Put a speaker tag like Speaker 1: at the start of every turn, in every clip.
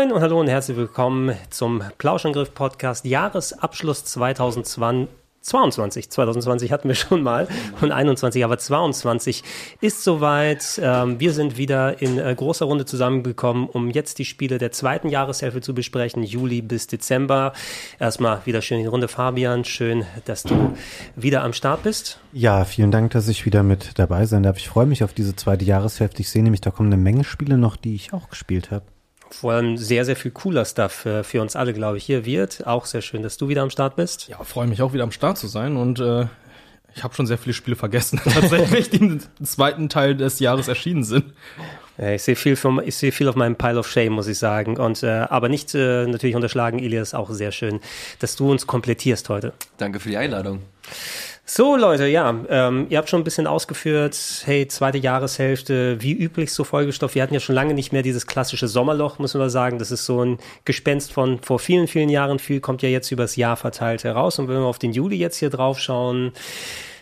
Speaker 1: Moin und hallo und herzlich willkommen zum Plauschangriff Podcast Jahresabschluss 2020. 22, 2020 hatten wir schon mal und 21, aber 22 ist soweit. Ähm, wir sind wieder in äh, großer Runde zusammengekommen, um jetzt die Spiele der zweiten Jahreshälfte zu besprechen, Juli bis Dezember. Erstmal wieder schön in die Runde, Fabian. Schön, dass du wieder am Start bist.
Speaker 2: Ja, vielen Dank, dass ich wieder mit dabei sein darf. Ich freue mich auf diese zweite Jahreshälfte. Ich sehe nämlich, da kommen eine Menge Spiele noch, die ich auch gespielt habe
Speaker 1: vor allem sehr, sehr viel cooler Stuff für, für uns alle, glaube ich, hier wird. Auch sehr schön, dass du wieder am Start bist.
Speaker 3: Ja, freue mich auch wieder am Start zu sein und äh, ich habe schon sehr viele Spiele vergessen, tatsächlich, die im zweiten Teil des Jahres erschienen sind.
Speaker 1: Ja, ich sehe viel vom, ich sehe viel auf meinem Pile of Shame, muss ich sagen. Und äh, aber nicht äh, natürlich unterschlagen, Elias, auch sehr schön, dass du uns komplettierst heute.
Speaker 4: Danke für die Einladung.
Speaker 1: So, Leute, ja, ähm, ihr habt schon ein bisschen ausgeführt, hey, zweite Jahreshälfte, wie üblich so Folgestoff. Wir hatten ja schon lange nicht mehr dieses klassische Sommerloch, muss man sagen. Das ist so ein Gespenst von vor vielen, vielen Jahren. Viel kommt ja jetzt übers Jahr verteilt heraus. Und wenn wir auf den Juli jetzt hier drauf schauen,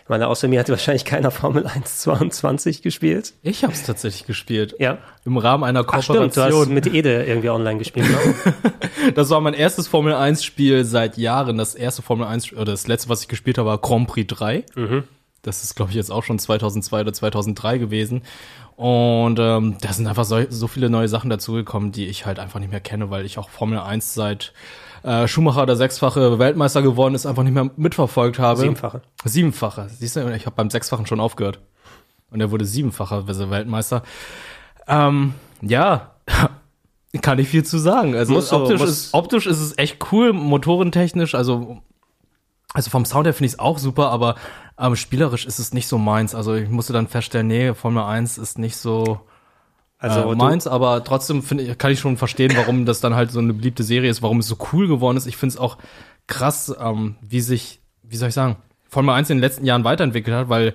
Speaker 1: ich meine, außer mir hat wahrscheinlich keiner Formel 1 22 gespielt.
Speaker 3: Ich habe es tatsächlich gespielt.
Speaker 1: Ja.
Speaker 3: Im Rahmen einer Kooperation.
Speaker 1: Ach stimmt, du hast mit Ede irgendwie online gespielt.
Speaker 3: Ne? das war mein erstes Formel 1 Spiel seit Jahren. Das erste Formel 1 oder das letzte, was ich gespielt habe, war Grand Prix 3. Mhm. Das ist, glaube ich, jetzt auch schon 2002 oder 2003 gewesen. Und ähm, da sind einfach so, so viele neue Sachen dazugekommen, die ich halt einfach nicht mehr kenne, weil ich auch Formel 1 seit äh, Schumacher der sechsfache Weltmeister geworden ist, einfach nicht mehr mitverfolgt habe.
Speaker 1: Siebenfache.
Speaker 3: Siebenfache. Siehst du, ich habe beim sechsfachen schon aufgehört. Und er wurde siebenfacher Weltmeister. Ähm, ja, kann ich viel zu sagen. Also muss optisch, ist, optisch ist es echt cool, motorentechnisch, also also vom Sound her finde ich es auch super, aber ähm, spielerisch ist es nicht so meins. Also ich musste dann feststellen, nee, Formel 1 ist nicht so also äh, meins, aber trotzdem finde kann ich schon verstehen, warum das dann halt so eine beliebte Serie ist, warum es so cool geworden ist. Ich finde es auch krass, ähm, wie sich, wie soll ich sagen, Formel 1 in den letzten Jahren weiterentwickelt hat, weil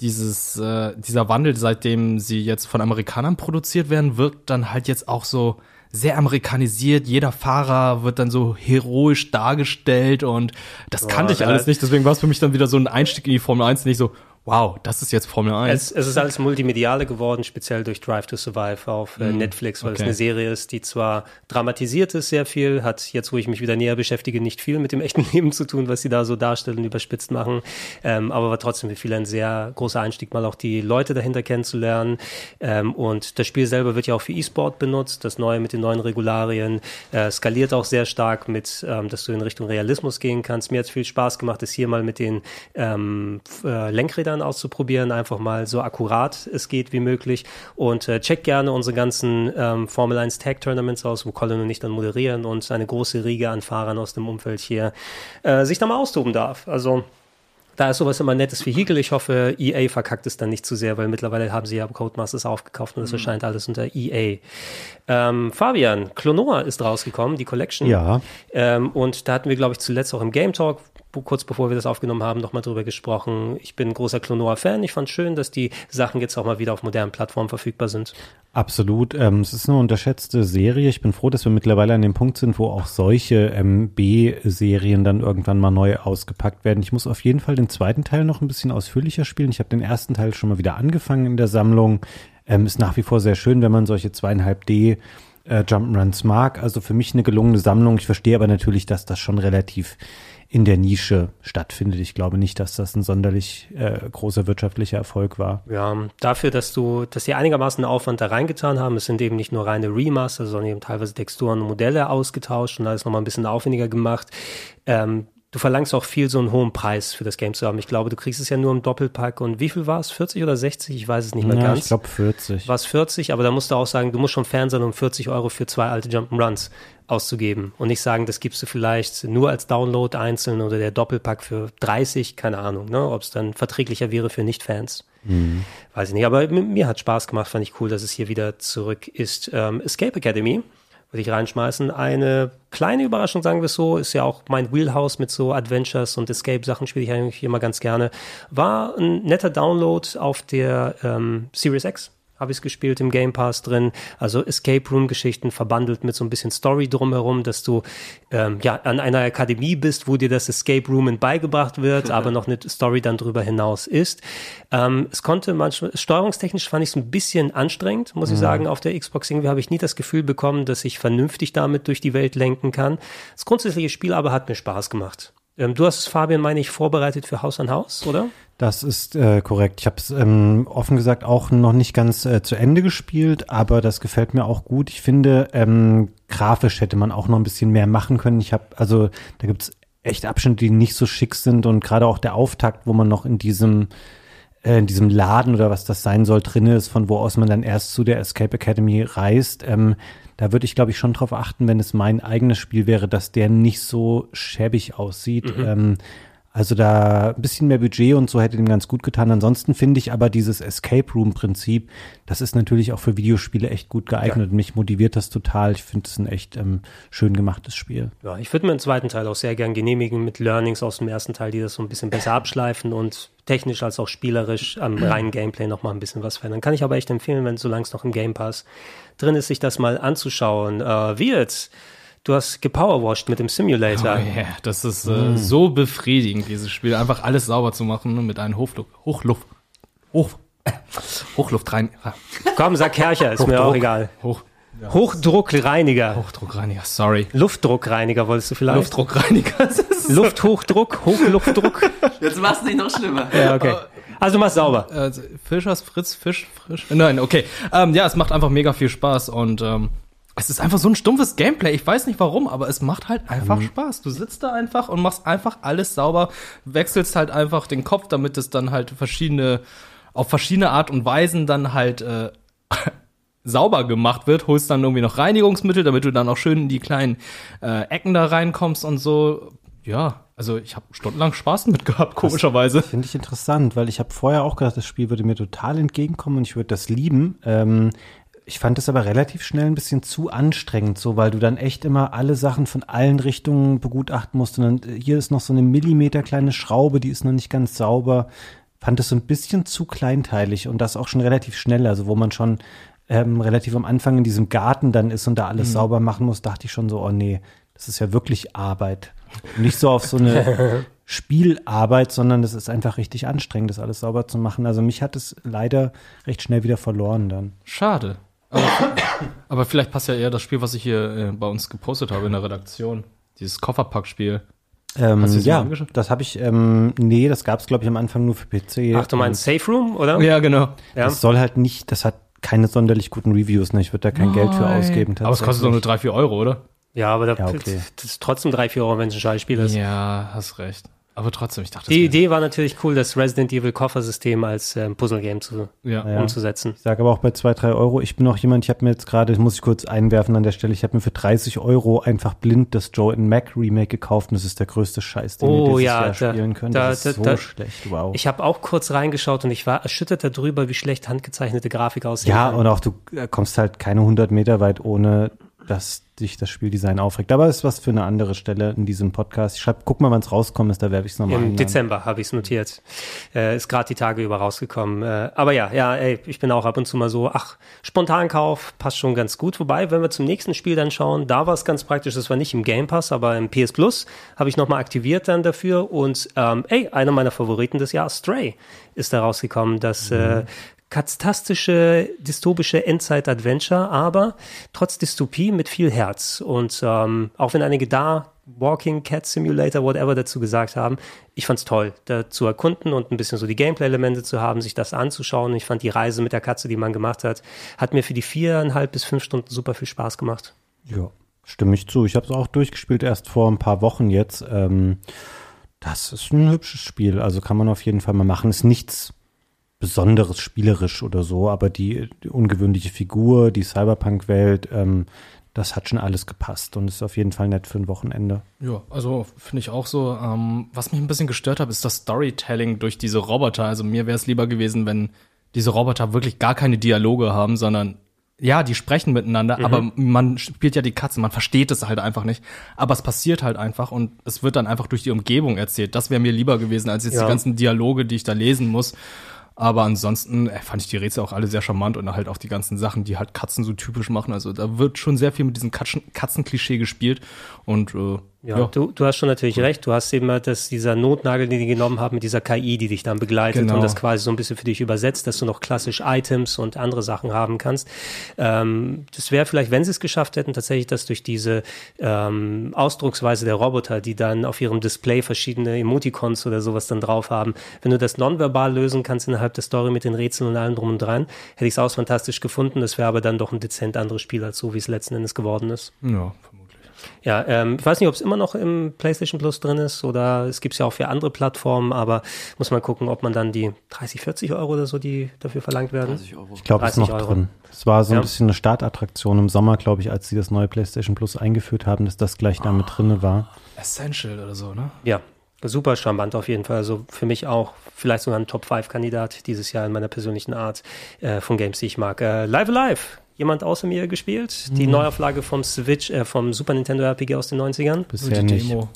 Speaker 3: dieses, äh, dieser Wandel, seitdem sie jetzt von Amerikanern produziert werden, wirkt dann halt jetzt auch so sehr amerikanisiert. Jeder Fahrer wird dann so heroisch dargestellt und das Boah, kannte ich alles nicht. Deswegen war es für mich dann wieder so ein Einstieg in die Formel 1 nicht so, wow, das ist jetzt Formel 1.
Speaker 1: Es, es ist alles Multimediale geworden, speziell durch Drive to Survive auf äh, mm, Netflix, weil okay. es eine Serie ist, die zwar dramatisiert ist sehr viel, hat jetzt, wo ich mich wieder näher beschäftige, nicht viel mit dem echten Leben zu tun, was sie da so darstellen, überspitzt machen, ähm, aber war trotzdem für viele ein sehr großer Einstieg, mal auch die Leute dahinter kennenzulernen ähm, und das Spiel selber wird ja auch für E-Sport benutzt, das neue mit den neuen Regularien, äh, skaliert auch sehr stark mit, ähm, dass du in Richtung Realismus gehen kannst. Mir hat es viel Spaß gemacht, es hier mal mit den ähm, äh, Lenkrädern Bildern auszuprobieren, einfach mal so akkurat es geht wie möglich. Und äh, checkt gerne unsere ganzen ähm, Formel 1 Tag Tournaments aus, wo Colin und ich dann moderieren und eine große Riege an Fahrern aus dem Umfeld hier äh, sich da mal austoben darf. Also da ist sowas immer ein nettes Vehikel. Ich hoffe, EA verkackt es dann nicht zu sehr, weil mittlerweile haben sie ja Codemasters aufgekauft und es mhm. erscheint alles unter EA. Ähm, Fabian, Clonoa ist rausgekommen, die Collection.
Speaker 2: Ja.
Speaker 1: Ähm, und da hatten wir, glaube ich, zuletzt auch im Game Talk, kurz bevor wir das aufgenommen haben, nochmal drüber gesprochen. Ich bin großer Clonoa-Fan. Ich fand schön, dass die Sachen jetzt auch mal wieder auf modernen Plattformen verfügbar sind.
Speaker 2: Absolut. Ähm, es ist eine unterschätzte Serie. Ich bin froh, dass wir mittlerweile an dem Punkt sind, wo auch solche MB-Serien dann irgendwann mal neu ausgepackt werden. Ich muss auf jeden Fall den zweiten Teil noch ein bisschen ausführlicher spielen. Ich habe den ersten Teil schon mal wieder angefangen in der Sammlung. Ähm, ist nach wie vor sehr schön, wenn man solche zweieinhalb D äh, Jump'n'Runs mag. Also für mich eine gelungene Sammlung. Ich verstehe aber natürlich, dass das schon relativ in der Nische stattfindet. Ich glaube nicht, dass das ein sonderlich äh, großer wirtschaftlicher Erfolg war.
Speaker 1: Ja, dafür, dass du, dass sie einigermaßen Aufwand da reingetan haben, es sind eben nicht nur reine Remaster, sondern eben teilweise Texturen und Modelle ausgetauscht und alles nochmal ein bisschen aufwendiger gemacht. Ähm, du verlangst auch viel so einen hohen Preis für das Game zu haben. Ich glaube, du kriegst es ja nur im Doppelpack und wie viel war es? 40 oder 60? Ich weiß es nicht mehr ja, ganz.
Speaker 2: Ich glaube 40.
Speaker 1: War es 40, aber da musst du auch sagen, du musst schon Fan sein, um 40 Euro für zwei alte Jump'n'Runs auszugeben und nicht sagen, das gibst du vielleicht nur als Download einzeln oder der Doppelpack für 30, keine Ahnung, ne, ob es dann verträglicher wäre für Nicht-Fans. Mhm. Weiß ich nicht, aber mir hat Spaß gemacht, fand ich cool, dass es hier wieder zurück ist. Ähm, Escape Academy würde ich reinschmeißen. Eine kleine Überraschung, sagen wir es so, ist ja auch mein Wheelhouse mit so Adventures und Escape-Sachen spiele ich eigentlich immer ganz gerne. War ein netter Download auf der ähm, Series X habe ich es gespielt im Game Pass drin. Also Escape Room Geschichten verbandelt mit so ein bisschen Story drumherum, dass du ähm, ja an einer Akademie bist, wo dir das Escape Room beigebracht wird, aber noch eine Story dann drüber hinaus ist. Ähm, es konnte manchmal steuerungstechnisch fand ich es ein bisschen anstrengend, muss mhm. ich sagen. Auf der Xbox irgendwie habe ich nie das Gefühl bekommen, dass ich vernünftig damit durch die Welt lenken kann. Das grundsätzliche Spiel aber hat mir Spaß gemacht. Ähm, du hast es, Fabian, meine ich, vorbereitet für Haus an Haus, oder?
Speaker 2: Das ist äh, korrekt. Ich habe es ähm, offen gesagt auch noch nicht ganz äh, zu Ende gespielt, aber das gefällt mir auch gut. Ich finde, ähm, grafisch hätte man auch noch ein bisschen mehr machen können. Ich habe, also da gibt's echt Abschnitte, die nicht so schick sind und gerade auch der Auftakt, wo man noch in diesem äh, in diesem Laden oder was das sein soll drin ist, von wo aus man dann erst zu der Escape Academy reist. Ähm, da würde ich, glaube ich, schon drauf achten, wenn es mein eigenes Spiel wäre, dass der nicht so schäbig aussieht. Mhm. Ähm, also da ein bisschen mehr Budget und so hätte dem ganz gut getan. Ansonsten finde ich aber dieses Escape Room Prinzip, das ist natürlich auch für Videospiele echt gut geeignet. Ja. Mich motiviert das total. Ich finde es ein echt ähm, schön gemachtes Spiel.
Speaker 1: Ja, ich würde mir den zweiten Teil auch sehr gern genehmigen mit Learnings aus dem ersten Teil, die das so ein bisschen besser abschleifen und technisch als auch spielerisch am reinen Gameplay noch mal ein bisschen was verändern. Kann ich aber echt empfehlen, wenn solange es noch im Game Pass drin ist, sich das mal anzuschauen. Äh, wird Du hast gepowerwashed mit dem Simulator.
Speaker 3: Oh yeah, das ist äh, mm. so befriedigend, dieses Spiel. Einfach alles sauber zu machen ne, mit einem Hochluft, Hochluft, Hoch, Hochluft rein.
Speaker 1: Komm, sag Kercher, ist mir auch egal. Hoch, ja. Hochdruckreiniger.
Speaker 3: Hochdruckreiniger, sorry.
Speaker 1: Luftdruckreiniger wolltest du vielleicht?
Speaker 3: Luftdruckreiniger.
Speaker 1: Lufthochdruck, Hochluftdruck.
Speaker 4: Jetzt machst du dich noch schlimmer.
Speaker 1: Ja, okay. Also machst sauber.
Speaker 3: Also, Fischers Fritz, Fisch, frisch. Nein, okay. Ähm, ja, es macht einfach mega viel Spaß und ähm, es ist einfach so ein stumpfes Gameplay. Ich weiß nicht warum, aber es macht halt einfach mhm. Spaß. Du sitzt da einfach und machst einfach alles sauber, wechselst halt einfach den Kopf, damit es dann halt verschiedene, auf verschiedene Art und Weisen dann halt äh, sauber gemacht wird. Holst dann irgendwie noch Reinigungsmittel, damit du dann auch schön in die kleinen äh, Ecken da reinkommst und so. Ja, also ich habe stundenlang Spaß mit gehabt, komischerweise.
Speaker 2: Finde ich interessant, weil ich habe vorher auch gedacht, das Spiel würde mir total entgegenkommen und ich würde das lieben. Ähm, ich fand es aber relativ schnell ein bisschen zu anstrengend, so, weil du dann echt immer alle Sachen von allen Richtungen begutachten musst. Und dann, äh, hier ist noch so eine Millimeter kleine Schraube, die ist noch nicht ganz sauber. Fand es so ein bisschen zu kleinteilig und das auch schon relativ schnell. Also, wo man schon ähm, relativ am Anfang in diesem Garten dann ist und da alles mhm. sauber machen muss, dachte ich schon so, oh nee, das ist ja wirklich Arbeit. Und nicht so auf so eine Spielarbeit, sondern das ist einfach richtig anstrengend, das alles sauber zu machen. Also mich hat es leider recht schnell wieder verloren dann.
Speaker 3: Schade. Aber, aber, vielleicht passt ja eher das Spiel, was ich hier äh, bei uns gepostet habe in der Redaktion. Dieses Kofferpack-Spiel.
Speaker 2: Ähm, ja, das habe ich, ähm, nee, das gab es, glaube ich, am Anfang nur für PC.
Speaker 1: Ach, du meinst Safe Room, oder?
Speaker 3: Ja, genau.
Speaker 2: Ja. Das soll halt nicht, das hat keine sonderlich guten Reviews, ne? Ich würde da kein Nein. Geld für ausgeben.
Speaker 3: Aber es kostet doch nur 3, 4 Euro, oder?
Speaker 1: Ja, aber da, ja, okay. das ist trotzdem 3, 4 Euro, wenn es ein scheiß Spiel ist.
Speaker 3: Ja, hast recht. Aber trotzdem, ich dachte.
Speaker 1: Die Idee war natürlich cool, das Resident Evil Koffersystem als ähm, Puzzle-Game zu,
Speaker 2: ja.
Speaker 1: umzusetzen.
Speaker 2: Ich sage aber auch bei zwei, drei Euro, ich bin auch jemand, ich habe mir jetzt gerade, muss ich kurz einwerfen an der Stelle, ich habe mir für 30 Euro einfach blind das Joe and Mac Remake gekauft und das ist der größte Scheiß, den oh, ihr dieses ja, Jahr da, spielen könnt. Da, das ist da, so da, schlecht, wow.
Speaker 1: Ich habe auch kurz reingeschaut und ich war erschüttert darüber, wie schlecht handgezeichnete Grafik aussieht.
Speaker 2: Ja, kann. und auch du äh, kommst halt keine 100 Meter weit ohne dass sich das Spieldesign aufregt. Aber ist was für eine andere Stelle in diesem Podcast. Ich schreibe, guck mal, wann es rauskommt ist, da werfe ich es nochmal
Speaker 1: Im an. Dezember habe ich es notiert. Äh, ist gerade die Tage über rausgekommen. Äh, aber ja, ja, ey, ich bin auch ab und zu mal so, ach, Spontankauf passt schon ganz gut. Wobei, wenn wir zum nächsten Spiel dann schauen, da war es ganz praktisch, das war nicht im Game Pass, aber im PS Plus habe ich nochmal aktiviert dann dafür. Und ähm, ey, einer meiner Favoriten des Jahres, Stray, ist da rausgekommen. Das mhm. äh, katastische, dystopische Endzeit-Adventure, aber trotz Dystopie mit viel Herz. Und ähm, auch wenn einige da Walking Cat Simulator, whatever dazu gesagt haben, ich fand's toll, da zu erkunden und ein bisschen so die Gameplay-Elemente zu haben, sich das anzuschauen. Ich fand die Reise mit der Katze, die man gemacht hat, hat mir für die viereinhalb bis fünf Stunden super viel Spaß gemacht.
Speaker 2: Ja, stimme ich zu. Ich habe es auch durchgespielt erst vor ein paar Wochen jetzt. Ähm Das ist ein hübsches Spiel, also kann man auf jeden Fall mal machen. Ist nichts Besonderes spielerisch oder so, aber die, die ungewöhnliche Figur, die Cyberpunk-Welt, ähm, das hat schon alles gepasst und ist auf jeden Fall nett für ein Wochenende.
Speaker 3: Ja, also finde ich auch so. Ähm, was mich ein bisschen gestört hat, ist das Storytelling durch diese Roboter. Also mir wäre es lieber gewesen, wenn diese Roboter wirklich gar keine Dialoge haben, sondern ja, die sprechen miteinander, mhm. aber man spielt ja die Katze, man versteht es halt einfach nicht. Aber es passiert halt einfach und es wird dann einfach durch die Umgebung erzählt. Das wäre mir lieber gewesen, als jetzt ja. die ganzen Dialoge, die ich da lesen muss. Aber ansonsten äh, fand ich die Rätsel auch alle sehr charmant und halt auch die ganzen Sachen, die halt Katzen so typisch machen. Also da wird schon sehr viel mit diesem Katzenklischee gespielt und äh,
Speaker 1: ja, ja, Du, du hast schon natürlich recht. Du hast eben das, dieser Notnagel, den die genommen haben, mit dieser KI, die dich dann begleitet genau. und das quasi so ein bisschen für dich übersetzt, dass du noch klassisch Items und andere Sachen haben kannst. Ähm, das wäre vielleicht, wenn sie es geschafft hätten, tatsächlich das durch diese ähm, Ausdrucksweise der Roboter, die dann auf ihrem Display verschiedene Emoticons oder sowas dann drauf haben. Wenn du das nonverbal lösen kannst innerhalb der Story mit den Rätseln und allem drum und dran, hätte ich es auch fantastisch gefunden. Das wäre aber dann doch ein dezent anderes Spiel als so, wie es letzten Endes geworden ist.
Speaker 3: Ja,
Speaker 1: ja, ähm, ich weiß nicht, ob es immer noch im PlayStation Plus drin ist oder es gibt es ja auch für andere Plattformen, aber muss man gucken, ob man dann die 30, 40 Euro oder so, die dafür verlangt werden. 30
Speaker 2: Euro. Ich glaube, es ist noch Euro. drin. Es war so ein ja. bisschen eine Startattraktion im Sommer, glaube ich, als sie das neue PlayStation Plus eingeführt haben, dass das gleich oh. damit drin war.
Speaker 3: Essential oder so, ne?
Speaker 1: Ja, super charmant auf jeden Fall. Also für mich auch vielleicht sogar ein Top-5-Kandidat dieses Jahr in meiner persönlichen Art äh, von Games, die ich mag. Äh, Live Alive jemand außer mir gespielt? Die hm. Neuauflage vom Switch, äh, vom Super Nintendo RPG aus den 90ern?
Speaker 2: Bisher nicht. Demo.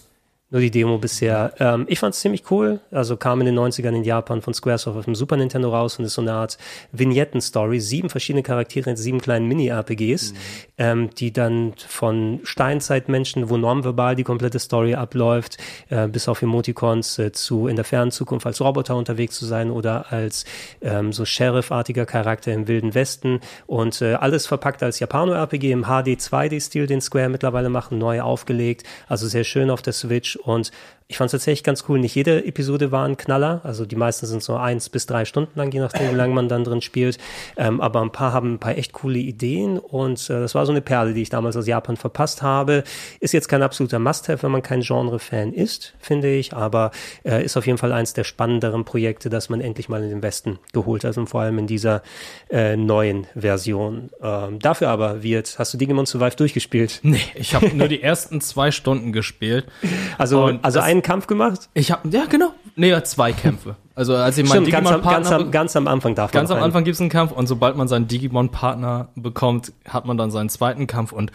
Speaker 1: Nur die Demo bisher. Ähm, ich fand es ziemlich cool. Also kam in den 90ern in Japan von Squaresoft auf dem Super Nintendo raus und ist so eine Art Vignetten-Story. Sieben verschiedene Charaktere in sieben kleinen Mini-RPGs, mhm. ähm, die dann von Steinzeitmenschen, wo nonverbal die komplette Story abläuft, äh, bis auf Emoticons äh, zu in der fernen Zukunft als Roboter unterwegs zu sein oder als ähm, so Sheriff-artiger Charakter im Wilden Westen und äh, alles verpackt als Japano-RPG im HD 2D-Stil, den Square mittlerweile machen, neu aufgelegt. Also sehr schön auf der Switch und ich fand es tatsächlich ganz cool. Nicht jede Episode war ein Knaller. Also die meisten sind so eins bis drei Stunden lang, je nachdem, wie lange man dann drin spielt. Ähm, aber ein paar haben ein paar echt coole Ideen und äh, das war so eine Perle, die ich damals aus Japan verpasst habe. Ist jetzt kein absoluter Must-Have, wenn man kein Genre-Fan ist, finde ich, aber äh, ist auf jeden Fall eins der spannenderen Projekte, dass man endlich mal in den Westen geholt hat und vor allem in dieser äh, neuen Version. Ähm, dafür aber wird, hast du Digimon Survive durchgespielt?
Speaker 3: Nee, ich habe nur die ersten zwei Stunden gespielt.
Speaker 1: Also, also ein einen Kampf gemacht?
Speaker 3: Ich habe, ja genau, nee, zwei Kämpfe. Also als ich meinen
Speaker 1: Digimon-Partner... Ganz, ganz, ganz, am Anfang darf
Speaker 3: Ganz am. Anfang gibt es einen Kampf und sobald man seinen Digimon-Partner bekommt, hat man dann seinen zweiten Kampf und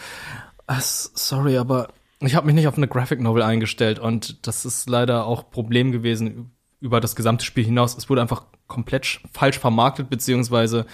Speaker 3: äh, sorry, aber ich habe mich nicht auf eine Graphic Novel eingestellt und das ist leider auch Problem gewesen über das gesamte Spiel hinaus. Es wurde einfach komplett falsch vermarktet, beziehungsweise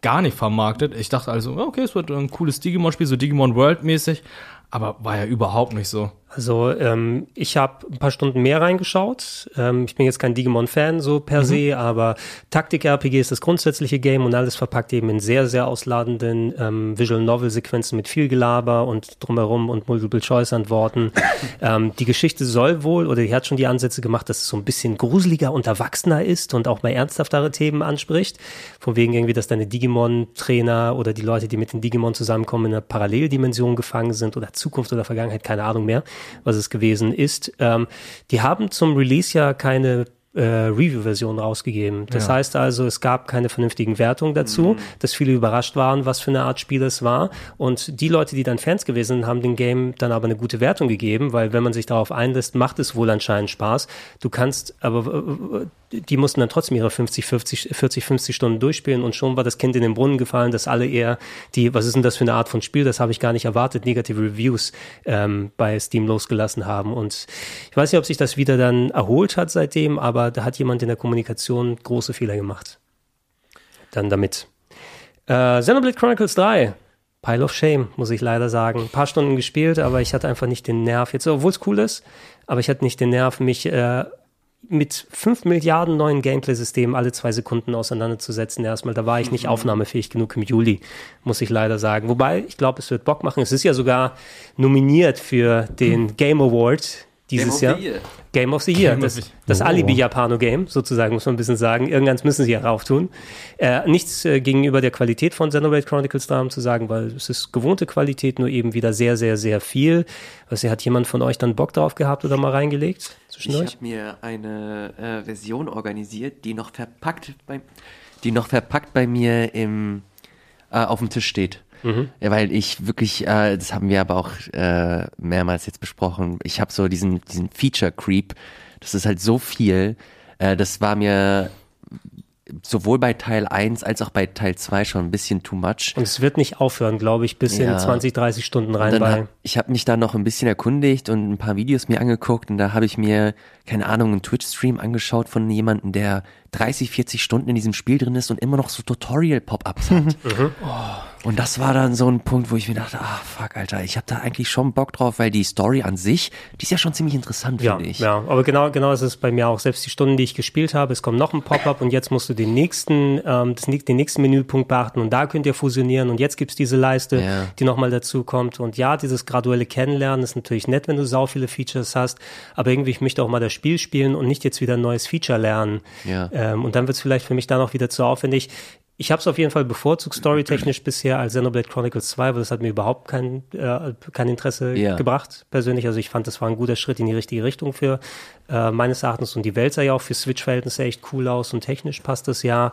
Speaker 3: gar nicht vermarktet. Ich dachte also, okay, es wird ein cooles Digimon-Spiel, so Digimon World-mäßig, aber war ja überhaupt nicht so.
Speaker 1: Also ähm, ich habe ein paar Stunden mehr reingeschaut. Ähm, ich bin jetzt kein Digimon-Fan so per mhm. se, aber Taktik-RPG ist das grundsätzliche Game und alles verpackt eben in sehr, sehr ausladenden ähm, Visual Novel-Sequenzen mit viel Gelaber und drumherum und Multiple-Choice-Antworten. ähm, die Geschichte soll wohl, oder die hat schon die Ansätze gemacht, dass es so ein bisschen gruseliger und erwachsener ist und auch mal ernsthaftere Themen anspricht. Von wegen irgendwie, dass deine Digimon-Trainer oder die Leute, die mit den Digimon zusammenkommen, in einer Paralleldimension gefangen sind oder Zukunft oder Vergangenheit, keine Ahnung mehr was es gewesen ist. Ähm, die haben zum Release ja keine äh, Review-Version rausgegeben. Das ja. heißt also, es gab keine vernünftigen Wertungen dazu, mhm. dass viele überrascht waren, was für eine Art Spiel es war. Und die Leute, die dann Fans gewesen sind, haben dem Game dann aber eine gute Wertung gegeben, weil wenn man sich darauf einlässt, macht es wohl anscheinend Spaß. Du kannst aber die mussten dann trotzdem ihre 50, 50, 40, 50 Stunden durchspielen und schon war das Kind in den Brunnen gefallen, dass alle eher die, was ist denn das für eine Art von Spiel, das habe ich gar nicht erwartet, negative Reviews ähm, bei Steam losgelassen haben. Und ich weiß nicht, ob sich das wieder dann erholt hat seitdem, aber da hat jemand in der Kommunikation große Fehler gemacht. Dann damit. Äh, Xenoblade Chronicles 3. Pile of Shame, muss ich leider sagen. Ein paar Stunden gespielt, aber ich hatte einfach nicht den Nerv. Jetzt, obwohl es cool ist, aber ich hatte nicht den Nerv, mich äh, mit fünf Milliarden neuen Gameplay-Systemen alle zwei Sekunden auseinanderzusetzen. Erstmal, da war ich nicht mhm. aufnahmefähig genug im Juli, muss ich leider sagen. Wobei, ich glaube, es wird Bock machen. Es ist ja sogar nominiert für den mhm. Game Award dieses Game Jahr. Game of the Year. Game das, das oh. Alibi-Japano-Game, sozusagen, muss man ein bisschen sagen. Irgendwann müssen sie ja rauftun. Äh, nichts äh, gegenüber der Qualität von Xenoblade Chronicles Damen zu sagen, weil es ist gewohnte Qualität, nur eben wieder sehr, sehr, sehr viel. Was hat jemand von euch dann Bock drauf gehabt oder mal reingelegt?
Speaker 4: Ich habe mir eine äh, Version organisiert, die noch verpackt bei, die noch verpackt bei mir im, äh, auf dem Tisch steht. Mhm. Ja, weil ich wirklich, äh, das haben wir aber auch äh, mehrmals jetzt besprochen, ich habe so diesen, diesen Feature Creep, das ist halt so viel, äh, das war mir sowohl bei Teil 1 als auch bei Teil 2 schon ein bisschen too much.
Speaker 1: Und es wird nicht aufhören, glaube ich, bis ja. in 20, 30 Stunden rein.
Speaker 4: Ich habe mich da noch ein bisschen erkundigt und ein paar Videos mir angeguckt und da habe ich mir, keine Ahnung, einen Twitch-Stream angeschaut von jemandem, der 30, 40 Stunden in diesem Spiel drin ist und immer noch so Tutorial-Pop-Ups hat. mhm. oh. Und das war dann so ein Punkt, wo ich mir dachte, ah fuck, Alter, ich habe da eigentlich schon Bock drauf, weil die Story an sich, die ist ja schon ziemlich interessant,
Speaker 1: ja,
Speaker 4: finde ich.
Speaker 1: Ja, aber genau, genau ist es bei mir auch. Selbst die Stunden, die ich gespielt habe, es kommt noch ein Pop-up und jetzt musst du den nächsten, ähm, das, den nächsten Menüpunkt beachten und da könnt ihr fusionieren und jetzt gibt's diese Leiste, ja. die nochmal dazu kommt. Und ja, dieses graduelle Kennenlernen ist natürlich nett, wenn du sau viele Features hast, aber irgendwie ich möchte auch mal das Spiel spielen und nicht jetzt wieder ein neues Feature lernen. Ja. Ähm, und dann wird's vielleicht für mich dann auch wieder zu aufwendig. Ich habe es auf jeden Fall bevorzugt storytechnisch bisher als Xenoblade Chronicles 2, weil das hat mir überhaupt kein, äh, kein Interesse ja. gebracht, persönlich. Also ich fand, das war ein guter Schritt in die richtige Richtung für äh, meines Erachtens. Und die Welt sah ja auch für Switch-Verhältnisse echt cool aus und technisch passt das ja.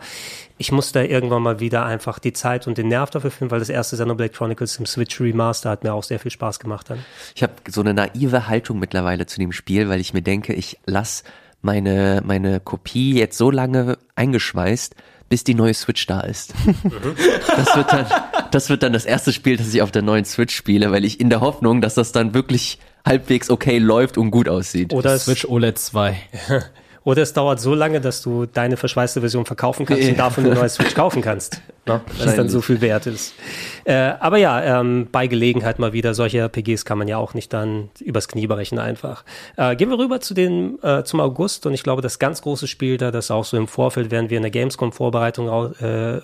Speaker 1: Ich musste da irgendwann mal wieder einfach die Zeit und den Nerv dafür finden, weil das erste Xenoblade Chronicles im Switch Remaster hat mir auch sehr viel Spaß gemacht dann.
Speaker 4: Ich habe so eine naive Haltung mittlerweile zu dem Spiel, weil ich mir denke, ich lasse meine, meine Kopie jetzt so lange eingeschweißt, bis die neue Switch da ist. das, wird dann, das wird dann das erste Spiel, das ich auf der neuen Switch spiele, weil ich in der Hoffnung, dass das dann wirklich halbwegs okay läuft und gut aussieht.
Speaker 3: Oder Switch OLED 2.
Speaker 1: Oder es dauert so lange, dass du deine verschweißte Version verkaufen kannst ja. und davon eine neue Switch kaufen kannst. Ne? Weil es dann so viel wert ist. Äh, aber ja, ähm, bei Gelegenheit mal wieder, solche RPGs kann man ja auch nicht dann übers Knie brechen einfach. Äh, gehen wir rüber zu den, äh, zum August und ich glaube, das ganz große Spiel da, das auch so im Vorfeld, während wir in der Gamescom-Vorbereitung äh, äh,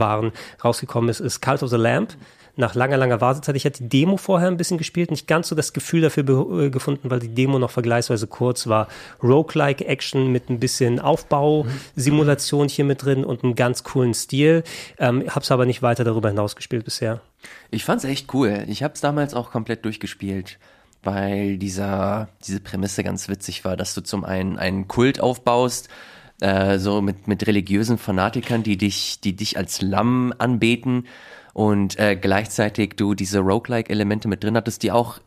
Speaker 1: waren, rausgekommen ist, ist Cult of the Lamp nach langer, langer Wartezeit. Ich hatte die Demo vorher ein bisschen gespielt, nicht ganz so das Gefühl dafür äh, gefunden, weil die Demo noch vergleichsweise kurz war. Roguelike Action mit ein bisschen Aufbau-Simulation hier mit drin und einem ganz coolen Stil. Ähm, hab's aber nicht weiter darüber hinaus gespielt bisher.
Speaker 4: Ich fand's echt cool. Ich hab's damals auch komplett durchgespielt weil dieser, diese Prämisse ganz witzig war, dass du zum einen einen Kult aufbaust, äh, so mit, mit religiösen Fanatikern, die dich, die dich als Lamm anbeten und äh, gleichzeitig du diese Roguelike-Elemente mit drin hattest, die auch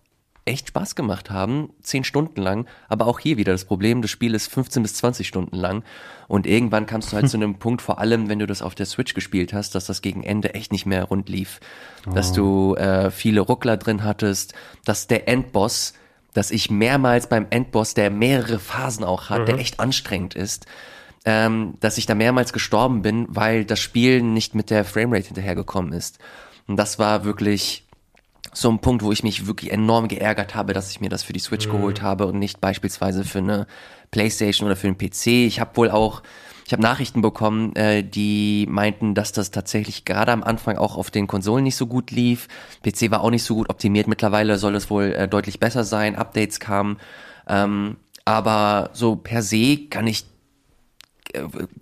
Speaker 4: echt Spaß gemacht haben, zehn Stunden lang, aber auch hier wieder das Problem, das Spiel ist 15 bis 20 Stunden lang und irgendwann kamst du halt zu einem Punkt, vor allem wenn du das auf der Switch gespielt hast, dass das gegen Ende echt nicht mehr rund lief, oh. dass du äh, viele Ruckler drin hattest, dass der Endboss, dass ich mehrmals beim Endboss, der mehrere Phasen auch hat, mhm. der echt anstrengend ist, ähm, dass ich da mehrmals gestorben bin, weil das Spiel nicht mit der Framerate hinterhergekommen ist. Und das war wirklich so ein Punkt, wo ich mich wirklich enorm geärgert habe, dass ich mir das für die Switch mhm. geholt habe und nicht beispielsweise für eine PlayStation oder für einen PC. Ich habe wohl auch, ich habe Nachrichten bekommen, äh, die meinten, dass das tatsächlich gerade am Anfang auch auf den Konsolen nicht so gut lief. PC war auch nicht so gut optimiert. Mittlerweile soll es wohl äh, deutlich besser sein. Updates kamen. Ähm, aber so per se kann ich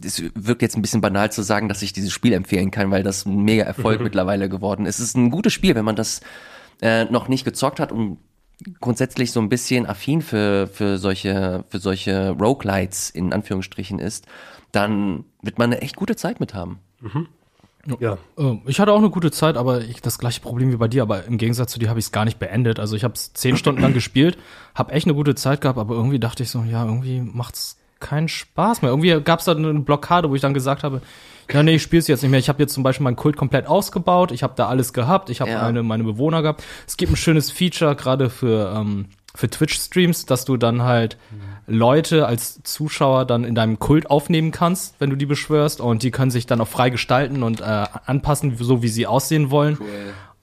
Speaker 4: es wirkt jetzt ein bisschen banal zu sagen, dass ich dieses Spiel empfehlen kann, weil das ein mega Erfolg mhm. mittlerweile geworden ist. Es ist ein gutes Spiel, wenn man das äh, noch nicht gezockt hat und grundsätzlich so ein bisschen affin für, für solche, für solche Roguelites in Anführungsstrichen ist, dann wird man eine echt gute Zeit mit haben. Mhm.
Speaker 3: Ja. Ähm, ich hatte auch eine gute Zeit, aber ich das gleiche Problem wie bei dir, aber im Gegensatz zu dir habe ich es gar nicht beendet. Also ich habe es zehn Stunden lang gespielt, habe echt eine gute Zeit gehabt, aber irgendwie dachte ich so, ja, irgendwie macht's keinen Spaß mehr. Irgendwie gab es da eine Blockade, wo ich dann gesagt habe, ja, nee, ich spiele es jetzt nicht mehr. Ich habe jetzt zum Beispiel meinen Kult komplett ausgebaut. Ich habe da alles gehabt. Ich habe ja. meine, meine Bewohner gehabt. Es gibt ein schönes Feature gerade für, ähm, für Twitch-Streams, dass du dann halt Leute als Zuschauer dann in deinem Kult aufnehmen kannst, wenn du die beschwörst. Und die können sich dann auch frei gestalten und äh, anpassen, so wie sie aussehen wollen. Cool.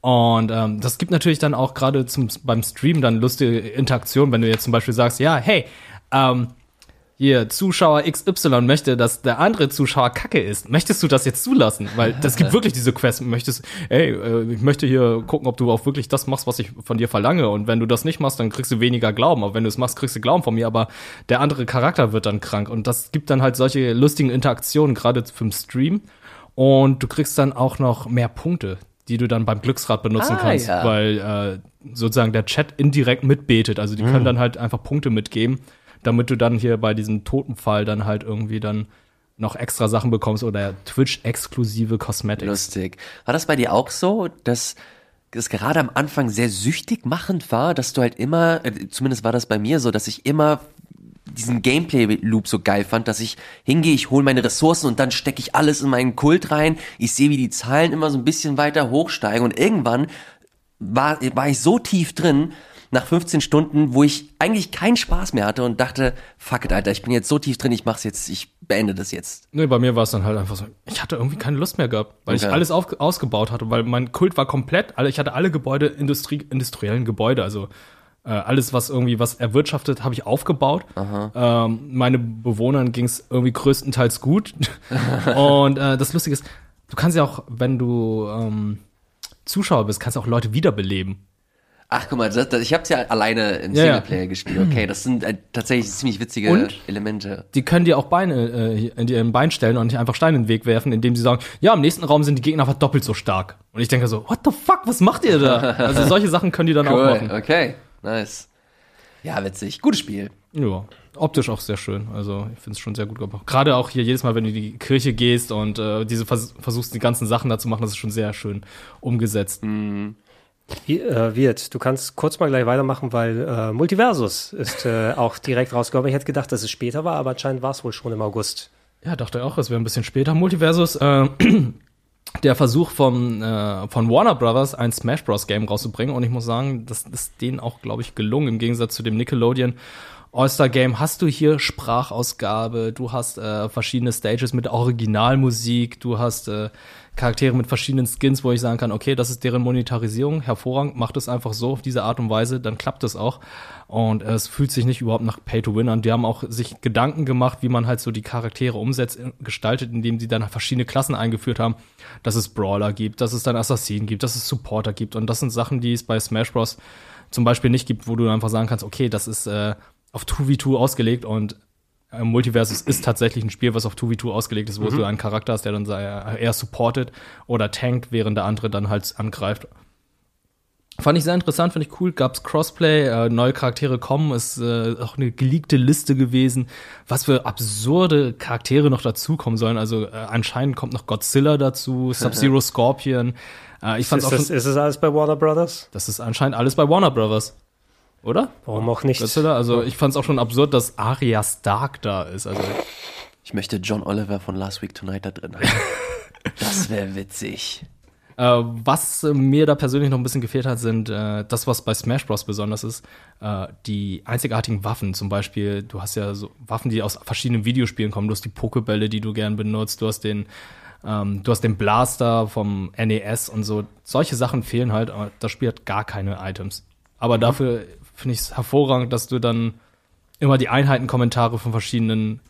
Speaker 3: Und ähm, das gibt natürlich dann auch gerade beim Stream dann lustige Interaktion, wenn du jetzt zum Beispiel sagst, ja, hey, ähm, hier Zuschauer XY möchte, dass der andere Zuschauer Kacke ist, möchtest du das jetzt zulassen? Weil das gibt wirklich diese Quest. Möchtest, ey, äh, ich möchte hier gucken, ob du auch wirklich das machst, was ich von dir verlange. Und wenn du das nicht machst, dann kriegst du weniger Glauben. Aber wenn du es machst, kriegst du Glauben von mir. Aber der andere Charakter wird dann krank. Und das gibt dann halt solche lustigen Interaktionen, gerade für Stream. Und du kriegst dann auch noch mehr Punkte, die du dann beim Glücksrad benutzen ah, kannst, ja. weil äh, sozusagen der Chat indirekt mitbetet. Also die mhm. können dann halt einfach Punkte mitgeben damit du dann hier bei diesem Totenfall dann halt irgendwie dann noch extra Sachen bekommst oder Twitch-exklusive Cosmetics.
Speaker 4: Lustig. War das bei dir auch so, dass es gerade am Anfang sehr süchtig machend war, dass du halt immer, äh, zumindest war das bei mir so, dass ich immer diesen Gameplay-Loop so geil fand, dass ich hingehe, ich hole meine Ressourcen und dann stecke ich alles in meinen Kult rein. Ich sehe, wie die Zahlen immer so ein bisschen weiter hochsteigen und irgendwann war, war ich so tief drin, nach 15 Stunden, wo ich eigentlich keinen Spaß mehr hatte und dachte, fuck it, Alter, ich bin jetzt so tief drin, ich mach's jetzt, ich beende das jetzt.
Speaker 3: Nee, bei mir war es dann halt einfach so, ich hatte irgendwie keine Lust mehr gehabt, weil okay. ich alles auf, ausgebaut hatte, weil mein Kult war komplett, ich hatte alle Gebäude, Industrie, industriellen Gebäude, also äh, alles, was irgendwie was erwirtschaftet, habe ich aufgebaut. Ähm, meine Bewohnern ging es irgendwie größtenteils gut. und äh, das Lustige ist, du kannst ja auch, wenn du ähm, Zuschauer bist, kannst du auch Leute wiederbeleben.
Speaker 4: Ach, guck mal, das, das, ich habe es ja alleine im ja, Singleplayer ja. gespielt. Okay, das sind äh, tatsächlich ziemlich witzige und Elemente.
Speaker 3: Die können dir auch Beine äh, in dir ein Bein stellen und nicht einfach Steine in den Weg werfen, indem sie sagen, ja, im nächsten Raum sind die Gegner einfach doppelt so stark. Und ich denke so, what the fuck, was macht ihr da? also solche Sachen können die dann cool. auch machen.
Speaker 4: Okay, nice. Ja, witzig. Gutes Spiel.
Speaker 3: Ja, optisch auch sehr schön. Also ich finde es schon sehr gut gemacht. Gerade auch hier jedes Mal, wenn du in die Kirche gehst und äh, diese vers versuchst, die ganzen Sachen da zu machen, das ist schon sehr schön umgesetzt.
Speaker 1: Mhm. Äh, wird. Du kannst kurz mal gleich weitermachen, weil äh, Multiversus ist äh, auch direkt rausgekommen. Ich hätte gedacht, dass es später war, aber anscheinend war es wohl schon im August.
Speaker 3: Ja, dachte auch, es wäre ein bisschen später. Multiversus, äh, der Versuch von, äh, von Warner Brothers, ein Smash Bros. Game rauszubringen. Und ich muss sagen, das ist denen auch, glaube ich, gelungen, im Gegensatz zu dem Nickelodeon. All-Star Game hast du hier Sprachausgabe, du hast äh, verschiedene Stages mit Originalmusik, du hast äh, Charaktere mit verschiedenen Skins, wo ich sagen kann, okay, das ist deren Monetarisierung, hervorragend, macht es einfach so auf diese Art und Weise, dann klappt es auch. Und äh, es fühlt sich nicht überhaupt nach Pay to Win an. Die haben auch sich Gedanken gemacht, wie man halt so die Charaktere umsetzt, äh, gestaltet, indem sie dann verschiedene Klassen eingeführt haben, dass es Brawler gibt, dass es dann Assassinen gibt, dass es Supporter gibt. Und das sind Sachen, die es bei Smash Bros. zum Beispiel nicht gibt, wo du einfach sagen kannst, okay, das ist äh, auf 2v2 ausgelegt und Multiversus ist tatsächlich ein Spiel, was auf 2v2 ausgelegt ist, wo mhm. du einen Charakter hast, der dann eher supportet oder tankt, während der andere dann halt angreift. Fand ich sehr interessant, finde ich cool. Gab's Crossplay, äh, neue Charaktere kommen, ist äh, auch eine geleakte Liste gewesen, was für absurde Charaktere noch dazukommen sollen. Also äh, anscheinend kommt noch Godzilla dazu, Sub-Zero Scorpion.
Speaker 1: Äh, ich fand's ist, auch das, ist das alles bei Warner Brothers?
Speaker 3: Das ist anscheinend alles bei Warner Brothers. Oder?
Speaker 1: Warum auch nicht?
Speaker 3: Godzilla? Also ich fand es auch schon absurd, dass Arya Stark da ist. Also
Speaker 4: ich möchte John Oliver von Last Week Tonight da drin haben. das wäre witzig.
Speaker 3: Äh, was mir da persönlich noch ein bisschen gefehlt hat, sind äh, das, was bei Smash Bros. besonders ist, äh, die einzigartigen Waffen. Zum Beispiel, du hast ja so Waffen, die aus verschiedenen Videospielen kommen. Du hast die Pokebälle, die du gern benutzt. Du hast den, ähm, du hast den Blaster vom NES und so. Solche Sachen fehlen halt. Aber das Spiel hat gar keine Items. Aber mhm. dafür finde ich es hervorragend, dass du dann immer die Einheitenkommentare von verschiedenen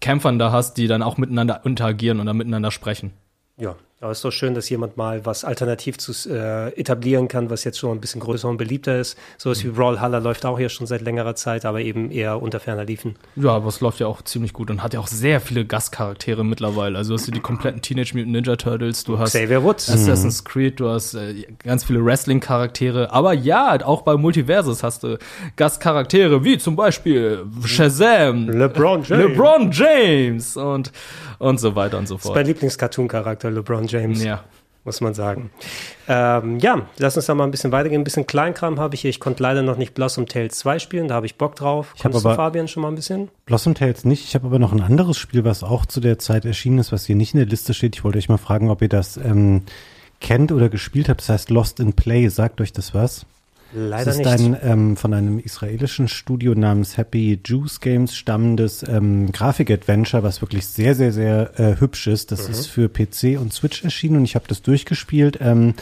Speaker 3: Kämpfern da hast, die dann auch miteinander interagieren und dann miteinander sprechen.
Speaker 1: Ja, aber es ist doch schön, dass jemand mal was alternativ zu äh, etablieren kann, was jetzt schon ein bisschen größer und beliebter ist. So was mhm. wie Brawlhalla läuft auch hier schon seit längerer Zeit, aber eben eher unter ferner Liefen.
Speaker 3: Ja, aber es läuft ja auch ziemlich gut und hat ja auch sehr viele Gastcharaktere mittlerweile. Also hast du die kompletten Teenage Mutant Ninja Turtles, du hast
Speaker 1: Xavier Woods.
Speaker 3: Assassin's mhm. Creed, du hast äh, ganz viele Wrestling-Charaktere. Aber ja, auch bei Multiversus hast du Gastcharaktere wie zum Beispiel Shazam,
Speaker 1: LeBron
Speaker 3: James, LeBron James und und so weiter und so fort.
Speaker 1: Das ist mein Lieblings-Cartoon-Charakter, LeBron James.
Speaker 3: Ja.
Speaker 1: Muss man sagen. Ähm, ja, lass uns da mal ein bisschen weitergehen. Ein bisschen Kleinkram habe ich hier. Ich konnte leider noch nicht Blossom Tales 2 spielen, da habe ich Bock drauf.
Speaker 2: Ich Kommst du, Fabian, schon mal ein bisschen? Blossom Tales nicht. Ich habe aber noch ein anderes Spiel, was auch zu der Zeit erschienen ist, was hier nicht in der Liste steht. Ich wollte euch mal fragen, ob ihr das ähm, kennt oder gespielt habt. Das heißt Lost in Play. Sagt euch das was?
Speaker 1: Leider
Speaker 2: das ist
Speaker 1: nicht.
Speaker 2: ein ähm, von einem israelischen Studio namens Happy Juice Games stammendes ähm, Grafik-Adventure, was wirklich sehr, sehr, sehr äh, hübsch ist. Das mhm. ist für PC und Switch erschienen und ich habe das durchgespielt. Ähm,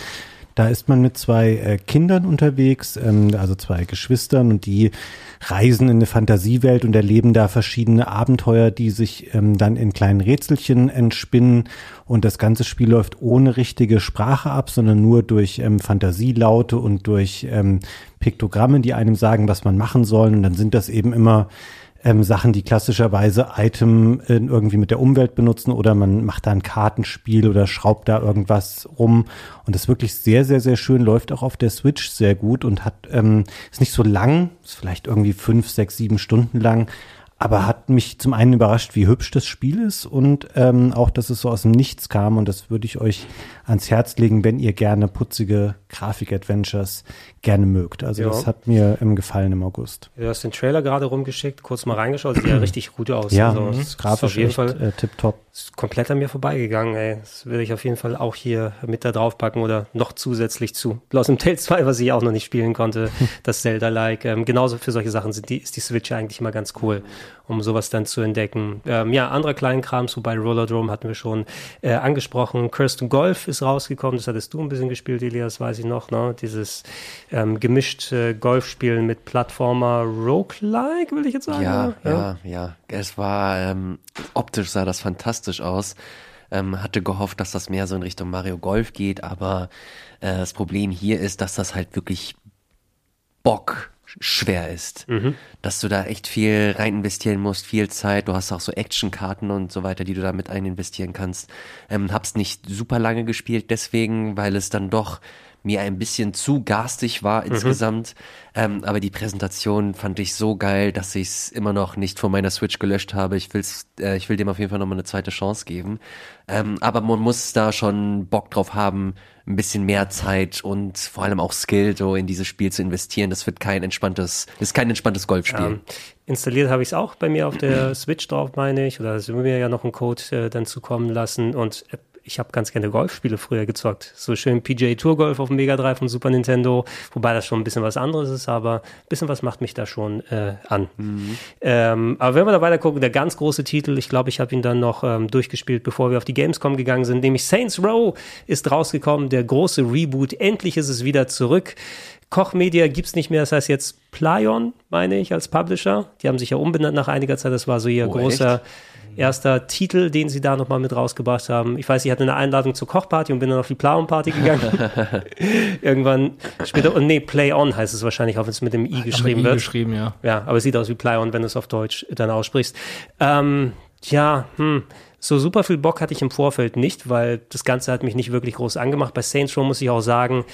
Speaker 2: Da ist man mit zwei äh, Kindern unterwegs, ähm, also zwei Geschwistern und die reisen in eine Fantasiewelt und erleben da verschiedene Abenteuer, die sich ähm, dann in kleinen Rätselchen entspinnen. Und das ganze Spiel läuft ohne richtige Sprache ab, sondern nur durch ähm, Fantasielaute und durch ähm, Piktogramme, die einem sagen, was man machen soll. Und dann sind das eben immer ähm, Sachen, die klassischerweise Item äh, irgendwie mit der Umwelt benutzen oder man macht da ein Kartenspiel oder schraubt da irgendwas rum und das ist wirklich sehr, sehr, sehr schön, läuft auch auf der Switch sehr gut und hat, ähm, ist nicht so lang, ist vielleicht irgendwie fünf, sechs, sieben Stunden lang, aber hat mich zum einen überrascht, wie hübsch das Spiel ist und ähm, auch, dass es so aus dem Nichts kam. Und das würde ich euch ans Herz legen, wenn ihr gerne putzige Grafik-Adventures gerne mögt. Also ja. das hat mir ähm, gefallen im August.
Speaker 1: Du hast den Trailer gerade rumgeschickt, kurz mal reingeschaut, sieht ja richtig gut aus.
Speaker 2: Ja, also, ist grafisch auf jeden echt, Fall
Speaker 1: äh, tipptopp. Ist komplett an mir vorbeigegangen, ey. Das will ich auf jeden Fall auch hier mit da drauf packen oder noch zusätzlich zu Bloss im Tale 2, was ich auch noch nicht spielen konnte, das Zelda-like. Ähm, genauso für solche Sachen sind die, ist die Switch eigentlich mal ganz cool, um sowas dann zu entdecken. Ähm, ja, anderer Kleinkrams, wobei Rollerdrome hatten wir schon äh, angesprochen. Kirsten Golf ist rausgekommen, das hattest du ein bisschen gespielt, Elias, weiß ich noch, ne? Dieses ähm, gemischt äh, Golfspielen mit Plattformer Roguelike, will ich jetzt sagen.
Speaker 4: Ja, ja, ja. ja. Es war, ähm, optisch sah das fantastisch aus. Ähm, hatte gehofft, dass das mehr so in Richtung Mario Golf geht, aber äh, das Problem hier ist, dass das halt wirklich Bock schwer ist. Mhm. Dass du da echt viel rein investieren musst, viel Zeit. Du hast auch so Actionkarten und so weiter, die du da mit ein investieren kannst. Ähm, hab's nicht super lange gespielt, deswegen, weil es dann doch mir ein bisschen zu garstig war mhm. insgesamt. Ähm, aber die Präsentation fand ich so geil, dass ich es immer noch nicht von meiner Switch gelöscht habe. Ich, will's, äh, ich will dem auf jeden Fall nochmal eine zweite Chance geben. Ähm, aber man muss da schon Bock drauf haben, ein bisschen mehr Zeit und vor allem auch Skill so in dieses Spiel zu investieren. Das wird kein entspanntes, ist kein entspanntes Golfspiel.
Speaker 1: Ähm, installiert habe ich es auch bei mir auf der Switch drauf, meine ich. Oder sie mir ja noch einen Code äh, dann zukommen lassen und äh, ich habe ganz gerne Golfspiele früher gezockt. So schön PGA Tour Golf auf dem Mega Drive von Super Nintendo, wobei das schon ein bisschen was anderes ist, aber ein bisschen was macht mich da schon äh, an. Mhm. Ähm, aber wenn wir da weiter gucken, der ganz große Titel, ich glaube, ich habe ihn dann noch ähm, durchgespielt, bevor wir auf die Gamescom gegangen sind, nämlich Saints Row ist rausgekommen, der große Reboot. Endlich ist es wieder zurück. Koch Media gibt's nicht mehr, das heißt jetzt Plyon, meine ich, als Publisher. Die haben sich ja umbenannt nach einiger Zeit, das war so ihr oh, großer echt? Erster Titel, den sie da nochmal mit rausgebracht haben. Ich weiß, ich hatte eine Einladung zur Kochparty und bin dann auf die Plauen-Party gegangen. Irgendwann später, und nee, Play On heißt es wahrscheinlich, auch wenn es mit dem I geschrieben mit I wird.
Speaker 3: geschrieben, ja.
Speaker 1: Ja, aber es sieht aus wie Play On, wenn du es auf Deutsch dann aussprichst. Ähm, ja, hm, so super viel Bock hatte ich im Vorfeld nicht, weil das Ganze hat mich nicht wirklich groß angemacht. Bei Saints Row muss ich auch sagen,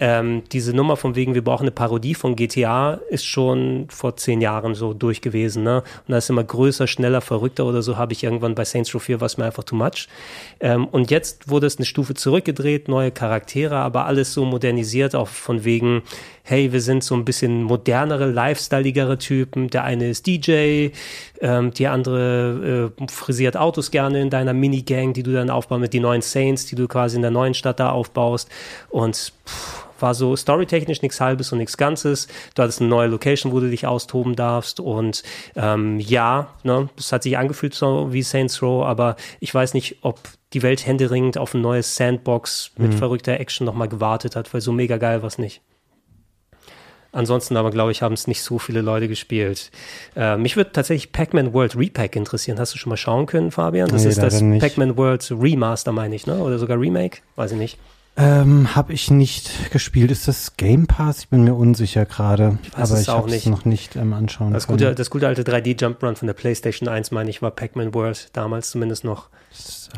Speaker 1: ähm, diese Nummer von wegen, wir brauchen eine Parodie von GTA, ist schon vor zehn Jahren so durch gewesen. Ne? Und da ist immer größer, schneller, verrückter oder so, habe ich irgendwann bei Saints Row 4 was mir einfach too much. Ähm, und jetzt wurde es eine Stufe zurückgedreht, neue Charaktere, aber alles so modernisiert, auch von wegen, hey, wir sind so ein bisschen modernere, lifestyleigere Typen. Der eine ist DJ, ähm, die andere äh, frisiert Autos gerne in deiner Minigang, die du dann aufbaust mit den neuen Saints, die du quasi in der neuen Stadt da aufbaust. Und pff, war so storytechnisch nichts Halbes und nichts Ganzes. Du hattest eine neue Location, wo du dich austoben darfst. Und ähm, ja, ne, das hat sich angefühlt so wie Saints Row, aber ich weiß nicht, ob die Welt händeringend auf ein neues Sandbox mit mhm. verrückter Action nochmal gewartet hat, weil so mega geil war es nicht. Ansonsten aber, glaube ich, haben es nicht so viele Leute gespielt. Äh, mich würde tatsächlich Pac-Man World Repack interessieren. Hast du schon mal schauen können, Fabian? Das nee, ist das Pac-Man World Remaster, meine ich, ne? Oder sogar Remake? Weiß ich nicht.
Speaker 2: Ähm, habe ich nicht gespielt. Ist das Game Pass? Ich bin mir unsicher gerade. Aber ich habe es noch nicht ähm, anschauen
Speaker 1: das können. Gute, das gute alte 3D Jump Run von der PlayStation 1, meine ich, war Pac-Man World damals zumindest noch.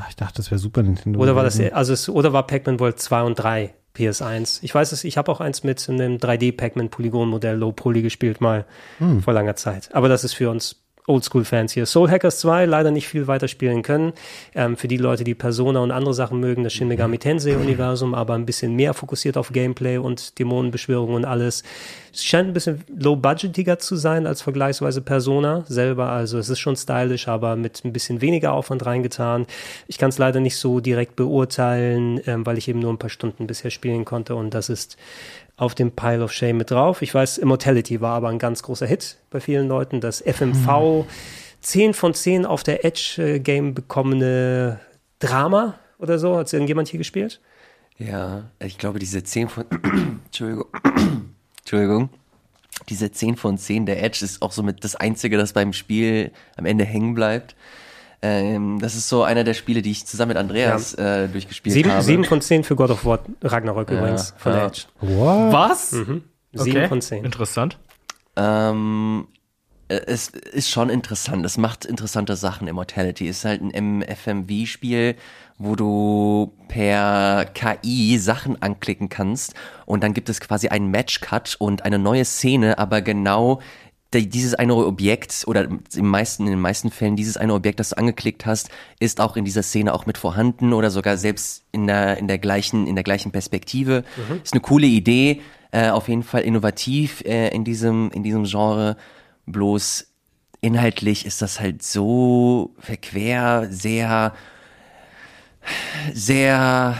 Speaker 2: Ich dachte, das wäre Super Nintendo.
Speaker 1: Oder war das, also es, oder war Pac-Man World 2 und 3 PS1. Ich weiß es, ich habe auch eins mit einem 3D Pac-Man Polygon Modell Low Poly gespielt mal hm. vor langer Zeit. Aber das ist für uns Oldschool-Fans hier. Soul Hackers 2 leider nicht viel weiter spielen können. Ähm, für die Leute, die Persona und andere Sachen mögen, das Shin Megami Tensei-Universum, aber ein bisschen mehr fokussiert auf Gameplay und Dämonenbeschwörung und alles. Es scheint ein bisschen low-budgetiger zu sein als vergleichsweise Persona selber. Also es ist schon stylisch, aber mit ein bisschen weniger Aufwand reingetan. Ich kann es leider nicht so direkt beurteilen, ähm, weil ich eben nur ein paar Stunden bisher spielen konnte und das ist auf dem Pile of Shame mit drauf. Ich weiß, Immortality war aber ein ganz großer Hit bei vielen Leuten. Das FMV mhm. 10 von 10 auf der Edge-Game bekommene Drama oder so. Hat irgendjemand hier gespielt?
Speaker 4: Ja, ich glaube, diese 10 von. Entschuldigung. Entschuldigung. Diese 10 von 10 der Edge ist auch somit das Einzige, das beim Spiel am Ende hängen bleibt. Ähm, das ist so einer der Spiele, die ich zusammen mit Andreas ja. äh, durchgespielt
Speaker 1: sieben,
Speaker 4: habe.
Speaker 1: 7 von 10 für God of War Ragnarök ja, übrigens von ja. Edge.
Speaker 3: What? Was?
Speaker 1: Mhm. 7 okay. von 10.
Speaker 3: Interessant.
Speaker 4: Ähm, äh, es ist schon interessant. Es macht interessante Sachen. Immortality ist halt ein FMV-Spiel, wo du per KI Sachen anklicken kannst und dann gibt es quasi einen Match-Cut und eine neue Szene, aber genau dieses eine Objekt oder im meisten, in den meisten Fällen dieses eine Objekt, das du angeklickt hast, ist auch in dieser Szene auch mit vorhanden oder sogar selbst in der, in der gleichen, in der gleichen Perspektive. Mhm. Ist eine coole Idee, äh, auf jeden Fall innovativ äh, in diesem, in diesem Genre. Bloß inhaltlich ist das halt so verquer, sehr, sehr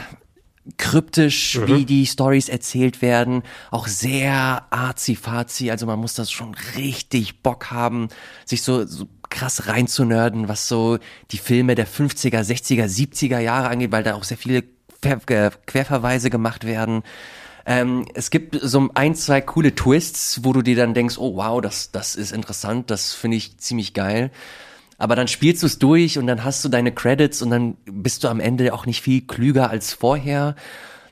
Speaker 4: kryptisch, mhm. wie die Stories erzählt werden, auch sehr arzi-fazi, also man muss das schon richtig Bock haben, sich so, so krass reinzunörden, was so die Filme der 50er, 60er, 70er Jahre angeht, weil da auch sehr viele Querverweise gemacht werden. Ähm, es gibt so ein, zwei coole Twists, wo du dir dann denkst, oh wow, das, das ist interessant, das finde ich ziemlich geil. Aber dann spielst du es durch und dann hast du deine Credits und dann bist du am Ende auch nicht viel klüger als vorher.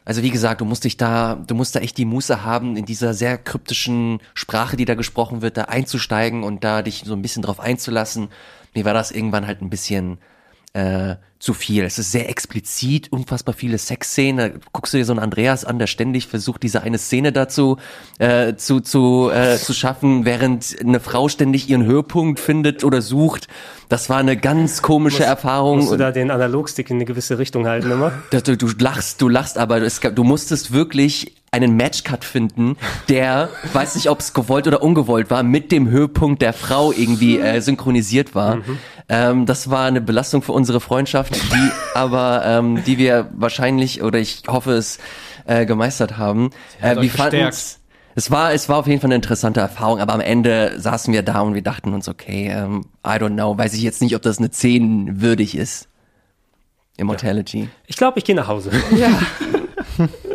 Speaker 4: Also wie gesagt, du musst dich da, du musst da echt die Muße haben, in dieser sehr kryptischen Sprache, die da gesprochen wird, da einzusteigen und da dich so ein bisschen drauf einzulassen. Mir war das irgendwann halt ein bisschen äh, zu viel. Es ist sehr explizit, unfassbar viele Sexszenen. Guckst du dir so einen Andreas an, der ständig versucht, diese eine Szene dazu äh, zu, zu, äh, zu schaffen, während eine Frau ständig ihren Höhepunkt findet oder sucht. Das war eine ganz komische
Speaker 1: musst,
Speaker 4: Erfahrung.
Speaker 1: Musst du da den Analogstick in eine gewisse Richtung halten immer?
Speaker 4: Du, du lachst, du lachst, aber es, du musstest wirklich einen Matchcut finden, der, weiß nicht, ob es gewollt oder ungewollt war, mit dem Höhepunkt der Frau irgendwie äh, synchronisiert war. Mhm. Ähm, das war eine Belastung für unsere Freundschaft, die aber, ähm, die wir wahrscheinlich oder ich hoffe es äh, gemeistert haben.
Speaker 3: Äh, wir fanden
Speaker 4: es war, es war auf jeden Fall eine interessante Erfahrung, aber am Ende saßen wir da und wir dachten uns, okay, ähm, I don't know, weiß ich jetzt nicht, ob das eine 10 würdig ist. Immortality. Ja.
Speaker 1: Ich glaube, ich gehe nach Hause. Ja.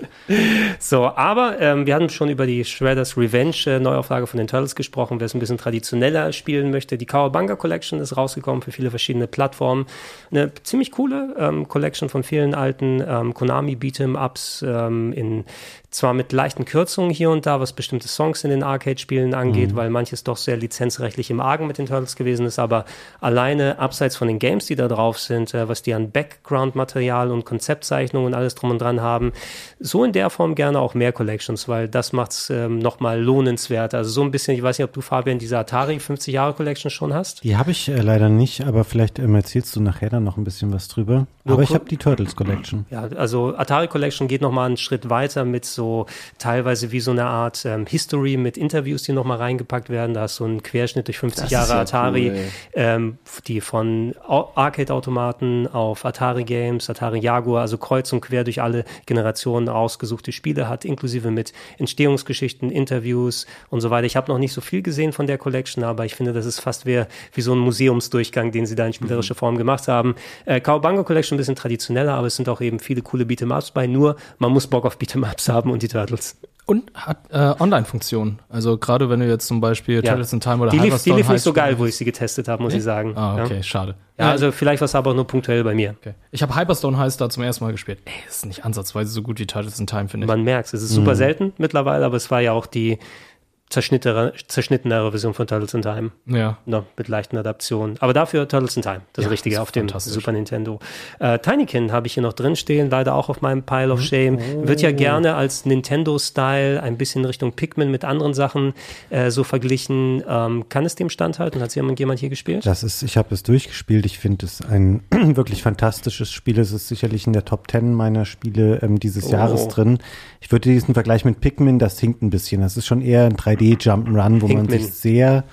Speaker 1: so, aber ähm, wir hatten schon über die Shredders Revenge äh, Neuauflage von den Turtles gesprochen. Wer es ein bisschen traditioneller spielen möchte, die Kawabanga Collection ist rausgekommen für viele verschiedene Plattformen. Eine ziemlich coole ähm, Collection von vielen alten ähm, Konami Beat'em Ups ähm, in zwar mit leichten Kürzungen hier und da, was bestimmte Songs in den Arcade-Spielen angeht, mhm. weil manches doch sehr lizenzrechtlich im Argen mit den Turtles gewesen ist, aber alleine abseits von den Games, die da drauf sind, äh, was die an Background-Material und Konzeptzeichnungen und alles drum und dran haben, so in der Form gerne auch mehr Collections, weil das macht es ähm, nochmal lohnenswert. Also so ein bisschen, ich weiß nicht, ob du Fabian diese Atari 50 Jahre Collection schon hast.
Speaker 2: Die habe ich äh, leider nicht, aber vielleicht ähm, erzählst du nachher dann noch ein bisschen was drüber. Nur aber ich habe die Turtles Collection.
Speaker 1: Ja, also Atari Collection geht nochmal einen Schritt weiter mit so so teilweise wie so eine Art ähm, History mit Interviews, die nochmal reingepackt werden. Da ist so ein Querschnitt durch 50 das Jahre ja Atari, cool, ähm, die von Arcade-Automaten auf Atari Games, Atari Jaguar, also kreuz und quer durch alle Generationen ausgesuchte Spiele hat, inklusive mit Entstehungsgeschichten, Interviews und so weiter. Ich habe noch nicht so viel gesehen von der Collection, aber ich finde, das ist fast wie, wie so ein Museumsdurchgang, den sie da in spielerischer mhm. Form gemacht haben. Äh, Cowabunga Collection ein bisschen traditioneller, aber es sind auch eben viele coole Beat'em-Ups bei. Nur man muss Bock auf Beat'em-Ups haben und die Turtles.
Speaker 3: Und hat äh, Online-Funktionen. Also gerade wenn du jetzt zum Beispiel ja. Turtles in Time oder
Speaker 1: Die lief, die lief nicht so geil, wo ich sie getestet habe, muss nee? ich sagen.
Speaker 3: Ah, okay, ja. schade.
Speaker 1: Ja, also vielleicht war es aber auch nur punktuell bei mir.
Speaker 3: Okay. Ich habe Hyperstone Heist da zum ersten Mal gespielt. Ey, ist nicht ansatzweise so gut wie Turtles in Time, finde ich.
Speaker 1: Man merkt es. ist super mhm. selten mittlerweile, aber es war ja auch die zerschnittenere, zerschnittenere Version von Turtles in Time.
Speaker 3: Ja.
Speaker 1: No, mit leichten Adaptionen. Aber dafür Turtles in Time, das ja, Richtige auf dem Super Nintendo. Äh, Tinykin habe ich hier noch drin stehen, leider auch auf meinem Pile of. Shame. Oh. Wird ja gerne als Nintendo-Style ein bisschen Richtung Pikmin mit anderen Sachen äh, so verglichen. Ähm, kann es dem standhalten? Hat jemand, jemand hier gespielt?
Speaker 2: Das ist, ich habe es durchgespielt. Ich finde es ein wirklich fantastisches Spiel. Es ist sicherlich in der Top 10 meiner Spiele ähm, dieses oh. Jahres drin. Ich würde diesen Vergleich mit Pikmin, das hinkt ein bisschen. Das ist schon eher ein 3D 2D Jump'n'Run, wo Pinkman. man sich sehr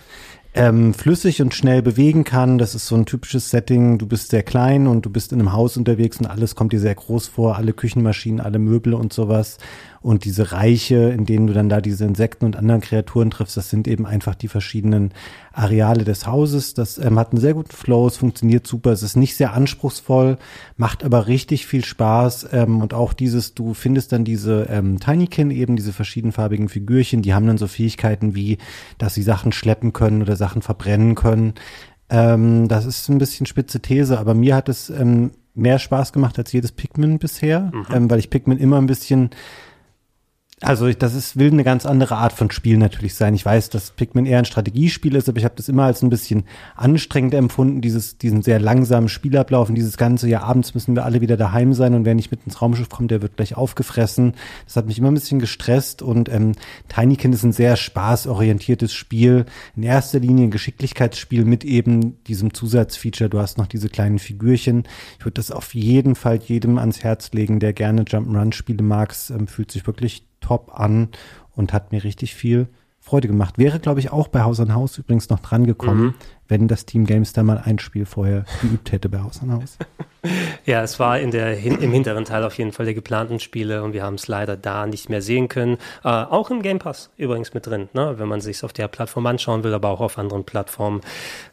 Speaker 2: ähm, flüssig und schnell bewegen kann. Das ist so ein typisches Setting. Du bist sehr klein und du bist in einem Haus unterwegs und alles kommt dir sehr groß vor. Alle Küchenmaschinen, alle Möbel und sowas. Und diese Reiche, in denen du dann da diese Insekten und anderen Kreaturen triffst, das sind eben einfach die verschiedenen Areale des Hauses. Das ähm, hat einen sehr guten Flow, es funktioniert super, es ist nicht sehr anspruchsvoll, macht aber richtig viel Spaß. Ähm, und auch dieses, du findest dann diese ähm, Tinykin eben, diese verschiedenfarbigen Figürchen, die haben dann so Fähigkeiten wie, dass sie Sachen schleppen können oder Sachen verbrennen können. Ähm, das ist ein bisschen spitze These, aber mir hat es ähm, mehr Spaß gemacht als jedes Pikmin bisher, mhm. ähm, weil ich Pikmin immer ein bisschen also das ist, will eine ganz andere Art von Spiel natürlich sein. Ich weiß, dass Pikmin eher ein Strategiespiel ist, aber ich habe das immer als ein bisschen anstrengend empfunden, dieses, diesen sehr langsamen Spielablauf und dieses ganze, ja, abends müssen wir alle wieder daheim sein und wer nicht mit ins Raumschiff kommt, der wird gleich aufgefressen. Das hat mich immer ein bisschen gestresst und ähm, Tinykin ist ein sehr spaßorientiertes Spiel. In erster Linie ein Geschicklichkeitsspiel mit eben diesem Zusatzfeature. Du hast noch diese kleinen Figürchen. Ich würde das auf jeden Fall jedem ans Herz legen, der gerne Jump'n'Run-Spiele mag. Es ähm, fühlt sich wirklich top an und hat mir richtig viel Freude gemacht. Wäre, glaube ich, auch bei Haus an Haus übrigens noch dran gekommen, mhm. wenn das Team Gamestar mal ein Spiel vorher geübt hätte bei Haus an Haus.
Speaker 1: Ja, es war in der, im hinteren Teil auf jeden Fall der geplanten Spiele und wir haben es leider da nicht mehr sehen können. Äh, auch im Game Pass übrigens mit drin, ne? wenn man sich auf der Plattform anschauen will, aber auch auf anderen Plattformen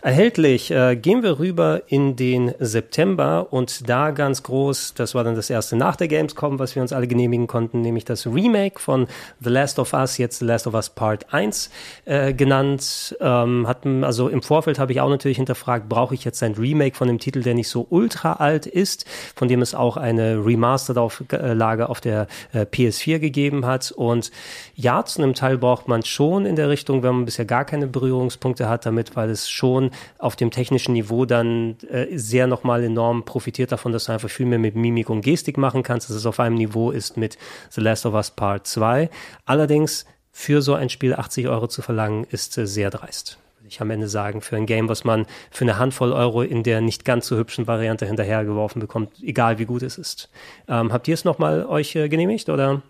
Speaker 1: erhältlich. Äh, gehen wir rüber in den September und da ganz groß, das war dann das erste nach der Gamescom, was wir uns alle genehmigen konnten, nämlich das Remake von The Last of Us, jetzt The Last of Us Part 1 äh, genannt. Ähm, hatten, also im Vorfeld habe ich auch natürlich hinterfragt, brauche ich jetzt ein Remake von dem Titel, der nicht so ultra alt alt ist, von dem es auch eine Remastered-Auflage auf der äh, PS4 gegeben hat. Und ja, zu einem Teil braucht man schon in der Richtung, wenn man bisher gar keine Berührungspunkte hat damit, weil es schon auf dem technischen Niveau dann äh, sehr nochmal enorm profitiert davon, dass du einfach viel mehr mit Mimik und Gestik machen kannst, dass es auf einem Niveau ist mit The Last of Us Part 2. Allerdings für so ein Spiel 80 Euro zu verlangen, ist äh, sehr dreist ich am Ende sagen, für ein Game, was man für eine Handvoll Euro in der nicht ganz so hübschen Variante hinterhergeworfen bekommt, egal wie gut es ist. Ähm, habt ihr es nochmal euch äh, genehmigt oder?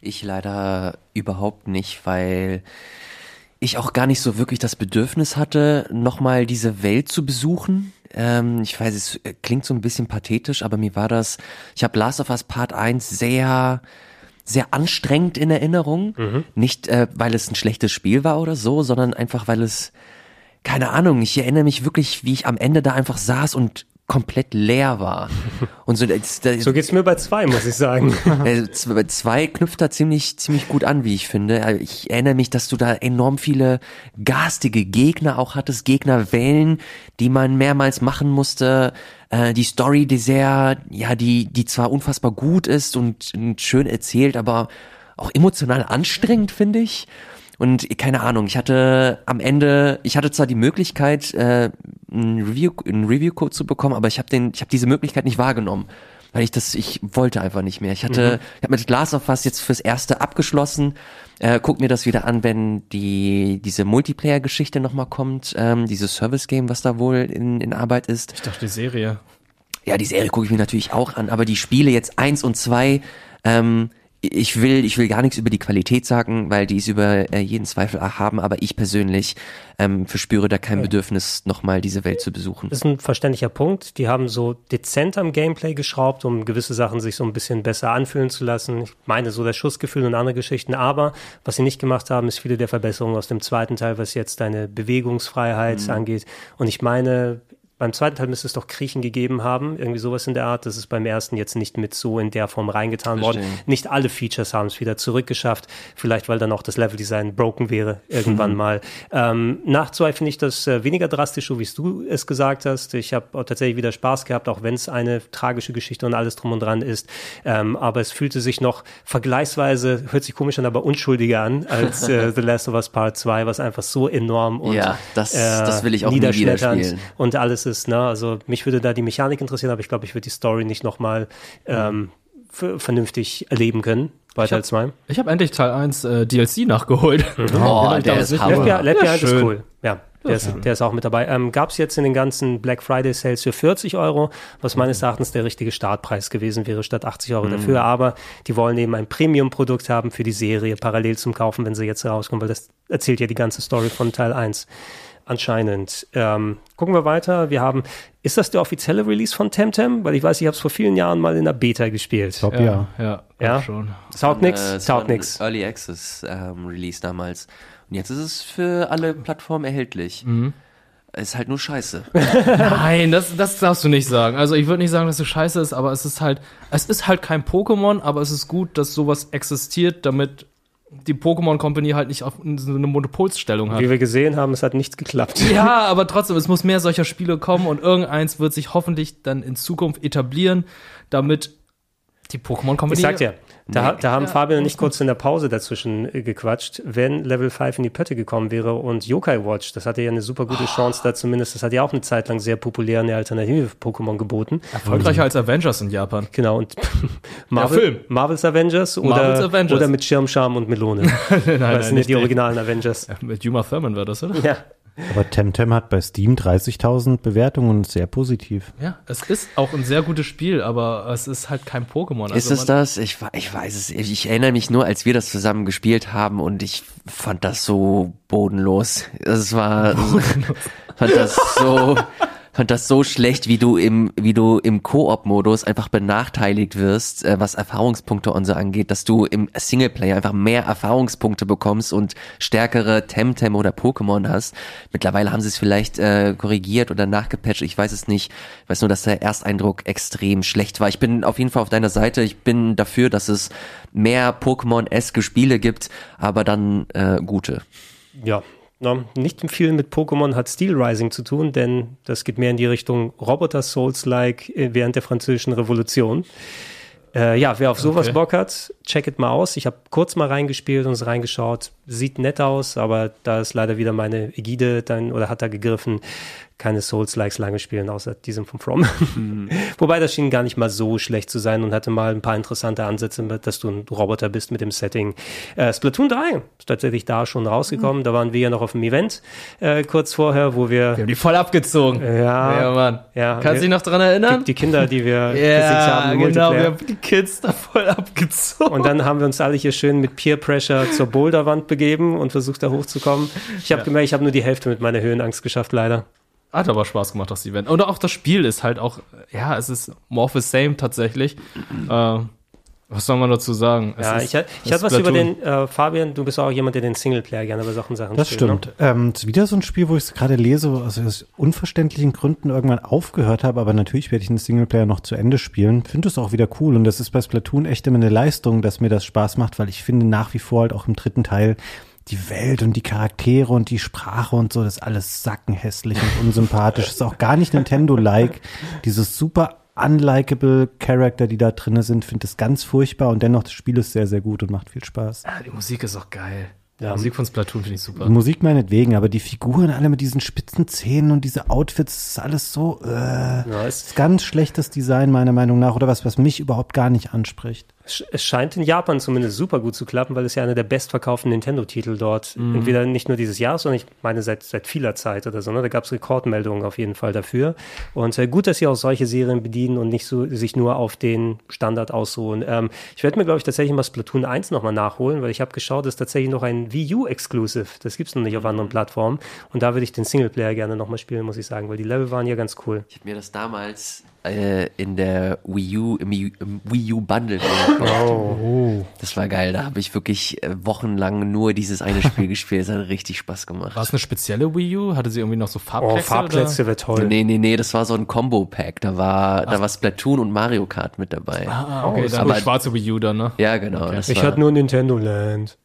Speaker 4: Ich leider überhaupt nicht, weil ich auch gar nicht so wirklich das Bedürfnis hatte, nochmal diese Welt zu besuchen. Ähm, ich weiß, es klingt so ein bisschen pathetisch, aber mir war das, ich habe Last of Us Part 1 sehr sehr anstrengend in Erinnerung. Mhm. Nicht, äh, weil es ein schlechtes Spiel war oder so, sondern einfach, weil es, keine Ahnung, ich erinnere mich wirklich, wie ich am Ende da einfach saß und komplett leer war. Und so, das,
Speaker 1: das, so geht's mir bei zwei, muss ich sagen.
Speaker 4: bei zwei knüpft da ziemlich, ziemlich gut an, wie ich finde. Also ich erinnere mich, dass du da enorm viele garstige Gegner auch hattest, Gegnerwellen, die man mehrmals machen musste. Äh, die Story, die sehr, ja, die, die zwar unfassbar gut ist und, und schön erzählt, aber auch emotional anstrengend, finde ich. Und keine Ahnung, ich hatte am Ende, ich hatte zwar die Möglichkeit, äh, einen Review, einen Review-Code zu bekommen, aber ich habe den, ich habe diese Möglichkeit nicht wahrgenommen, weil ich das, ich wollte einfach nicht mehr. Ich hatte, mhm. ich habe mit Glass of Us jetzt fürs erste abgeschlossen. Äh, guck mir das wieder an, wenn die diese Multiplayer-Geschichte nochmal kommt, ähm, dieses Service-Game, was da wohl in, in Arbeit ist.
Speaker 3: Ich dachte die Serie.
Speaker 4: Ja, die Serie gucke ich mir natürlich auch an, aber die Spiele jetzt eins und zwei ähm, ich will, ich will gar nichts über die Qualität sagen, weil die ist über äh, jeden Zweifel haben, aber ich persönlich ähm, verspüre da kein Bedürfnis, nochmal diese Welt zu besuchen.
Speaker 1: Das ist ein verständlicher Punkt. Die haben so dezent am Gameplay geschraubt, um gewisse Sachen sich so ein bisschen besser anfühlen zu lassen. Ich meine so das Schussgefühl und andere Geschichten, aber was sie nicht gemacht haben, ist viele der Verbesserungen aus dem zweiten Teil, was jetzt deine Bewegungsfreiheit mhm. angeht. Und ich meine, beim zweiten Teil müsste es doch Kriechen gegeben haben, irgendwie sowas in der Art. Das ist beim ersten jetzt nicht mit so in der Form reingetan Verstehen. worden. Nicht alle Features haben es wieder zurückgeschafft. Vielleicht, weil dann auch das Leveldesign broken wäre irgendwann mhm. mal. Ähm, nach zwei finde ich das äh, weniger drastisch, so wie du es gesagt hast. Ich habe tatsächlich wieder Spaß gehabt, auch wenn es eine tragische Geschichte und alles drum und dran ist. Ähm, aber es fühlte sich noch vergleichsweise, hört sich komisch an, aber unschuldiger an als äh, The Last of Us Part 2, was einfach so enorm und
Speaker 4: ja, das, äh, das will ich auch nie wieder spielen.
Speaker 1: und alles ist. Ne? Also mich würde da die Mechanik interessieren, aber ich glaube, ich würde die Story nicht nochmal ähm, vernünftig erleben können bei
Speaker 3: ich
Speaker 1: Teil 2.
Speaker 3: Ich habe endlich Teil 1 äh, DLC nachgeholt.
Speaker 4: Oh, genau, der ist Hammer.
Speaker 1: Left, Left ja, ist cool. Ja, der ist, der ist auch mit dabei. Ähm, Gab es jetzt in den ganzen Black Friday Sales für 40 Euro, was meines Erachtens der richtige Startpreis gewesen wäre, statt 80 Euro mhm. dafür. Aber die wollen eben ein Premium-Produkt haben für die Serie, parallel zum Kaufen, wenn sie jetzt rauskommen, weil das erzählt ja die ganze Story von Teil 1. anscheinend. Ähm, gucken wir weiter. Wir haben, ist das der offizielle Release von Temtem? Weil ich weiß, ich habe es vor vielen Jahren mal in der Beta gespielt.
Speaker 2: Ich glaube, ja.
Speaker 3: Ja,
Speaker 1: ja.
Speaker 3: schon.
Speaker 1: Taugt nix,
Speaker 4: Äh, es
Speaker 1: taugt nix.
Speaker 4: Early Access ähm, Release damals. Und jetzt ist es für alle Plattformen erhältlich. Ist halt nur scheiße.
Speaker 3: Nein, das, das darfst du nicht sagen. Also ich würde nicht sagen, dass es scheiße ist, aber es ist halt, es ist halt kein Pokémon, aber es ist gut, dass sowas existiert, damit die Pokémon Company halt nicht auf so eine Monopolsstellung hat.
Speaker 1: Wie wir gesehen haben, es hat nichts geklappt.
Speaker 3: Ja, aber trotzdem, es muss mehr solcher Spiele kommen und irgendeins wird sich hoffentlich dann in Zukunft etablieren, damit die Pokémon Company.
Speaker 1: Ich sag dir, da, da haben
Speaker 3: Ja,
Speaker 1: Fabian und ich kurz in der Pause dazwischen äh, gequatscht. Wenn Level 5 in die Pötte gekommen wäre und Yokai Watch, das hatte ja eine super gute Chance da zumindest, das hat ja auch eine Zeit lang sehr populär eine Alternative Pokémon geboten.
Speaker 3: erfolgreicher als Avengers in Japan.
Speaker 1: Genau, und Marvel,
Speaker 3: Film.
Speaker 1: Marvel's Avengers oder,
Speaker 3: Marvel's Avengers.
Speaker 1: oder mit Schirmscham und Melone. Weil das sind ja
Speaker 3: nicht
Speaker 1: die originalen Avengers.
Speaker 3: Ja, mit Yuma Thurman war das, oder?
Speaker 1: Ja.
Speaker 2: Aber Temtem hat bei Steam 30.000 Bewertungen und ist sehr positiv.
Speaker 3: Ja, es ist auch ein sehr gutes Spiel, aber es ist halt kein Pokémon.
Speaker 4: ist
Speaker 3: Also
Speaker 4: es
Speaker 3: man-
Speaker 4: das? Ich, ich weiß es. Ich, ich erinnere mich nur, als wir das zusammen gespielt haben und ich fand das so bodenlos. Es war, fand das so, fand das so schlecht, wie du im, wie du im Koop-Modus einfach benachteiligt wirst, äh, was Erfahrungspunkte und so angeht, dass du im Singleplayer einfach mehr Erfahrungspunkte bekommst und stärkere Temtem oder Pokémon hast. Mittlerweile haben sie es vielleicht äh, korrigiert oder nachgepatcht, ich weiß es nicht. Ich weiß nur, dass der Ersteindruck extrem schlecht war. Ich bin auf jeden Fall auf deiner Seite. Ich bin dafür, dass es mehr Pokémon-eske Spiele gibt, aber dann äh, gute.
Speaker 1: Ja, no, nicht viel mit Pokémon hat Steel Rising zu tun, denn das geht mehr in die Richtung Roboter Souls-like äh, während der französischen Revolution. Äh, ja, wer auf sowas
Speaker 3: Okay.
Speaker 1: Bock hat, check it mal aus. Ich habe kurz mal reingespielt und es reingeschaut. Sieht nett aus, aber da ist leider wieder meine Ägide dann oder hat da gegriffen. Keine Souls-likes lange spielen, außer diesem von From. Wobei das schien gar nicht mal so schlecht zu sein und hatte mal ein paar interessante Ansätze, mit, dass du ein Roboter bist mit dem Setting. Äh, Splatoon 3 ist tatsächlich da schon rausgekommen. Da waren wir ja noch auf dem Event äh, kurz vorher, wo wir
Speaker 3: Wir haben die voll abgezogen.
Speaker 1: Ja.
Speaker 3: Ja, Mann.
Speaker 1: Ja,
Speaker 3: Kannst du dich noch dran erinnern?
Speaker 1: die, die Kinder, die wir
Speaker 3: ja,
Speaker 1: haben
Speaker 3: genau. Wir haben die Kids da voll abgezogen.
Speaker 1: Und dann haben wir uns alle hier schön mit Peer Pressure zur Boulderwand begeben und versucht da hochzukommen. Ich habe gemerkt, ich habe nur die Hälfte mit meiner Höhenangst geschafft, leider.
Speaker 3: Hat aber Spaß gemacht, das Event. Und auch das Spiel ist halt auch, ja, es ist more of the same tatsächlich. äh, was soll man dazu sagen? Es
Speaker 1: Ja,
Speaker 3: ist-
Speaker 1: ich, hatte-
Speaker 3: ist
Speaker 1: was über
Speaker 3: Splatoon.
Speaker 1: den, äh, Fabian, du bist auch jemand, der den Singleplayer gerne bei solchen Sachen
Speaker 2: Das
Speaker 1: spielt.
Speaker 2: stimmt. Ähm, es ist wieder so ein Spiel, wo ich es gerade lese, wo also aus unverständlichen Gründen irgendwann aufgehört habe, aber natürlich werde ich den Singleplayer noch zu Ende spielen. Finde es auch wieder cool und das ist bei Splatoon echt immer eine Leistung, dass mir das Spaß macht, weil ich finde nach wie vor halt auch im dritten Teil die Welt und die Charaktere und die Sprache und so, das ist alles sackenhässlich und unsympathisch. ist auch gar nicht Nintendo-like. Dieses super unlikable Charakter, die da drinne sind, finde das ganz furchtbar und dennoch das Spiel ist sehr, sehr gut und macht viel Spaß.
Speaker 3: Ja, die Musik ist auch geil.
Speaker 1: Ja.
Speaker 3: Die Musik von Splatoon finde ich super.
Speaker 2: Die Musik meinetwegen, aber die Figuren alle mit diesen spitzen Zähnen und diese Outfits, das ist alles so, äh,
Speaker 1: Ja, es,
Speaker 2: ist ganz schlechtes Design meiner Meinung nach oder was, was mich überhaupt gar nicht anspricht.
Speaker 1: Es es scheint in Japan zumindest super gut zu klappen, weil es ja einer der bestverkauften Nintendo-Titel dort,
Speaker 3: Mhm.
Speaker 1: entweder nicht nur dieses Jahr, sondern ich meine seit, seit vieler Zeit oder so. Ne? Da gab es Rekordmeldungen auf jeden Fall dafür. Und äh, gut, dass sie auch solche Serien bedienen und nicht so sich nur auf den Standard ausruhen. Ähm, ich werde mir, glaube ich, tatsächlich mal Splatoon 1 nochmal nachholen, weil ich habe geschaut, das ist tatsächlich noch ein Wii U-Exclusive. Das gibt's noch nicht auf anderen Plattformen. Und da würde ich den Singleplayer gerne nochmal spielen, muss ich sagen, weil die Level waren ja ganz cool.
Speaker 4: Ich habe mir das damals äh, in der Wii U, im, Wii- im Wii U Bundle
Speaker 1: Oh.
Speaker 4: Das war geil. Da habe ich wirklich äh, wochenlang nur dieses eine Spiel gespielt. Es hat richtig Spaß gemacht.
Speaker 3: War es eine spezielle Wii U? Hatte sie irgendwie noch so
Speaker 1: Oh,
Speaker 3: Farbplätze?
Speaker 1: Farbplätze wäre toll.
Speaker 4: Nee, nee, nee, das war so ein Combo-Pack. Da war, da war Splatoon und Mario Kart mit dabei.
Speaker 3: Ah, okay,
Speaker 1: Oh,
Speaker 3: dann
Speaker 4: aber-
Speaker 3: schwarze Wii U dann, ne?
Speaker 4: Ja, genau. Das,
Speaker 1: Ich
Speaker 4: war,
Speaker 1: hatte nur Nintendo Land.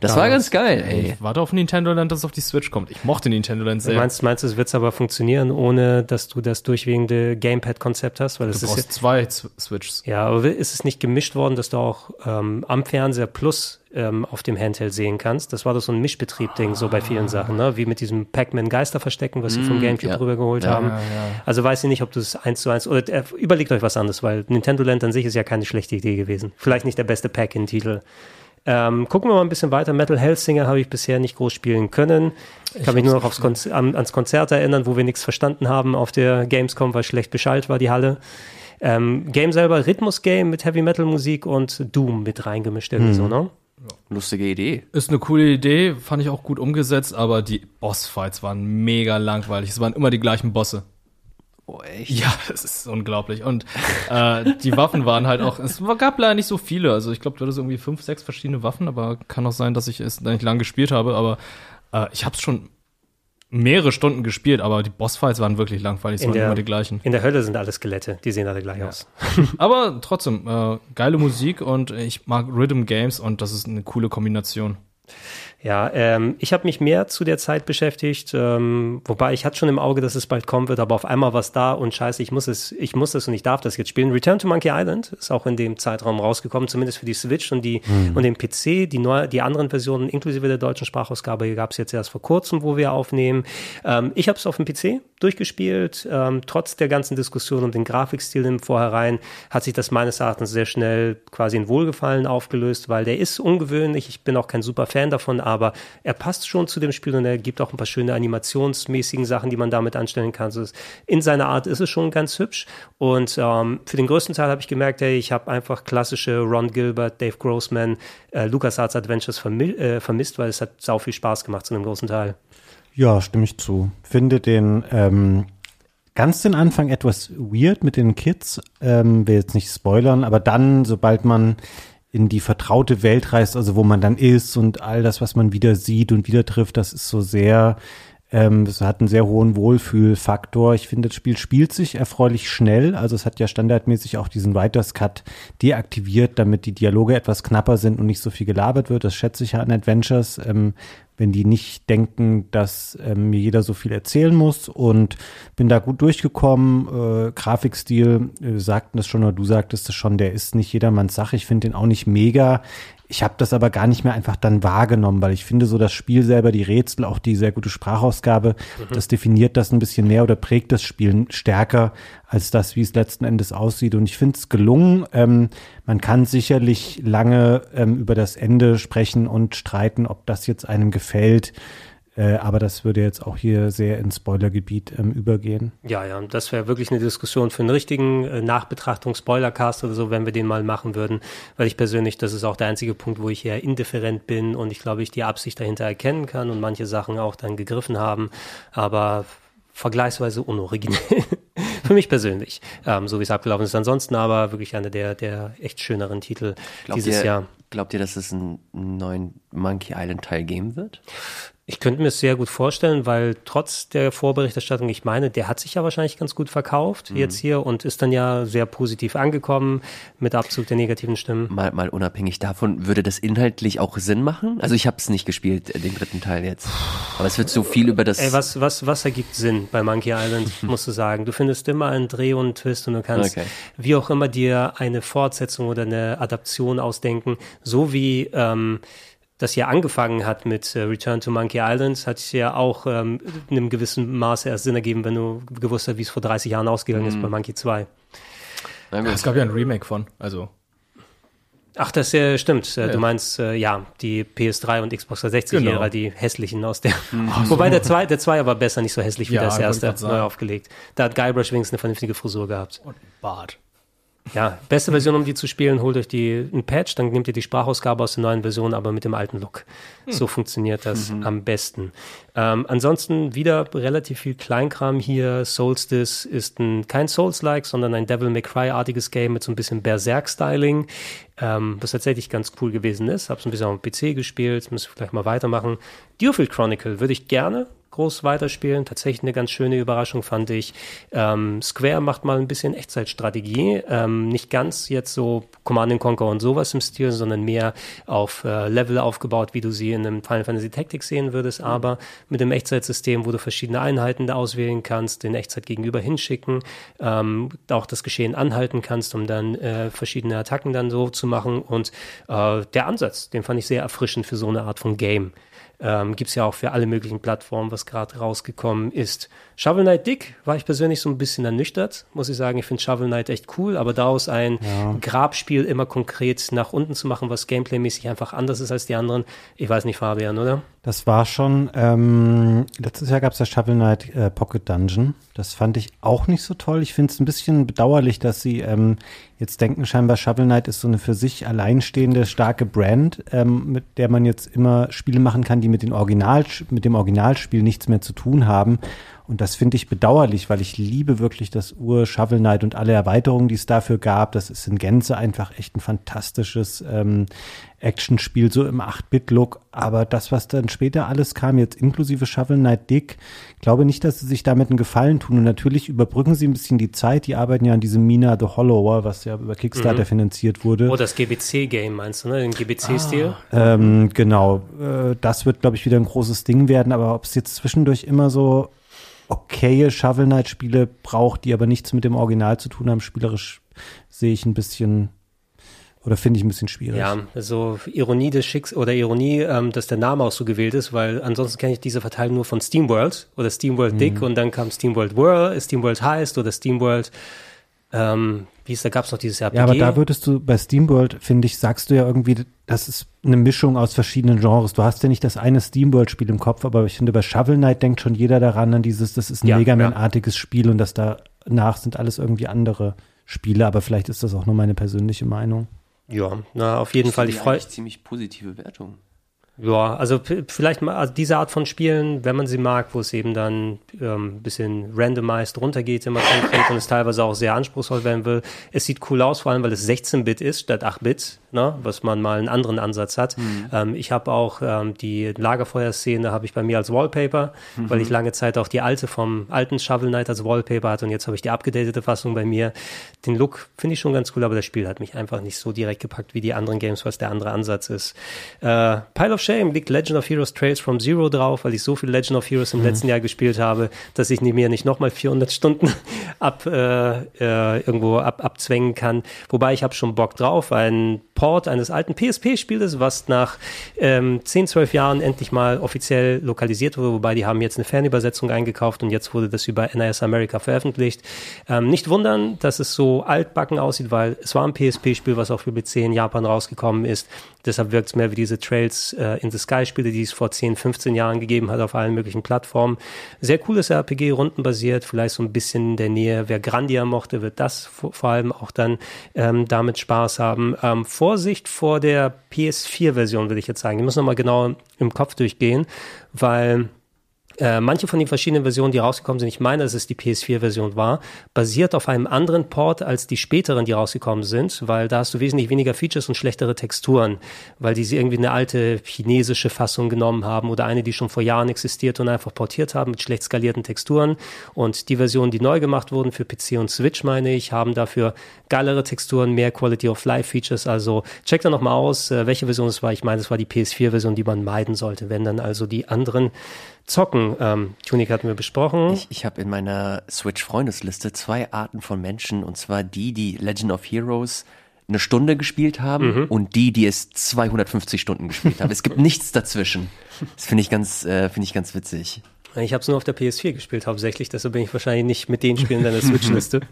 Speaker 4: Das war ganz geil, ey.
Speaker 3: Ich warte auf Nintendo Land, dass es auf die Switch kommt. Ich mochte Nintendo Land sehr.
Speaker 1: Meinst, meinst du, es wird aber funktionieren, ohne dass du das durchwegende Gamepad-Konzept hast? Weil
Speaker 3: du
Speaker 1: das ist
Speaker 3: brauchst zwei Z- Switches.
Speaker 1: ja, ja, aber ist es nicht gemischt worden, dass du auch ähm, am Fernseher plus ähm, auf dem Handheld sehen kannst? Das war doch so ein Mischbetrieb-Ding, so bei vielen Sachen, ne? Wie mit diesem Pac-Man Geisterverstecken, was sie vom Gamecube
Speaker 4: ja.
Speaker 1: rübergeholt
Speaker 4: Ja,
Speaker 1: haben. Also weiß ich nicht, ob du es eins zu eins oder äh, überlegt euch was anderes, weil Nintendo Land an sich ist ja keine schlechte Idee gewesen. Vielleicht nicht der beste Pack-in-Titel. Ähm, gucken wir mal ein bisschen weiter. Metal Hellsinger habe ich bisher nicht groß spielen können. Ich kann mich nur noch aufs Konz an, ans Konzert erinnern, wo wir nichts verstanden haben auf der Gamescom, weil schlecht beschallt war die Halle. Ähm, Game selber, Rhythmus-Game mit Heavy Metal Musik und Doom mit reingemischt irgendwie so, ne?
Speaker 4: Lustige Idee.
Speaker 3: Ist eine coole Idee, fand ich auch gut umgesetzt, aber die Bossfights waren mega langweilig. Es waren immer die gleichen Bosse.
Speaker 4: Oh, echt?
Speaker 3: Ja, das ist unglaublich. Und äh, die Waffen waren halt auch, es gab leider nicht so viele. Also ich glaube, du hattest irgendwie fünf, sechs verschiedene Waffen, aber kann auch sein, dass ich es da nicht lang gespielt habe. Aber äh, ich habe es schon mehrere Stunden gespielt, aber die Bossfights waren wirklich langweilig, es waren
Speaker 1: der,
Speaker 3: immer die gleichen.
Speaker 1: In der Hölle sind alle Skelette, die sehen alle gleich ja. aus.
Speaker 3: aber trotzdem, äh, geile Musik und ich mag Rhythm Games und das ist eine coole Kombination.
Speaker 1: Ja, ähm, ich habe mich mehr zu der Zeit beschäftigt, ähm, wobei ich hatte schon im Auge, dass es bald kommen wird, aber auf einmal war es da und scheiße, ich muss es, ich muss es und ich darf das jetzt spielen. Return to Monkey Island ist auch in dem Zeitraum rausgekommen, zumindest für die Switch und die mhm. und den PC. Die neu, die anderen Versionen inklusive der deutschen Sprachausgabe gab es jetzt erst vor kurzem, wo wir aufnehmen. Ähm, ich habe es auf dem PC durchgespielt. Ähm, trotz der ganzen Diskussion um den Grafikstil im Vorhinein hat sich das meines Erachtens sehr schnell quasi in Wohlgefallen aufgelöst, weil der ist ungewöhnlich. Ich bin auch kein super Fan davon, aber er passt schon zu dem Spiel und er gibt auch ein paar schöne animationsmäßigen Sachen, die man damit anstellen kann. Also in seiner Art ist es schon ganz hübsch und ähm, für den größten Teil habe ich gemerkt, hey, ich habe einfach klassische Ron Gilbert, Dave Grossman, äh, LucasArts Adventures vermi äh, vermisst, weil es hat sau viel Spaß gemacht zu einem großen Teil.
Speaker 2: Ja, stimme ich zu. Finde den ähm, ganz den Anfang etwas weird mit den Kids. Ähm, will jetzt nicht spoilern, aber dann, sobald man in die vertraute Welt reist, also wo man dann ist und all das, was man wieder sieht und wieder trifft, das ist so sehr, ähm, es hat einen sehr hohen Wohlfühlfaktor. Ich finde, das Spiel spielt sich erfreulich schnell. Also es hat ja standardmäßig auch diesen Writers Cut deaktiviert, damit die Dialoge etwas knapper sind und nicht so viel gelabert wird. Das schätze ich ja an Adventures, ähm, wenn die nicht denken, dass ähm, mir jeder so viel erzählen muss und bin da gut durchgekommen. Äh, Grafikstil, äh, sagten das schon oder du sagtest es schon, der ist nicht jedermanns Sache. Ich finde den auch nicht mega. Ich habe das aber gar nicht mehr einfach dann wahrgenommen, weil ich finde so das Spiel selber, die Rätsel, auch die sehr gute Sprachausgabe, mhm. das definiert das ein bisschen mehr oder prägt das Spiel stärker als das, wie es letzten Endes aussieht. Und ich finde es gelungen. Ähm, man kann sicherlich lange ähm, über das Ende sprechen und streiten, ob das jetzt einem gefällt. Äh, aber das würde jetzt auch hier sehr ins Spoilergebiet ähm, übergehen.
Speaker 1: Ja, ja, das wäre wirklich eine Diskussion für einen richtigen äh, Nachbetrachtung, Spoilercast oder so, wenn wir den mal machen würden. Weil ich persönlich, das ist auch der einzige Punkt, wo ich eher indifferent bin und ich glaube, ich die Absicht dahinter erkennen kann und manche Sachen auch dann gegriffen haben. Aber vergleichsweise unoriginell. Für mich persönlich, ähm, so wie es abgelaufen ist. Ansonsten aber wirklich einer der, der echt schöneren Titel glaubt dieses
Speaker 4: ihr,
Speaker 1: Jahr.
Speaker 4: Glaubt ihr, dass es einen neuen Monkey Island Teil geben wird?
Speaker 1: Ich könnte mir es sehr gut vorstellen, weil trotz der Vorberichterstattung, ich meine, der hat sich ja wahrscheinlich ganz gut verkauft mhm. jetzt hier und ist dann ja sehr positiv angekommen mit Abzug der negativen Stimmen.
Speaker 4: Mal, mal unabhängig davon, würde das inhaltlich auch Sinn machen? Also ich habe es nicht gespielt, äh, den dritten Teil jetzt. Aber es wird so viel über das.
Speaker 1: Ey, was, was, was ergibt Sinn bei Monkey Island, musst du sagen. Du findest immer einen Dreh und einen Twist und du kannst okay. wie auch immer dir eine Fortsetzung oder eine Adaption ausdenken, so wie ähm, das ja angefangen hat mit äh, Return to Monkey Island, hat ja auch ähm, in einem gewissen Maße erst Sinn ergeben, wenn du gewusst hast, wie es vor 30 Jahren ausgegangen mhm. ist bei Monkey 2.
Speaker 3: Ja, es gab ja ein Remake von, also.
Speaker 1: Ach, das äh, stimmt. Ja. Du meinst, äh, ja, die PS3 und Xbox 360-Ära, genau. die hässlichen aus der. Mhm. Wobei der 2 der zwei aber besser nicht so hässlich wie ja, das erste neu aufgelegt. Da hat Guybrush wenigstens eine vernünftige Frisur gehabt.
Speaker 3: Und Bart.
Speaker 1: Ja, beste Version, um die zu spielen, holt euch die, ein Patch, dann nehmt ihr die Sprachausgabe aus der neuen Version, aber mit dem alten Look. Hm. So funktioniert das mhm. am besten. Ähm, ansonsten wieder relativ viel Kleinkram hier. Solstice ist ein, kein Souls-like, sondern ein Devil May Cry-artiges Game mit so ein bisschen Berserk-Styling, ähm, was tatsächlich ganz cool gewesen ist. Hab's ein bisschen auf dem PC gespielt, müssen wir vielleicht mal weitermachen. Dewfield Chronicle würde ich gerne groß weiterspielen. Tatsächlich eine ganz schöne Überraschung fand ich. Ähm, Square macht mal ein bisschen Echtzeitstrategie. Ähm, nicht ganz jetzt so Command Conquer und sowas im Stil, sondern mehr auf äh, Level aufgebaut, wie du sie in einem Final Fantasy Tactics sehen würdest, mhm. aber mit dem Echtzeitsystem, wo du verschiedene Einheiten da auswählen kannst, den Echtzeit gegenüber hinschicken, ähm, auch das Geschehen anhalten kannst, um dann äh, verschiedene Attacken dann so zu machen. Und äh, der Ansatz, den fand ich sehr erfrischend für so eine Art von Game. Ähm, Gibt es ja auch für alle möglichen Plattformen, was gerade rausgekommen ist. Shovel Knight Dick war ich persönlich so ein bisschen ernüchtert, muss ich sagen. Ich finde Shovel Knight echt cool, aber daraus ein ja. Grabspiel immer konkret nach unten zu machen, was gameplaymäßig einfach anders ist als die anderen, ich weiß nicht, Fabian, oder?
Speaker 2: Das war schon, ähm, letztes Jahr gab es ja Shovel Knight äh, Pocket Dungeon. Das fand ich auch nicht so toll. Ich finde es ein bisschen bedauerlich, dass sie ähm, jetzt denken, scheinbar Shovel Knight ist so eine für sich alleinstehende, starke Brand, ähm, mit der man jetzt immer Spiele machen kann, die mit, den Original, mit dem Originalspiel nichts mehr zu tun haben. Und das finde ich bedauerlich, weil ich liebe wirklich das Ur Shovel Knight und alle Erweiterungen, die es dafür gab. Das ist in Gänze einfach echt ein fantastisches ähm, Actionspiel, so im 8-Bit-Look. Aber das, was dann später alles kam, jetzt inklusive Shovel Knight Dick, glaube nicht, dass sie sich damit einen Gefallen tun. Und natürlich überbrücken sie ein bisschen die Zeit. Die arbeiten ja an diesem Mina the Hollower, was ja über Kickstarter mhm. finanziert wurde.
Speaker 1: Oh, das GBC-Game meinst du, ne? Den GBC-Stil?
Speaker 2: Ah, ähm, genau. Äh, das wird, glaube ich, wieder ein großes Ding werden. Aber ob es jetzt zwischendurch immer so okaye Shovel Knight Spiele braucht, die aber nichts mit dem Original zu tun haben. Spielerisch sehe ich ein bisschen oder finde ich ein bisschen schwierig.
Speaker 1: Ja, also Ironie des Schicks oder Ironie, ähm, dass der Name auch so gewählt ist, weil ansonsten kenne ich diese Verteilung nur von SteamWorld oder SteamWorld mhm. Dick und dann kam SteamWorld World, SteamWorld Heist oder SteamWorld ähm, wie ist, da gab es noch dieses RPG.
Speaker 2: Ja, aber da würdest du bei SteamWorld, finde ich, sagst du ja irgendwie, das ist eine Mischung aus verschiedenen Genres. Du hast ja nicht das eine SteamWorld-Spiel im Kopf, aber ich finde, bei Shovel Knight denkt schon jeder daran, an dieses, das ist ein ja, Mega Man-artiges ja. Spiel und das danach sind alles irgendwie andere Spiele, aber vielleicht ist das auch nur meine persönliche Meinung.
Speaker 1: Ja, na, auf jeden ich Fall. Ich freue
Speaker 4: ziemlich positive Wertung.
Speaker 1: Ja, also vielleicht mal also diese Art von Spielen, wenn man sie mag, wo es eben dann ähm, ein bisschen randomized runtergeht, immer konkret und es teilweise auch sehr anspruchsvoll werden will. Es sieht cool aus, vor allem weil es 16-Bit ist statt 8-Bit ne, was man mal einen anderen Ansatz hat. Mhm. Ähm, ich habe auch ähm, die Lagerfeuerszene habe ich bei mir als Wallpaper, mhm. weil ich lange Zeit auch die alte vom alten Shovel Knight als Wallpaper hatte und jetzt habe ich die abgedatete Fassung bei mir. Den Look finde ich schon ganz cool, aber das Spiel hat mich einfach nicht so direkt gepackt wie die anderen Games, was der andere Ansatz ist. Äh, Pile of Shame liegt Legend of Heroes Trails from Zero drauf, weil ich so viel Legend of Heroes im mhm. letzten Jahr gespielt habe, dass ich mir nicht nochmal 400 Stunden ab äh, äh, irgendwo ab, abzwängen kann. Wobei ich habe schon Bock drauf, ein Port eines alten PSP-Spieles, was nach ähm, 10, 12 Jahren endlich mal offiziell lokalisiert wurde, wobei die haben jetzt eine Fernübersetzung eingekauft und jetzt wurde das über NIS America veröffentlicht. Ähm, nicht wundern, dass es so altbacken aussieht, weil es war ein PSP-Spiel, was auch für PC in Japan rausgekommen ist. Deshalb wirkt es mehr wie diese Trails äh, in the Sky-Spiele, die es vor 10, 15 Jahren gegeben hat auf allen möglichen Plattformen. Sehr cooles RPG, rundenbasiert, vielleicht so ein bisschen in der Nähe. Wer Grandia mochte, wird das vor, allem auch dann ähm, damit Spaß haben. Ähm, Vorsicht vor der PS4-Version, würde ich jetzt sagen. Ich muss nochmal genau im Kopf durchgehen, weil äh, manche von den verschiedenen Versionen, die rausgekommen sind, ich meine, dass es die PS4-Version war, basiert auf einem anderen Port als die späteren, die rausgekommen sind, weil da hast du wesentlich weniger Features und schlechtere Texturen, weil die sie irgendwie eine alte chinesische Fassung genommen haben oder eine, die schon vor Jahren existiert und einfach portiert haben mit schlecht skalierten Texturen. Und die Versionen, die neu gemacht wurden für PC und Switch, meine ich, haben dafür geilere Texturen, mehr Quality of Life Features. Also check da nochmal aus, äh, welche Version es war. Ich meine, es war die PS4-Version, die man meiden sollte, wenn dann also die anderen Zocken. Ähm, Tunik hatten wir besprochen.
Speaker 4: Ich, ich habe in meiner Switch-Freundesliste zwei Arten von Menschen, und zwar die, die Legend of Heroes eine Stunde gespielt haben mhm. und die, die es 250 Stunden gespielt haben. es gibt nichts dazwischen. Das finde ich ganz, äh, finde ich ganz witzig.
Speaker 1: Ich habe es nur auf der PS4 gespielt hauptsächlich, deshalb bin ich wahrscheinlich nicht mit den Spielen deiner Switch-Liste.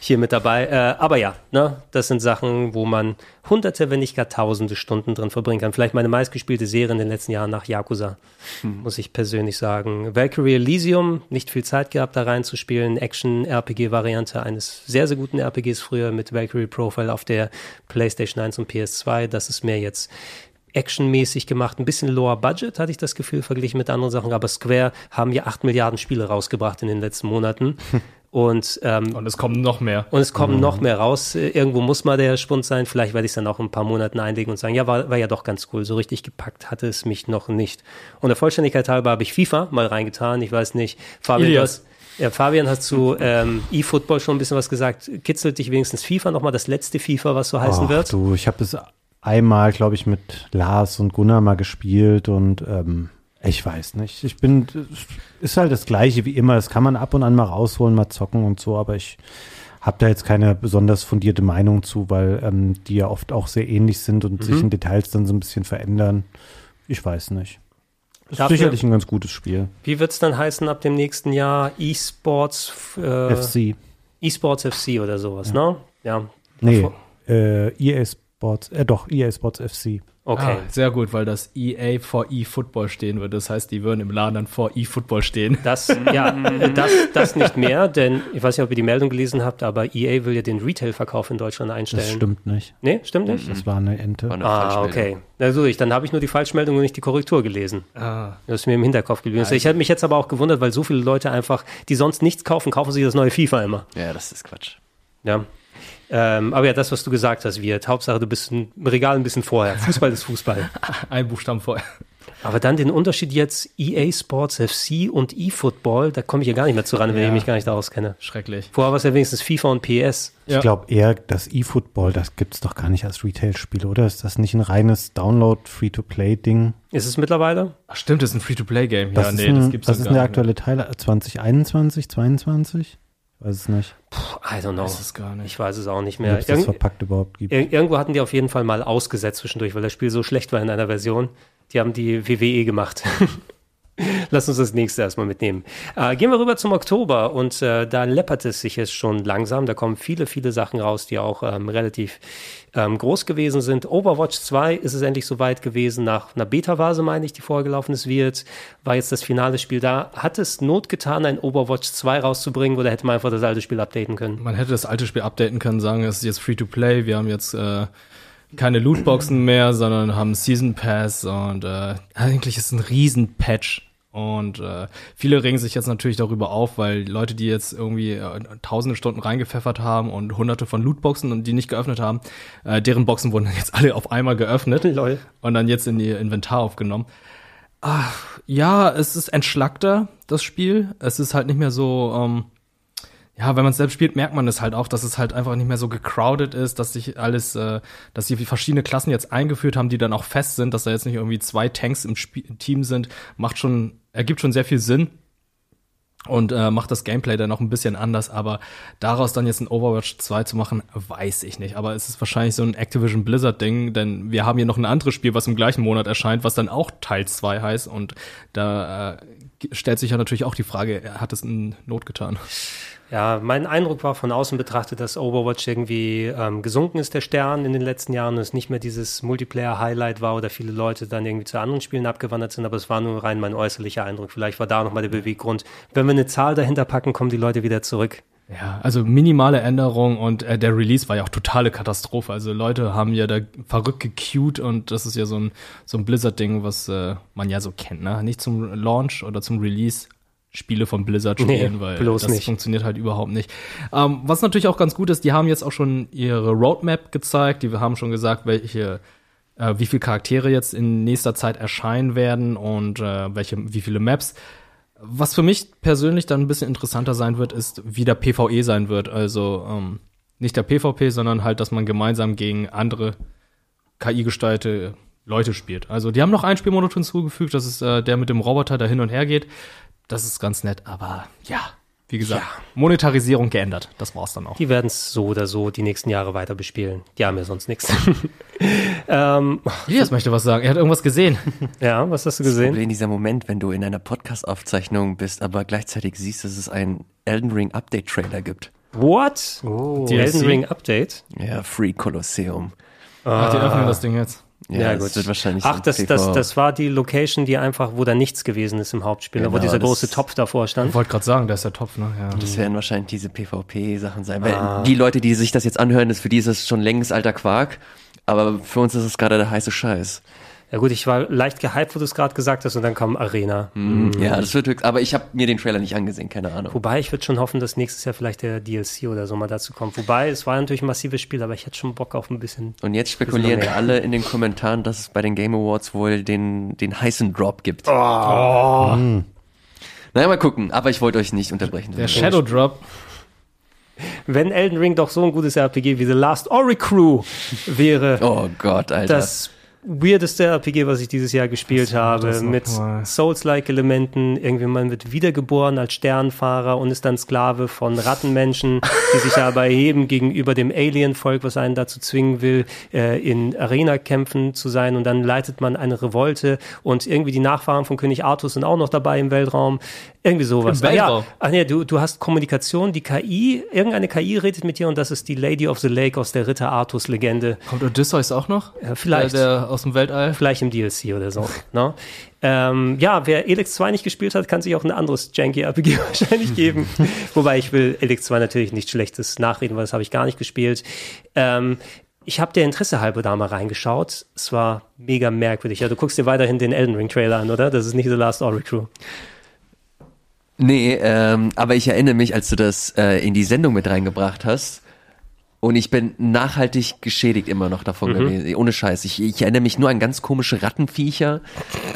Speaker 1: Hier mit dabei. Äh, aber ja, ne, das sind Sachen, wo man hunderte, wenn nicht gar tausende Stunden drin verbringen kann. Vielleicht meine meistgespielte Serie in den letzten Jahren nach Yakuza, hm. muss ich persönlich sagen. Valkyrie Elysium, nicht viel Zeit gehabt, da reinzuspielen. Action-RPG-Variante eines sehr, sehr guten RPGs früher mit Valkyrie Profile auf der PlayStation 1 und PS2. Das ist mehr jetzt actionmäßig gemacht, ein bisschen lower budget, hatte ich das Gefühl, verglichen mit anderen Sachen. Aber Square haben ja 8 Milliarden Spiele rausgebracht in den letzten Monaten. Und, ähm,
Speaker 3: und es kommen noch mehr.
Speaker 1: Und es kommen mhm. noch mehr raus. Irgendwo muss mal der Spund sein. Vielleicht werde ich es dann auch in ein paar Monaten einlegen und sagen, ja, war, war ja doch ganz cool. So richtig gepackt hatte es mich noch nicht. Und der Vollständigkeit halber habe ich FIFA mal reingetan. Ich weiß nicht, Fabian, Ilias. Ja, Fabian hat zu ähm, E-Football schon ein bisschen was gesagt. Kitzelt dich wenigstens FIFA nochmal, das letzte FIFA, was so heißen Ach, wird?
Speaker 2: Du, ich habe es einmal, glaube ich, mit Lars und Gunnar mal gespielt und ähm, ich weiß nicht. Ich bin, ist halt das Gleiche wie immer. Das kann man ab und an mal rausholen, mal zocken und so, aber ich habe da jetzt keine besonders fundierte Meinung zu, weil ähm, die ja oft auch sehr ähnlich sind und mhm. sich in Details dann so ein bisschen verändern. Ich weiß nicht. Ist sicherlich ein ganz gutes Spiel.
Speaker 1: Wie wird es dann heißen ab dem nächsten Jahr? E-Sports
Speaker 2: äh, FC.
Speaker 1: E-Sports FC oder sowas, ja. ne?
Speaker 2: Ja. Nee, äh, EA Sports, äh doch, EA Sports FC.
Speaker 3: Okay. Ah, sehr gut, weil das EA vor eFootball stehen würde. Das heißt, die würden im Laden dann vor eFootball stehen.
Speaker 1: Das, ja, das, das nicht mehr, denn ich weiß nicht, ob ihr die Meldung gelesen habt, aber EA will ja den Retail-Verkauf in Deutschland einstellen. Das
Speaker 2: stimmt nicht.
Speaker 1: Nee, stimmt nicht?
Speaker 2: Das war eine Ente. War eine
Speaker 1: ah, okay. Also ich, dann habe ich nur die Falschmeldung und nicht die Korrektur gelesen. Ah. Das ist mir im Hinterkopf geblieben. Also. Ich habe mich jetzt aber auch gewundert, weil so viele Leute einfach, die sonst nichts kaufen, kaufen sich das neue FIFA immer.
Speaker 4: Ja, das ist Quatsch.
Speaker 1: Ja. Ähm, aber ja, das, was du gesagt hast, wird. Hauptsache, du bist im Regal ein bisschen vorher. Fußball ist Fußball.
Speaker 3: ein Buchstaben vorher.
Speaker 1: Aber dann den Unterschied jetzt EA Sports FC und eFootball, da komme ich ja gar nicht mehr zu ran, wenn ja. ich mich gar nicht da auskenne.
Speaker 3: Schrecklich.
Speaker 1: Vorher war es ja wenigstens FIFA und PS.
Speaker 2: Ich ja. glaube eher, das eFootball, das gibt es doch gar nicht als Retail-Spiel, oder? Ist das nicht ein reines Download-Free-to-Play-Ding?
Speaker 1: Ist es mittlerweile?
Speaker 3: Ach stimmt, das ist ein Free-to-Play-Game.
Speaker 2: Ja, nee, ein, das gibt's Das ist der aktuelle Teil 2021, 2022? Weiß es nicht.
Speaker 1: Puh, I don't know.
Speaker 3: Weiß es gar nicht.
Speaker 1: Ich weiß es auch nicht mehr.
Speaker 2: Ob es das verpackt überhaupt gibt.
Speaker 1: Ir irgendwo hatten die auf jeden Fall mal ausgesetzt zwischendurch, weil das Spiel so schlecht war in einer Version. Die haben die WWE gemacht. Lass uns das nächste erstmal mitnehmen. Äh, gehen wir rüber zum Oktober und äh, da läppert es sich jetzt schon langsam. Da kommen viele, viele Sachen raus, die auch ähm, relativ ähm, groß gewesen sind. Overwatch 2 ist es endlich soweit gewesen. Nach einer Beta-Phase, meine ich, die vorher gelaufen ist, wird, war jetzt das finale Spiel da. Hat es Not getan, ein Overwatch 2 rauszubringen oder hätte man einfach das alte Spiel updaten können?
Speaker 3: Man hätte das alte Spiel updaten können, sagen, es ist jetzt Free-to-Play. Wir haben jetzt äh keine Lootboxen mehr, sondern haben Season Pass und äh, eigentlich ist es ein Riesen-Patch und äh, viele regen sich jetzt natürlich darüber auf, weil Leute, die jetzt irgendwie äh, tausende Stunden reingepfeffert haben und hunderte von Lootboxen und die nicht geöffnet haben, äh, deren Boxen wurden jetzt alle auf einmal geöffnet Lol. und dann jetzt in ihr Inventar aufgenommen. Ach, ja, es ist entschlackter, das Spiel. Es ist halt nicht mehr so, ähm, ja, wenn man es selbst spielt, merkt man es halt auch, dass es halt einfach nicht mehr so gecrowded ist, dass sich alles, äh, dass sie verschiedene Klassen jetzt eingeführt haben, die dann auch fest sind, dass da jetzt nicht irgendwie zwei Tanks im, Sp Team sind, macht schon, ergibt schon sehr viel Sinn und äh, macht das Gameplay dann noch ein bisschen anders, aber daraus dann jetzt ein Overwatch 2 zu machen, weiß ich nicht. Aber es ist wahrscheinlich so ein Activision Blizzard Ding, denn wir haben hier noch ein anderes Spiel, was im gleichen Monat erscheint, was dann auch Teil 2 heißt und da äh, stellt sich ja natürlich auch die Frage, hat es in Not getan?
Speaker 1: Ja, mein Eindruck war von außen betrachtet, dass Overwatch irgendwie ähm, gesunken ist, der Stern in den letzten Jahren und es nicht mehr dieses Multiplayer-Highlight war oder viele Leute dann irgendwie zu anderen Spielen abgewandert sind, aber es war nur rein mein äußerlicher Eindruck. Vielleicht war da nochmal der Beweggrund. Wenn wir eine Zahl dahinter packen, kommen die Leute wieder zurück.
Speaker 3: Ja, also minimale Änderung und äh, der Release war ja auch totale Katastrophe. Also Leute haben ja da verrückt gecued und das ist ja so ein, so ein Blizzard-Ding, was äh, man ja so kennt, ne? Nicht zum Launch oder zum Release Spiele von Blizzard spielen, nee, weil das nicht. funktioniert halt überhaupt nicht. Ähm, was natürlich auch ganz gut ist, die haben jetzt auch schon ihre Roadmap gezeigt, die haben schon gesagt, welche äh, wie viele Charaktere jetzt in nächster Zeit erscheinen werden und äh, welche wie viele Maps. Was für mich persönlich dann ein bisschen interessanter sein wird, ist, wie der PvE sein wird. Also ähm, nicht der PvP, sondern halt, dass man gemeinsam gegen andere KI-gestaltete Leute spielt. Also die haben noch einen Spielmodus hinzugefügt, das ist äh, der mit dem Roboter, der hin und her geht. Das ist ganz nett, aber ja, wie gesagt, ja. Monetarisierung geändert. Das war's dann auch.
Speaker 1: Die werden es so oder so die nächsten Jahre weiter bespielen. Die haben ja sonst nichts. ähm,
Speaker 3: Elias möchte was sagen. Er hat irgendwas gesehen.
Speaker 1: ja, was hast du gesehen? Das
Speaker 4: Problem dieser Moment, wenn du in einer Podcast-Aufzeichnung bist, aber gleichzeitig siehst, dass es einen Elden Ring Update-Trailer gibt.
Speaker 1: What? Oh. Die Elden Ring Update?
Speaker 4: Ja, Free Colosseum.
Speaker 3: Ach, die öffnen das Ding jetzt.
Speaker 4: Ja, ja gut. wird wahrscheinlich
Speaker 1: Ach, das, das, das war die Location, die einfach, wo da nichts gewesen ist im Hauptspiel, genau, wo dieser große Topf davor stand.
Speaker 3: Ich wollte gerade sagen, da ist der Topf, ne?
Speaker 4: Ja. Das werden wahrscheinlich diese PvP-Sachen sein, weil ah. die Leute, die sich das jetzt anhören, ist für die ist das schon längst alter Quark, aber für uns ist es gerade der heiße Scheiß.
Speaker 1: Ja gut, ich war leicht gehypt, wo du es gerade gesagt hast, und dann kam Arena.
Speaker 4: Mhm. Ja, das wird wirklich, aber ich habe mir den Trailer nicht angesehen, keine Ahnung.
Speaker 1: Wobei, ich würde schon hoffen, dass nächstes Jahr vielleicht der DLC oder so mal dazu kommt. Wobei, es war natürlich ein massives Spiel, aber ich hätte schon Bock auf ein bisschen.
Speaker 4: Und jetzt spekulieren alle in den Kommentaren, dass es bei den Game Awards wohl den, den heißen Drop gibt.
Speaker 1: Oh. oh.
Speaker 4: Mhm. Naja, mal gucken, aber ich wollte euch nicht unterbrechen.
Speaker 3: Der Shadow Drop
Speaker 1: wenn Elden Ring doch so ein gutes RPG wie The Last Ori Crew wäre.
Speaker 4: Oh Gott, Alter.
Speaker 1: Das weirdeste RPG, was ich dieses Jahr gespielt habe, mit Souls-like Elementen. Irgendwie man wird wiedergeboren als Sternfahrer und ist dann Sklave von Rattenmenschen, die sich aber erheben gegenüber dem Alien-Volk, was einen dazu zwingen will, äh, in Arena-Kämpfen zu sein. Und dann leitet man eine Revolte und irgendwie die Nachfahren von König Artus sind auch noch dabei im Weltraum. Irgendwie sowas. Im? Ja, ach nee, du, du hast Kommunikation, die KI, irgendeine KI redet mit dir und das ist die Lady of the Lake aus der Ritter Artus-Legende.
Speaker 3: Kommt Odysseus auch noch?
Speaker 1: Ja, vielleicht.
Speaker 3: Der, der aus dem Weltall?
Speaker 1: Vielleicht im DLC oder so. ne? ähm, ja, wer Elix 2 nicht gespielt hat, kann sich auch ein anderes Janky RPG wahrscheinlich geben. Wobei ich will Elix 2 natürlich nichts Schlechtes nachreden, weil das habe ich gar nicht gespielt. Ähm, ich habe der Interesse halber da mal reingeschaut. Es war mega merkwürdig. Ja, du guckst dir weiterhin den Elden Ring Trailer an, oder? Das ist nicht The Last Ori Crew.
Speaker 4: Nee, ähm, aber ich erinnere mich, als du das äh, in die Sendung mit reingebracht hast, und ich bin nachhaltig geschädigt immer noch davon mhm. gewesen. Ohne Scheiß. Ich, ich erinnere mich nur an ganz komische Rattenviecher.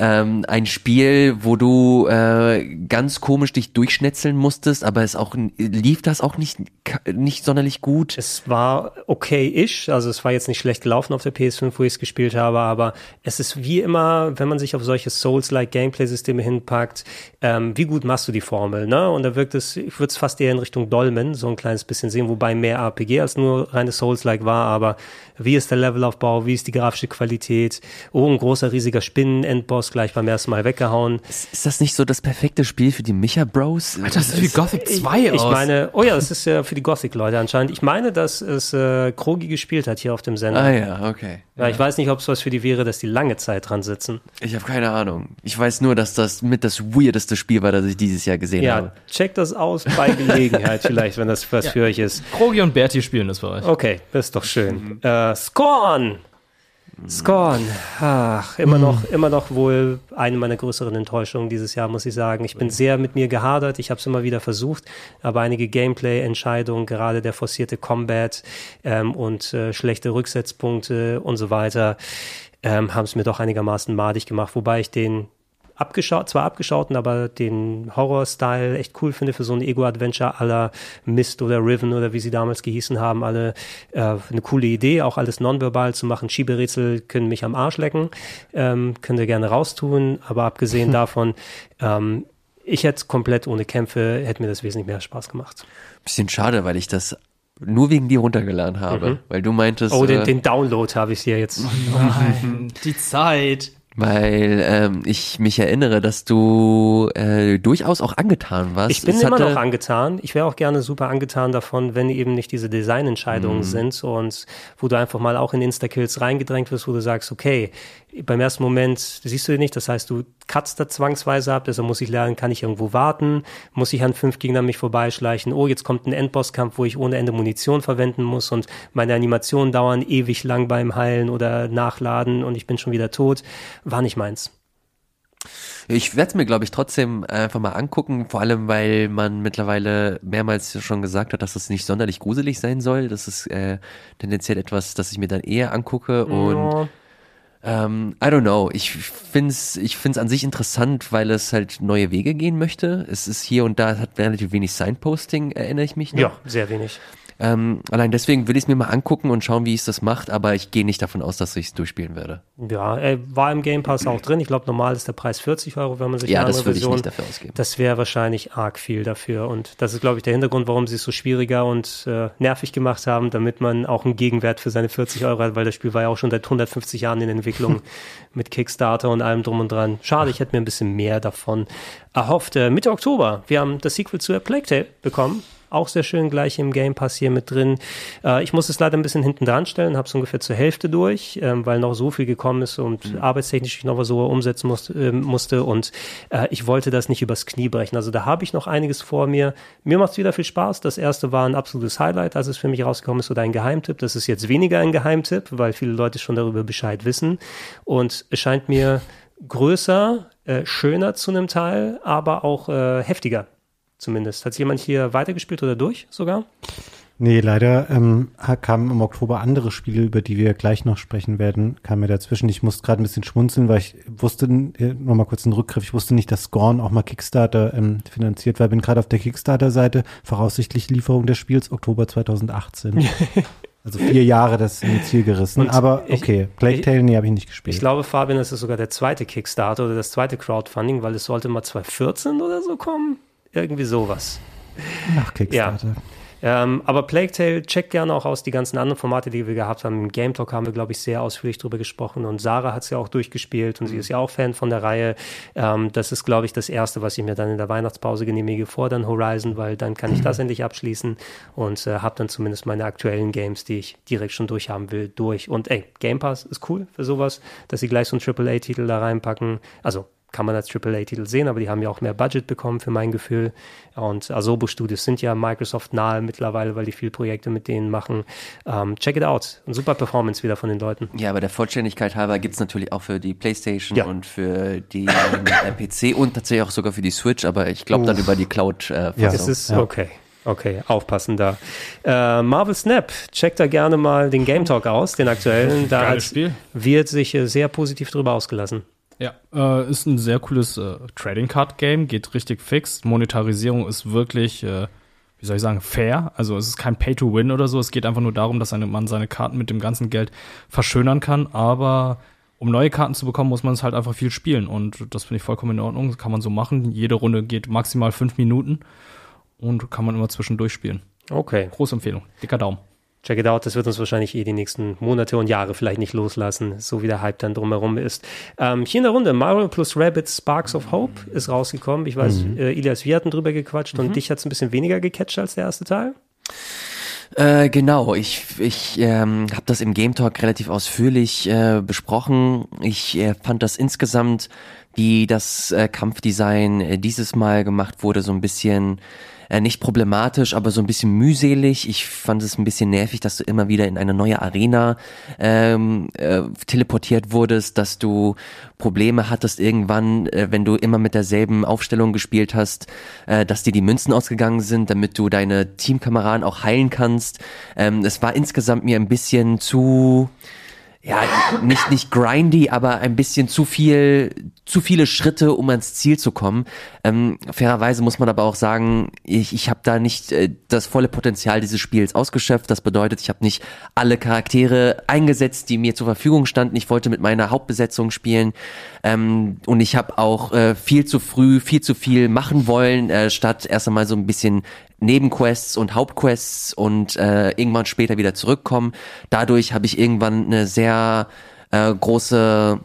Speaker 4: Ähm, ein Spiel, wo du äh, ganz komisch dich durchschnetzeln musstest, aber es auch lief das auch nicht, nicht sonderlich gut.
Speaker 1: Es war okay-ish. Also es war jetzt nicht schlecht gelaufen auf der PS5, wo ich es gespielt habe, aber es ist wie immer, wenn man sich auf solche Souls-like Gameplay-Systeme hinpackt, ähm, wie gut machst du die Formel, ne? Und da wirkt es, ich würde es fast eher in Richtung Dolmen so ein kleines bisschen sehen, wobei mehr RPG als nur nur reine Souls-like war, aber wie ist der Levelaufbau, wie ist die grafische Qualität, oh, ein großer, riesiger Spinnen-Endboss gleich beim ersten Mal weggehauen.
Speaker 4: Ist das nicht so das perfekte Spiel für die Micha-Bros?
Speaker 3: Das ist wie Gothic 2
Speaker 1: aus. Ich meine, oh ja, das ist ja für die Gothic-Leute anscheinend. Ich meine, dass es äh, Krogi gespielt hat hier auf dem Sender.
Speaker 4: Ah ja, okay.
Speaker 1: Ja, ich weiß nicht, ob es was für die wäre, dass die lange Zeit dran sitzen.
Speaker 4: Ich habe keine Ahnung. Ich weiß nur, dass das mit das weirdeste Spiel war, das ich dieses Jahr gesehen ja, habe. Ja,
Speaker 1: check das aus bei Gelegenheit vielleicht, wenn das was ja. für euch ist.
Speaker 3: Krogi und Berti spielen das für euch.
Speaker 1: Okay, das ist doch schön. Mhm. Äh, Scorn! Scorn, ach, immer noch, immer noch wohl eine meiner größeren Enttäuschungen dieses Jahr, muss ich sagen. Ich bin sehr mit mir gehadert, ich habe es immer wieder versucht, aber einige Gameplay-Entscheidungen, gerade der forcierte Combat ähm, und äh, schlechte Rücksetzpunkte und so weiter, ähm, haben es mir doch einigermaßen madig gemacht, wobei ich den abgeschaut, zwar abgeschauten, aber den Horror-Style echt cool finde für so ein Ego-Adventure aller Mist oder Riven oder wie sie damals gehießen haben, alle äh, eine coole Idee, auch alles nonverbal zu machen. Schieberätsel können mich am Arsch lecken, ähm, könnt ihr gerne raustun, aber abgesehen davon, ähm, ich hätte komplett ohne Kämpfe, hätte mir das wesentlich mehr Spaß gemacht.
Speaker 4: Bisschen schade, weil ich das nur wegen dir runtergeladen habe, mhm. weil du meintest.
Speaker 1: Oh, den, äh, den Download habe ich hier jetzt.
Speaker 3: Oh nein, die Zeit.
Speaker 4: Weil ähm, ich mich erinnere, dass du äh, durchaus auch angetan warst.
Speaker 1: Ich bin es immer noch angetan. Ich wäre auch gerne super angetan davon, wenn eben nicht diese Designentscheidungen mhm. sind und wo du einfach mal auch in Insta-Kills reingedrängt wirst, wo du sagst, okay, beim ersten Moment siehst du ihn nicht, das heißt, du katzt da zwangsweise ab, deshalb muss ich lernen, kann ich irgendwo warten, muss ich an fünf Gegner mich vorbeischleichen, oh, jetzt kommt ein Endbosskampf, wo ich ohne Ende Munition verwenden muss und meine Animationen dauern ewig lang beim Heilen oder Nachladen und ich bin schon wieder tot, war nicht meins.
Speaker 4: Ich werde es mir, glaube ich, trotzdem einfach mal angucken, vor allem, weil man mittlerweile mehrmals schon gesagt hat, dass es nicht sonderlich gruselig sein soll. Das ist äh, tendenziell etwas, das ich mir dann eher angucke und ja ähm, I don't know. Ich find's, ich find's an sich interessant, weil es halt neue Wege gehen möchte. Es ist hier und da, hat relativ wenig Signposting, erinnere ich mich.
Speaker 1: Noch. Ja, sehr wenig.
Speaker 4: Ähm, allein deswegen will ich es mir mal angucken und schauen, wie es das macht, aber ich gehe nicht davon aus, dass ich es durchspielen werde.
Speaker 1: Ja, er war im Game Pass auch drin. Ich glaube, normal ist der Preis 40 Euro, wenn man sich
Speaker 4: ja, eine andere das Version. Ich nicht dafür ausgeben.
Speaker 1: Das wäre wahrscheinlich arg viel dafür. Und das ist, glaube ich, der Hintergrund, warum sie es so schwieriger und äh, nervig gemacht haben, damit man auch einen Gegenwert für seine 40 Euro hat, weil das Spiel war ja auch schon seit 150 Jahren in Entwicklung mit Kickstarter und allem drum und dran. Schade, ich hätte mir ein bisschen mehr davon erhofft. Äh, Mitte Oktober, wir haben das Sequel zu A Plague Tale bekommen auch sehr schön gleich im Game Pass hier mit drin. Äh, ich muss es leider ein bisschen hinten dran stellen, habe es ungefähr zur Hälfte durch, ähm, weil noch so viel gekommen ist und mhm. arbeitstechnisch noch was so umsetzen musste, äh, musste und äh, ich wollte das nicht übers Knie brechen. Also da habe ich noch einiges vor mir. Mir macht es wieder viel Spaß. Das erste war ein absolutes Highlight, als es für mich rausgekommen ist oder ein Geheimtipp. Das ist jetzt weniger ein Geheimtipp, weil viele Leute schon darüber Bescheid wissen und es scheint mir größer, äh, schöner zu einem Teil, aber auch äh, heftiger zumindest. Hat jemand hier weitergespielt oder durch sogar?
Speaker 2: Nee, leider ähm, kamen im Oktober andere Spiele, über die wir gleich noch sprechen werden, kam mir dazwischen. Ich musste gerade ein bisschen schmunzeln, weil ich wusste, nochmal kurz einen Rückgriff, ich wusste nicht, dass Scorn auch mal Kickstarter ähm, finanziert war. Bin gerade auf der Kickstarter-Seite, voraussichtlich Lieferung des Spiels Oktober 2018. Also vier Jahre das Ziel gerissen. Und aber okay, Plague Tale, nee, habe ich nicht gespielt.
Speaker 1: Ich glaube, Fabian, das ist sogar der zweite Kickstarter oder das zweite Crowdfunding, weil es sollte mal 2014 oder so kommen. Irgendwie sowas.
Speaker 2: Nach Kickstarter. Ja.
Speaker 1: Ähm, aber Plague Tale, check gerne auch aus die ganzen anderen Formate, die wir gehabt haben. Im Game Talk haben wir, glaube ich, sehr ausführlich drüber gesprochen und Sarah hat es ja auch durchgespielt und mhm. sie ist ja auch Fan von der Reihe. Ähm, das ist, glaube ich, das Erste, was ich mir dann in der Weihnachtspause genehmige vor dann Horizon, weil dann kann ich das endlich abschließen und äh, habe dann zumindest meine aktuellen Games, die ich direkt schon durchhaben will, durch. Und ey, Game Pass ist cool für sowas, dass sie gleich so einen AAA-Titel da reinpacken. Also kann man als AAA-Titel sehen, aber die haben ja auch mehr Budget bekommen für mein Gefühl. Und Asobo Studios sind ja Microsoft nahe mittlerweile, weil die viel Projekte mit denen machen. Ähm, check it out. Eine super Performance wieder von den Leuten.
Speaker 4: Ja, aber der Vollständigkeit halber gibt es natürlich auch für die PlayStation ja. und für die äh, PC und tatsächlich auch sogar für die Switch, aber ich glaube dann über die Cloud. Äh,
Speaker 1: ja, es ist ja. okay. Okay, aufpassen da. Äh, Marvel Snap, checkt da gerne mal den Game Talk aus, den aktuellen. Da wird sich äh, sehr positiv drüber ausgelassen.
Speaker 3: Ja, äh, ist ein sehr cooles äh, Trading Card Game, geht richtig fix. Monetarisierung ist wirklich, äh, wie soll ich sagen, fair. Also es ist kein Pay to Win oder so. Es geht einfach nur darum, dass eine, man seine Karten mit dem ganzen Geld verschönern kann. Aber um neue Karten zu bekommen, muss man es halt einfach viel spielen. Und das finde ich vollkommen in Ordnung. Das kann man so machen. Jede Runde geht maximal fünf Minuten und kann man immer zwischendurch spielen.
Speaker 1: Okay.
Speaker 3: Große Empfehlung. Dicker Daumen.
Speaker 1: Check it out, das wird uns wahrscheinlich eh die nächsten Monate und Jahre vielleicht nicht loslassen, so wie der Hype dann drumherum ist. Ähm, hier in der Runde, Mario plus Rabbit Sparks of Hope ist rausgekommen. Ich weiß, mhm. äh, Ilias, wir hatten drüber gequatscht mhm. und dich hat es ein bisschen weniger gecatcht als der erste Teil.
Speaker 4: Äh, genau, ich, ich ähm, habe das im Game Talk relativ ausführlich äh, besprochen. Ich äh, fand das insgesamt, wie das äh, Kampfdesign äh, dieses Mal gemacht wurde, so ein bisschen äh, nicht problematisch, aber so ein bisschen mühselig. Ich fand es ein bisschen nervig, dass du immer wieder in eine neue Arena ähm, äh, teleportiert wurdest, dass du Probleme hattest irgendwann, äh, wenn du immer mit derselben Aufstellung gespielt hast, äh, dass dir die Münzen ausgegangen sind, damit du deine Teamkameraden auch heilen kannst. Ähm, es war insgesamt mir ein bisschen zu ja, nicht, nicht grindy, aber ein bisschen zu viel, zu viele Schritte, um ans Ziel zu kommen. Ähm, fairerweise muss man aber auch sagen, ich, ich habe da nicht äh, das volle Potenzial dieses Spiels ausgeschöpft. Das bedeutet, ich habe nicht alle Charaktere eingesetzt, die mir zur Verfügung standen. Ich wollte mit meiner Hauptbesetzung spielen ähm, und ich habe auch äh, viel zu früh, viel zu viel machen wollen, äh, statt erst einmal so ein bisschen Nebenquests und Hauptquests und äh, irgendwann später wieder zurückkommen. Dadurch habe ich irgendwann eine sehr äh, große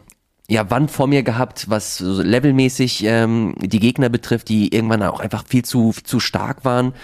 Speaker 4: ja, Wand vor mir gehabt, was levelmäßig ähm, die Gegner betrifft, die irgendwann auch einfach viel zu, viel zu stark waren.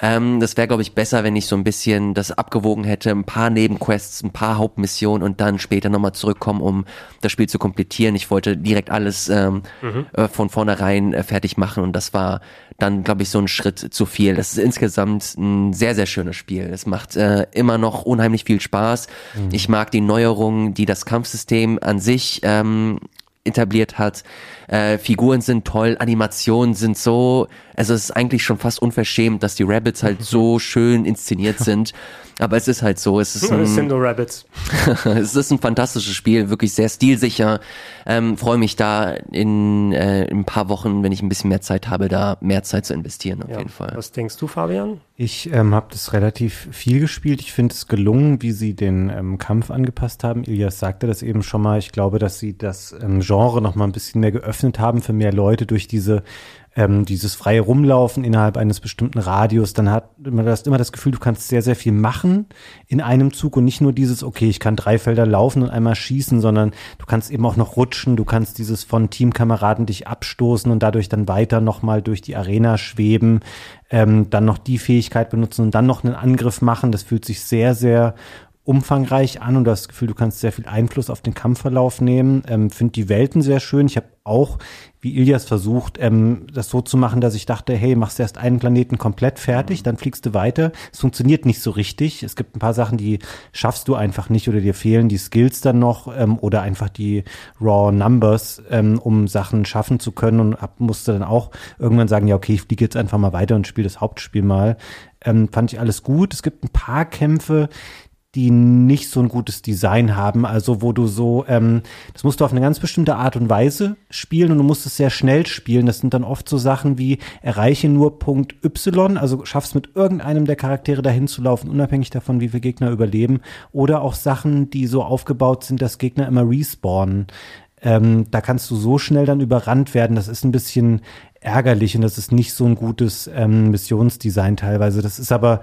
Speaker 4: Ähm, das wäre, glaube ich, besser, wenn ich so ein bisschen das abgewogen hätte, ein paar Nebenquests, ein paar Hauptmissionen und dann später nochmal zurückkommen, um das Spiel zu komplettieren. Ich wollte direkt alles ähm, mhm. äh, von vornherein äh, fertig machen und das war dann, glaube ich, so ein Schritt zu viel. Das ist insgesamt ein sehr, sehr schönes Spiel. Es macht äh, immer noch unheimlich viel Spaß. Mhm. Ich mag die Neuerungen, die das Kampfsystem an sich ähm, etabliert hat. Äh, Figuren sind toll, Animationen sind so, also es ist eigentlich schon fast unverschämt, dass die Rabbits halt so schön inszeniert sind. Aber es ist halt so. Es ist ein,
Speaker 1: sind nur Rabbits.
Speaker 4: es ist ein fantastisches Spiel, wirklich sehr stilsicher. Ähm, Freue mich da in, äh, in ein paar Wochen, wenn ich ein bisschen mehr Zeit habe, da mehr Zeit zu investieren, auf ja. jeden Fall.
Speaker 1: Was denkst du, Fabian?
Speaker 2: Ich ähm, habe das relativ viel gespielt. Ich finde es gelungen, wie sie den ähm, Kampf angepasst haben. Ilias sagte das eben schon mal. Ich glaube, dass sie das ähm, Genre noch mal ein bisschen mehr geöffnet haben für mehr Leute durch diese ähm, dieses freie Rumlaufen innerhalb eines bestimmten Radius, dann hat man das immer das Gefühl, du kannst sehr, sehr viel machen in einem Zug und nicht nur dieses, okay, ich kann drei Felder laufen und einmal schießen, sondern du kannst eben auch noch rutschen, du kannst dieses von Teamkameraden dich abstoßen und dadurch dann weiter nochmal durch die Arena schweben, ähm, dann noch die Fähigkeit benutzen und dann noch einen Angriff machen. Das fühlt sich sehr, sehr umfangreich an und du hast das Gefühl, du kannst sehr viel Einfluss auf den Kampfverlauf nehmen. Ähm, Finde die Welten sehr schön. Ich habe auch, wie Ilias versucht, ähm, das so zu machen, dass ich dachte, hey, machst erst einen Planeten komplett fertig, dann fliegst du weiter. Es funktioniert nicht so richtig. Es gibt ein paar Sachen, die schaffst du einfach nicht oder dir fehlen die Skills dann noch ähm, oder einfach die Raw Numbers, ähm, um Sachen schaffen zu können und hab, musste dann auch irgendwann sagen, ja, okay, ich fliege jetzt einfach mal weiter und spiele das Hauptspiel mal. Ähm, fand ich alles gut. Es gibt ein paar Kämpfe, die nicht so ein gutes Design haben. Also wo du so, ähm, das musst du auf eine ganz bestimmte Art und Weise spielen und du musst es sehr schnell spielen. Das sind dann oft so Sachen wie erreiche nur Punkt Y, also schaffst mit irgendeinem der Charaktere dahin zu laufen, unabhängig davon, wie viele Gegner überleben. Oder auch Sachen, die so aufgebaut sind, dass Gegner immer respawnen. Ähm, da kannst du so schnell dann überrannt werden. Das ist ein bisschen ärgerlich und das ist nicht so ein gutes ähm, Missionsdesign teilweise. Das ist aber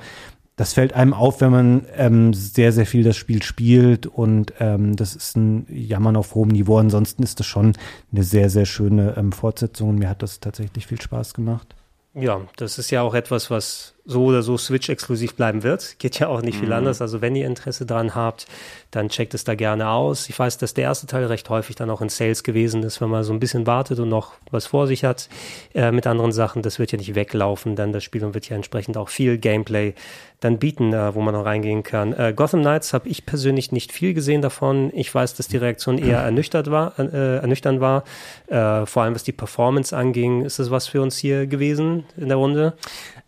Speaker 2: das fällt einem auf, wenn man ähm, sehr, sehr viel das Spiel spielt und ähm, das ist ein Jammern auf hohem Niveau. Ansonsten ist das schon eine sehr, sehr schöne ähm, Fortsetzung und mir hat das tatsächlich viel Spaß gemacht.
Speaker 1: Ja, das ist ja auch etwas, was so oder so Switch-exklusiv bleiben wird. Geht ja auch nicht viel mhm. anders. Also wenn ihr Interesse dran habt, dann checkt es da gerne aus. Ich weiß, dass der erste Teil recht häufig dann auch in Sales gewesen ist, wenn man so ein bisschen wartet und noch was vor sich hat äh, mit anderen Sachen. Das wird ja nicht weglaufen, denn das Spiel wird ja entsprechend auch viel Gameplay dann bieten, äh, wo man noch reingehen kann. Äh, Gotham Knights habe ich persönlich nicht viel gesehen davon. Ich weiß, dass die Reaktion eher ernüchtert war, äh, ernüchternd war, äh, vor allem was die Performance anging. Ist das was für uns hier gewesen in der Runde?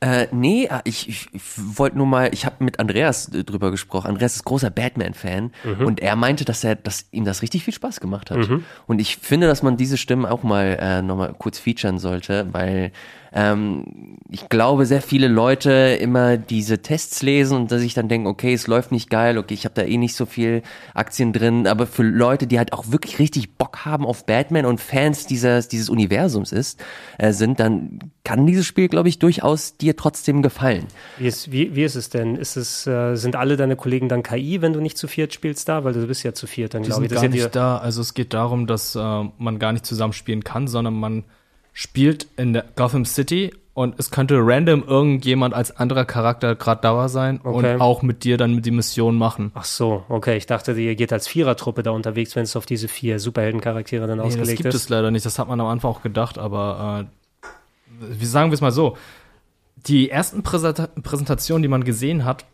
Speaker 4: Äh, nee, ah, ich, ich, ich wollte nur mal, ich habe mit Andreas äh, drüber gesprochen. Andreas ist großer Batman-Fan mhm. und er meinte, dass er, dass ihm das richtig viel Spaß gemacht hat. Mhm. Und ich finde, dass man diese Stimmen auch mal äh, nochmal kurz featuren sollte, weil ähm, ich glaube, sehr viele Leute immer diese Tests lesen und sich dann denken, okay, es läuft nicht geil, okay, ich habe da eh nicht so viel Aktien drin, aber für Leute, die halt auch wirklich richtig Bock haben auf Batman und Fans dieses, dieses Universums ist, äh, sind, dann kann dieses Spiel, glaube ich, durchaus dir trotzdem gefallen.
Speaker 1: Wie ist, wie, wie ist es denn? Ist es, äh, sind alle deine Kollegen dann KI, wenn du nicht zu viert spielst da? Weil du bist ja zu viert, dann glaube ich.
Speaker 3: Sind gar nicht da. Also es geht darum, dass äh, man gar nicht zusammen spielen kann, sondern man spielt in der Gotham City und es könnte random irgendjemand als anderer Charakter gerade da sein okay. und auch mit dir dann die Mission machen.
Speaker 1: Ach so, okay. Ich dachte, ihr geht als Vierertruppe da unterwegs, wenn es auf diese vier Superheldencharaktere dann nee, ausgelegt ist. Das
Speaker 3: gibt
Speaker 1: ist.
Speaker 3: es leider nicht. Das hat man am Anfang auch gedacht, aber äh, wie sagen wir es mal so? Die ersten Präsenta Präsentationen, die man gesehen hat,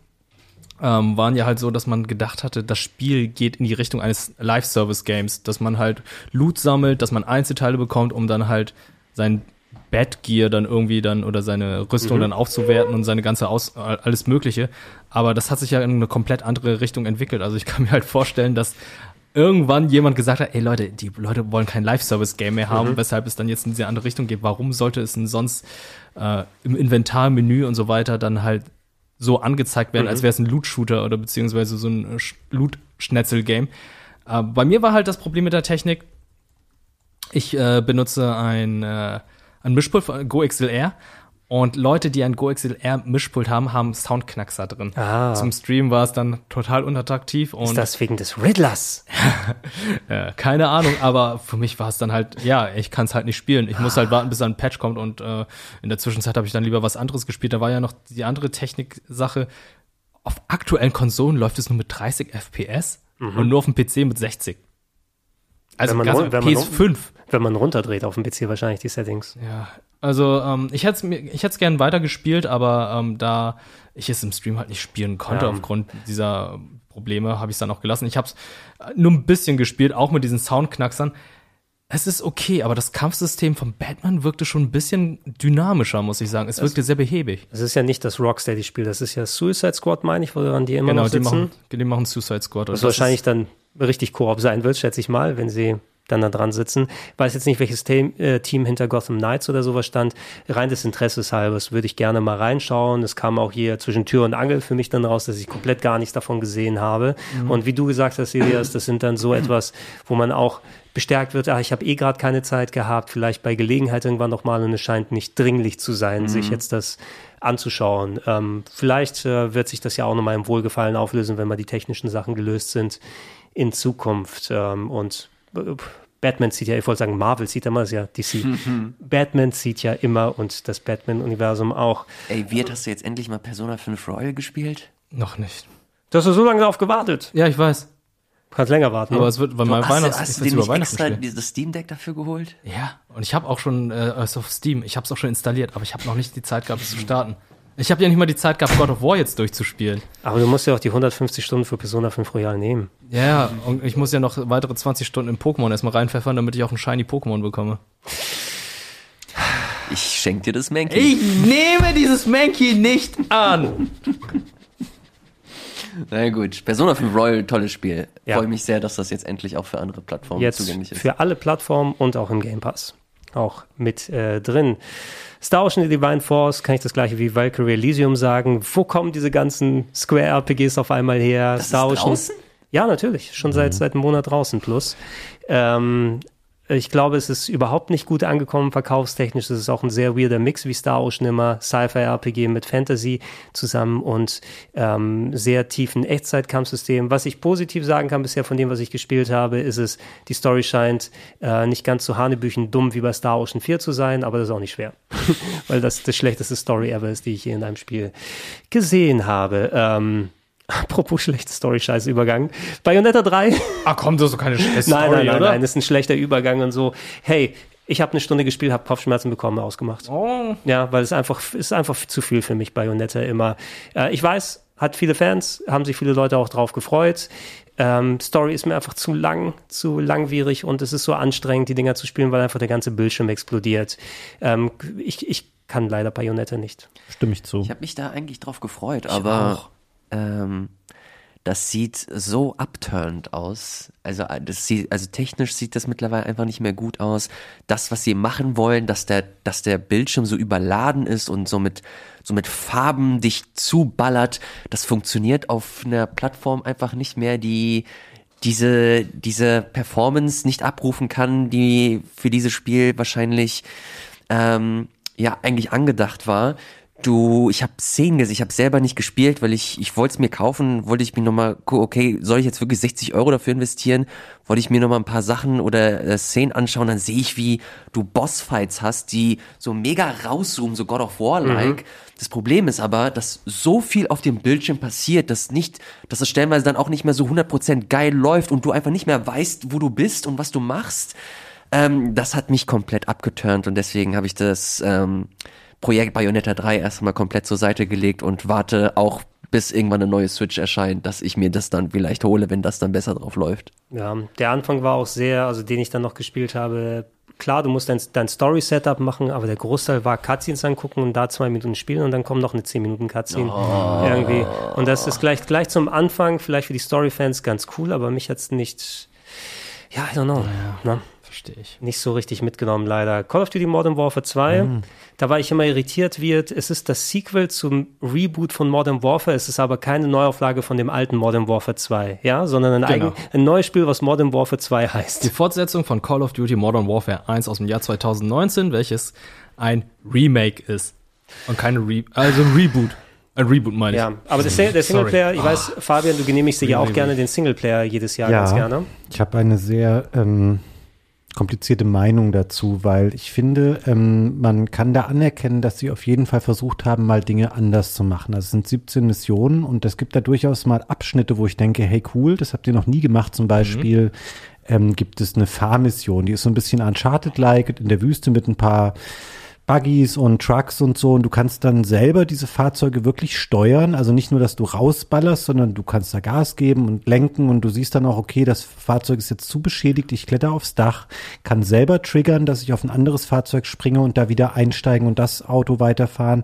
Speaker 3: ähm, waren ja halt so, dass man gedacht hatte, das Spiel geht in die Richtung eines Live-Service-Games, dass man halt Loot sammelt, dass man Einzelteile bekommt, um dann halt sein Badgear dann irgendwie dann oder seine Rüstung mhm. dann aufzuwerten und seine ganze Aus alles Mögliche. Aber das hat sich ja in eine komplett andere Richtung entwickelt. Also ich kann mir halt vorstellen, dass irgendwann jemand gesagt hat, ey Leute, die Leute wollen kein Live-Service-Game mehr haben, mhm. weshalb es dann jetzt in diese andere Richtung geht. Warum sollte es denn sonst äh, im Inventarmenü und so weiter dann halt so angezeigt werden, mhm. als wäre es ein Loot-Shooter oder beziehungsweise so ein Loot-Schnetzel-Game? Äh, bei mir war halt das Problem mit der Technik, ich äh, benutze ein, äh, ein Mischpult von GoXLR und Leute, die ein GoXLR Mischpult haben, haben Soundknackser drin. Ah. Zum Stream war es dann total unattraktiv. Und
Speaker 1: Ist das wegen des Riddlers?
Speaker 3: ja, keine Ahnung, aber für mich war es dann halt, ja, ich kann es halt nicht spielen. Ich muss halt warten, bis ein Patch kommt und äh, in der Zwischenzeit habe ich dann lieber was anderes gespielt. Da war ja noch die andere Technik-Sache. Auf aktuellen Konsolen läuft es nur mit 30 FPS mhm. und nur auf dem PC mit 60.
Speaker 1: Also wenn man, wenn PS5. wenn man runterdreht auf dem PC wahrscheinlich die Settings.
Speaker 3: Ja, also ähm, ich hätte es gern weitergespielt, aber ähm, da ich es im Stream halt nicht spielen konnte ja. aufgrund dieser Probleme, habe ich es dann auch gelassen. Ich habe es nur ein bisschen gespielt, auch mit diesen Soundknacksern. Es ist okay, aber das Kampfsystem von Batman wirkte schon ein bisschen dynamischer, muss ich sagen. Es wirkte sehr behäbig.
Speaker 1: Es ist ja nicht das Rocksteady-Spiel, das ist ja Suicide Squad, meine ich, woran die immer
Speaker 3: genau,
Speaker 1: noch sitzen.
Speaker 3: Genau, die machen, die machen Suicide Squad.
Speaker 1: Was wahrscheinlich dann richtig Koop sein wird, schätze ich mal, wenn sie dann da dran sitzen. Ich weiß jetzt nicht, welches Team, äh, Team hinter Gotham Knights oder sowas stand. Rein des Interesses halbes würde ich gerne mal reinschauen. Es kam auch hier zwischen Tür und Angel für mich dann raus, dass ich komplett gar nichts davon gesehen habe. Mhm. Und wie du gesagt hast, Elias, das sind dann so etwas, wo man auch bestärkt wird, ah, ich habe eh gerade keine Zeit gehabt, vielleicht bei Gelegenheit irgendwann nochmal und es scheint nicht dringlich zu sein, mhm. sich jetzt das anzuschauen. Ähm, vielleicht äh, wird sich das ja auch nochmal im Wohlgefallen auflösen, wenn mal die technischen Sachen gelöst sind in Zukunft. Ähm, und äh, Batman zieht ja, ich wollte sagen, Marvel zieht immer, ist ja DC. Mhm. Batman zieht ja immer und das Batman-Universum auch.
Speaker 4: Ey, Wirt, hast du jetzt endlich mal Persona 5 Royal gespielt?
Speaker 3: Noch nicht.
Speaker 1: Du hast so lange darauf gewartet.
Speaker 3: Ja, ich weiß.
Speaker 1: Du kannst länger warten.
Speaker 3: Aber ne? es wird, weil mein Weihnachts
Speaker 4: hast du dir nicht extra das Steam Deck dafür geholt?
Speaker 3: Ja, und ich habe auch schon äh, auf Steam, ich habe es auch schon installiert, aber ich habe noch nicht die Zeit gehabt, es zu starten. Ich habe ja nicht mal die Zeit gehabt, God of War jetzt durchzuspielen.
Speaker 1: Aber du musst ja auch die 150 Stunden für Persona 5 Royal nehmen.
Speaker 3: Ja, und ich muss ja noch weitere 20 Stunden in Pokémon erstmal reinpfeffern, damit ich auch ein Shiny Pokémon bekomme.
Speaker 4: Ich schenke dir das Mankey.
Speaker 3: Ich nehme dieses Mankey nicht an.
Speaker 4: Na gut, Persona 5 Royal, tolles Spiel. Ja. Freue mich sehr, dass das jetzt endlich auch für andere Plattformen
Speaker 1: jetzt
Speaker 4: zugänglich ist.
Speaker 1: Für alle Plattformen und auch im Game Pass. Auch mit äh, drin. Star Ocean The Divine Force kann ich das gleiche wie Valkyrie Elysium sagen. Wo kommen diese ganzen Square RPGs auf einmal her?
Speaker 4: Das Star Ocean. Draußen?
Speaker 1: Ja, natürlich. Schon seit, mhm. seit einem Monat draußen plus. Ähm, ich glaube, es ist überhaupt nicht gut angekommen verkaufstechnisch. Es ist auch ein sehr weirder Mix, wie Star Ocean immer, Sci-Fi-RPG mit Fantasy zusammen und ähm, sehr tiefen Echtzeitkampfsystem. Was ich positiv sagen kann bisher von dem, was ich gespielt habe, ist es, die Story scheint äh, nicht ganz so hanebüchen dumm wie bei Star Ocean 4 zu sein, aber das ist auch nicht schwer, weil das das schlechteste Story ever ist, die ich je in einem Spiel gesehen habe. Ähm, Apropos schlechte Story, scheiß Übergang. Bayonetta 3.
Speaker 3: Ah, komm, das ist doch keine schlechte
Speaker 1: Story, Nein, nein, nein, oder? nein, das ist ein schlechter Übergang und so. Hey, ich habe eine Stunde gespielt, habe Kopfschmerzen bekommen, ausgemacht. Oh. Ja, weil es einfach ist einfach zu viel für mich Bayonetta immer. Äh, ich weiß, hat viele Fans, haben sich viele Leute auch drauf gefreut. Ähm, Story ist mir einfach zu lang, zu langwierig und es ist so anstrengend, die Dinger zu spielen, weil einfach der ganze Bildschirm explodiert. Ähm, ich, ich kann leider Bayonetta nicht.
Speaker 2: Stimme ich zu.
Speaker 4: Ich habe mich da eigentlich drauf gefreut, ich aber auch ähm, das sieht so upturned aus. Also, äh, das sieht, also technisch sieht das mittlerweile einfach nicht mehr gut aus. Das, was sie machen wollen, dass der, dass der Bildschirm so überladen ist und so mit, so mit Farben dich zuballert, das funktioniert auf einer Plattform einfach nicht mehr, die diese, diese Performance nicht abrufen kann, die für dieses Spiel wahrscheinlich ähm, ja eigentlich angedacht war. Du, ich habe Szenen gesehen, ich habe selber nicht gespielt, weil ich, ich wollte es mir kaufen, wollte ich mir nochmal gucken, okay, soll ich jetzt wirklich 60 Euro dafür investieren? Wollte ich mir nochmal ein paar Sachen oder äh, Szenen anschauen, dann sehe ich, wie du Bossfights hast, die so mega rauszoomen, so God of War-like. Mhm. Das Problem ist aber, dass so viel auf dem Bildschirm passiert, dass nicht, dass es stellenweise dann auch nicht mehr so 100% geil läuft und du einfach nicht mehr weißt, wo du bist und was du machst. Ähm, das hat mich komplett abgeturnt und deswegen habe ich das, ähm, Projekt Bayonetta 3 erstmal komplett zur Seite gelegt und warte auch bis irgendwann eine neue Switch erscheint, dass ich mir das dann vielleicht hole, wenn das dann besser drauf läuft.
Speaker 1: Ja, der Anfang war auch sehr, also den ich dann noch gespielt habe, klar, du musst dein, dein Story-Setup machen, aber der Großteil war Cutscenes angucken und da zwei Minuten spielen und dann kommt noch eine 10 Minuten Cutscene oh. irgendwie. Und das ist gleich, gleich zum Anfang vielleicht für die Story-Fans ganz cool, aber mich hat es nicht, ja, I don't know. Ja.
Speaker 3: Verstehe ich.
Speaker 1: Nicht so richtig mitgenommen, leider. Call of Duty Modern Warfare 2, mhm. da war ich immer irritiert, wird. Es ist das Sequel zum Reboot von Modern Warfare, es ist aber keine Neuauflage von dem alten Modern Warfare 2, ja, sondern ein, genau. eigen, ein neues Spiel, was Modern Warfare 2 heißt.
Speaker 3: Die Fortsetzung von Call of Duty Modern Warfare 1 aus dem Jahr 2019, welches ein Remake ist. Und keine Re also ein Reboot. Ein Reboot meine ich.
Speaker 1: Ja, aber der, der Singleplayer, ich weiß, Fabian, du genehmigst dir ja auch gerne den Singleplayer jedes Jahr ja, ganz gerne.
Speaker 2: Ich habe eine sehr ähm, komplizierte Meinung dazu, weil ich finde, ähm, man kann da anerkennen, dass sie auf jeden Fall versucht haben, mal Dinge anders zu machen. Also es sind 17 Missionen und es gibt da durchaus mal Abschnitte, wo ich denke, hey cool, das habt ihr noch nie gemacht. Zum Beispiel mhm. ähm, gibt es eine Fahrmission, die ist so ein bisschen Uncharted-like in der Wüste mit ein paar Buggies und Trucks und so und du kannst dann selber diese Fahrzeuge wirklich steuern. Also nicht nur, dass du rausballerst, sondern du kannst da Gas geben und lenken und du siehst dann auch, okay, das Fahrzeug ist jetzt zu beschädigt, ich kletter aufs Dach, kann selber triggern, dass ich auf ein anderes Fahrzeug springe und da wieder einsteigen und das Auto weiterfahren.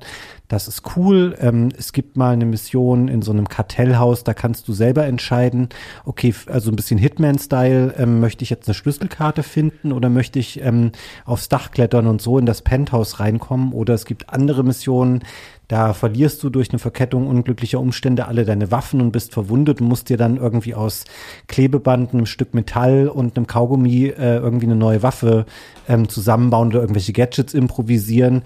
Speaker 2: Das ist cool. Ähm, es gibt mal eine Mission in so einem Kartellhaus, da kannst du selber entscheiden, okay, also ein bisschen Hitman-Style, ähm, möchte ich jetzt eine Schlüsselkarte finden oder möchte ich ähm, aufs Dach klettern und so in das Penthouse reinkommen? Oder es gibt andere Missionen, da verlierst du durch eine Verkettung unglücklicher Umstände alle deine Waffen und bist verwundet und musst dir dann irgendwie aus Klebeband, einem Stück Metall und einem Kaugummi äh, irgendwie eine neue Waffe ähm, zusammenbauen oder irgendwelche Gadgets improvisieren.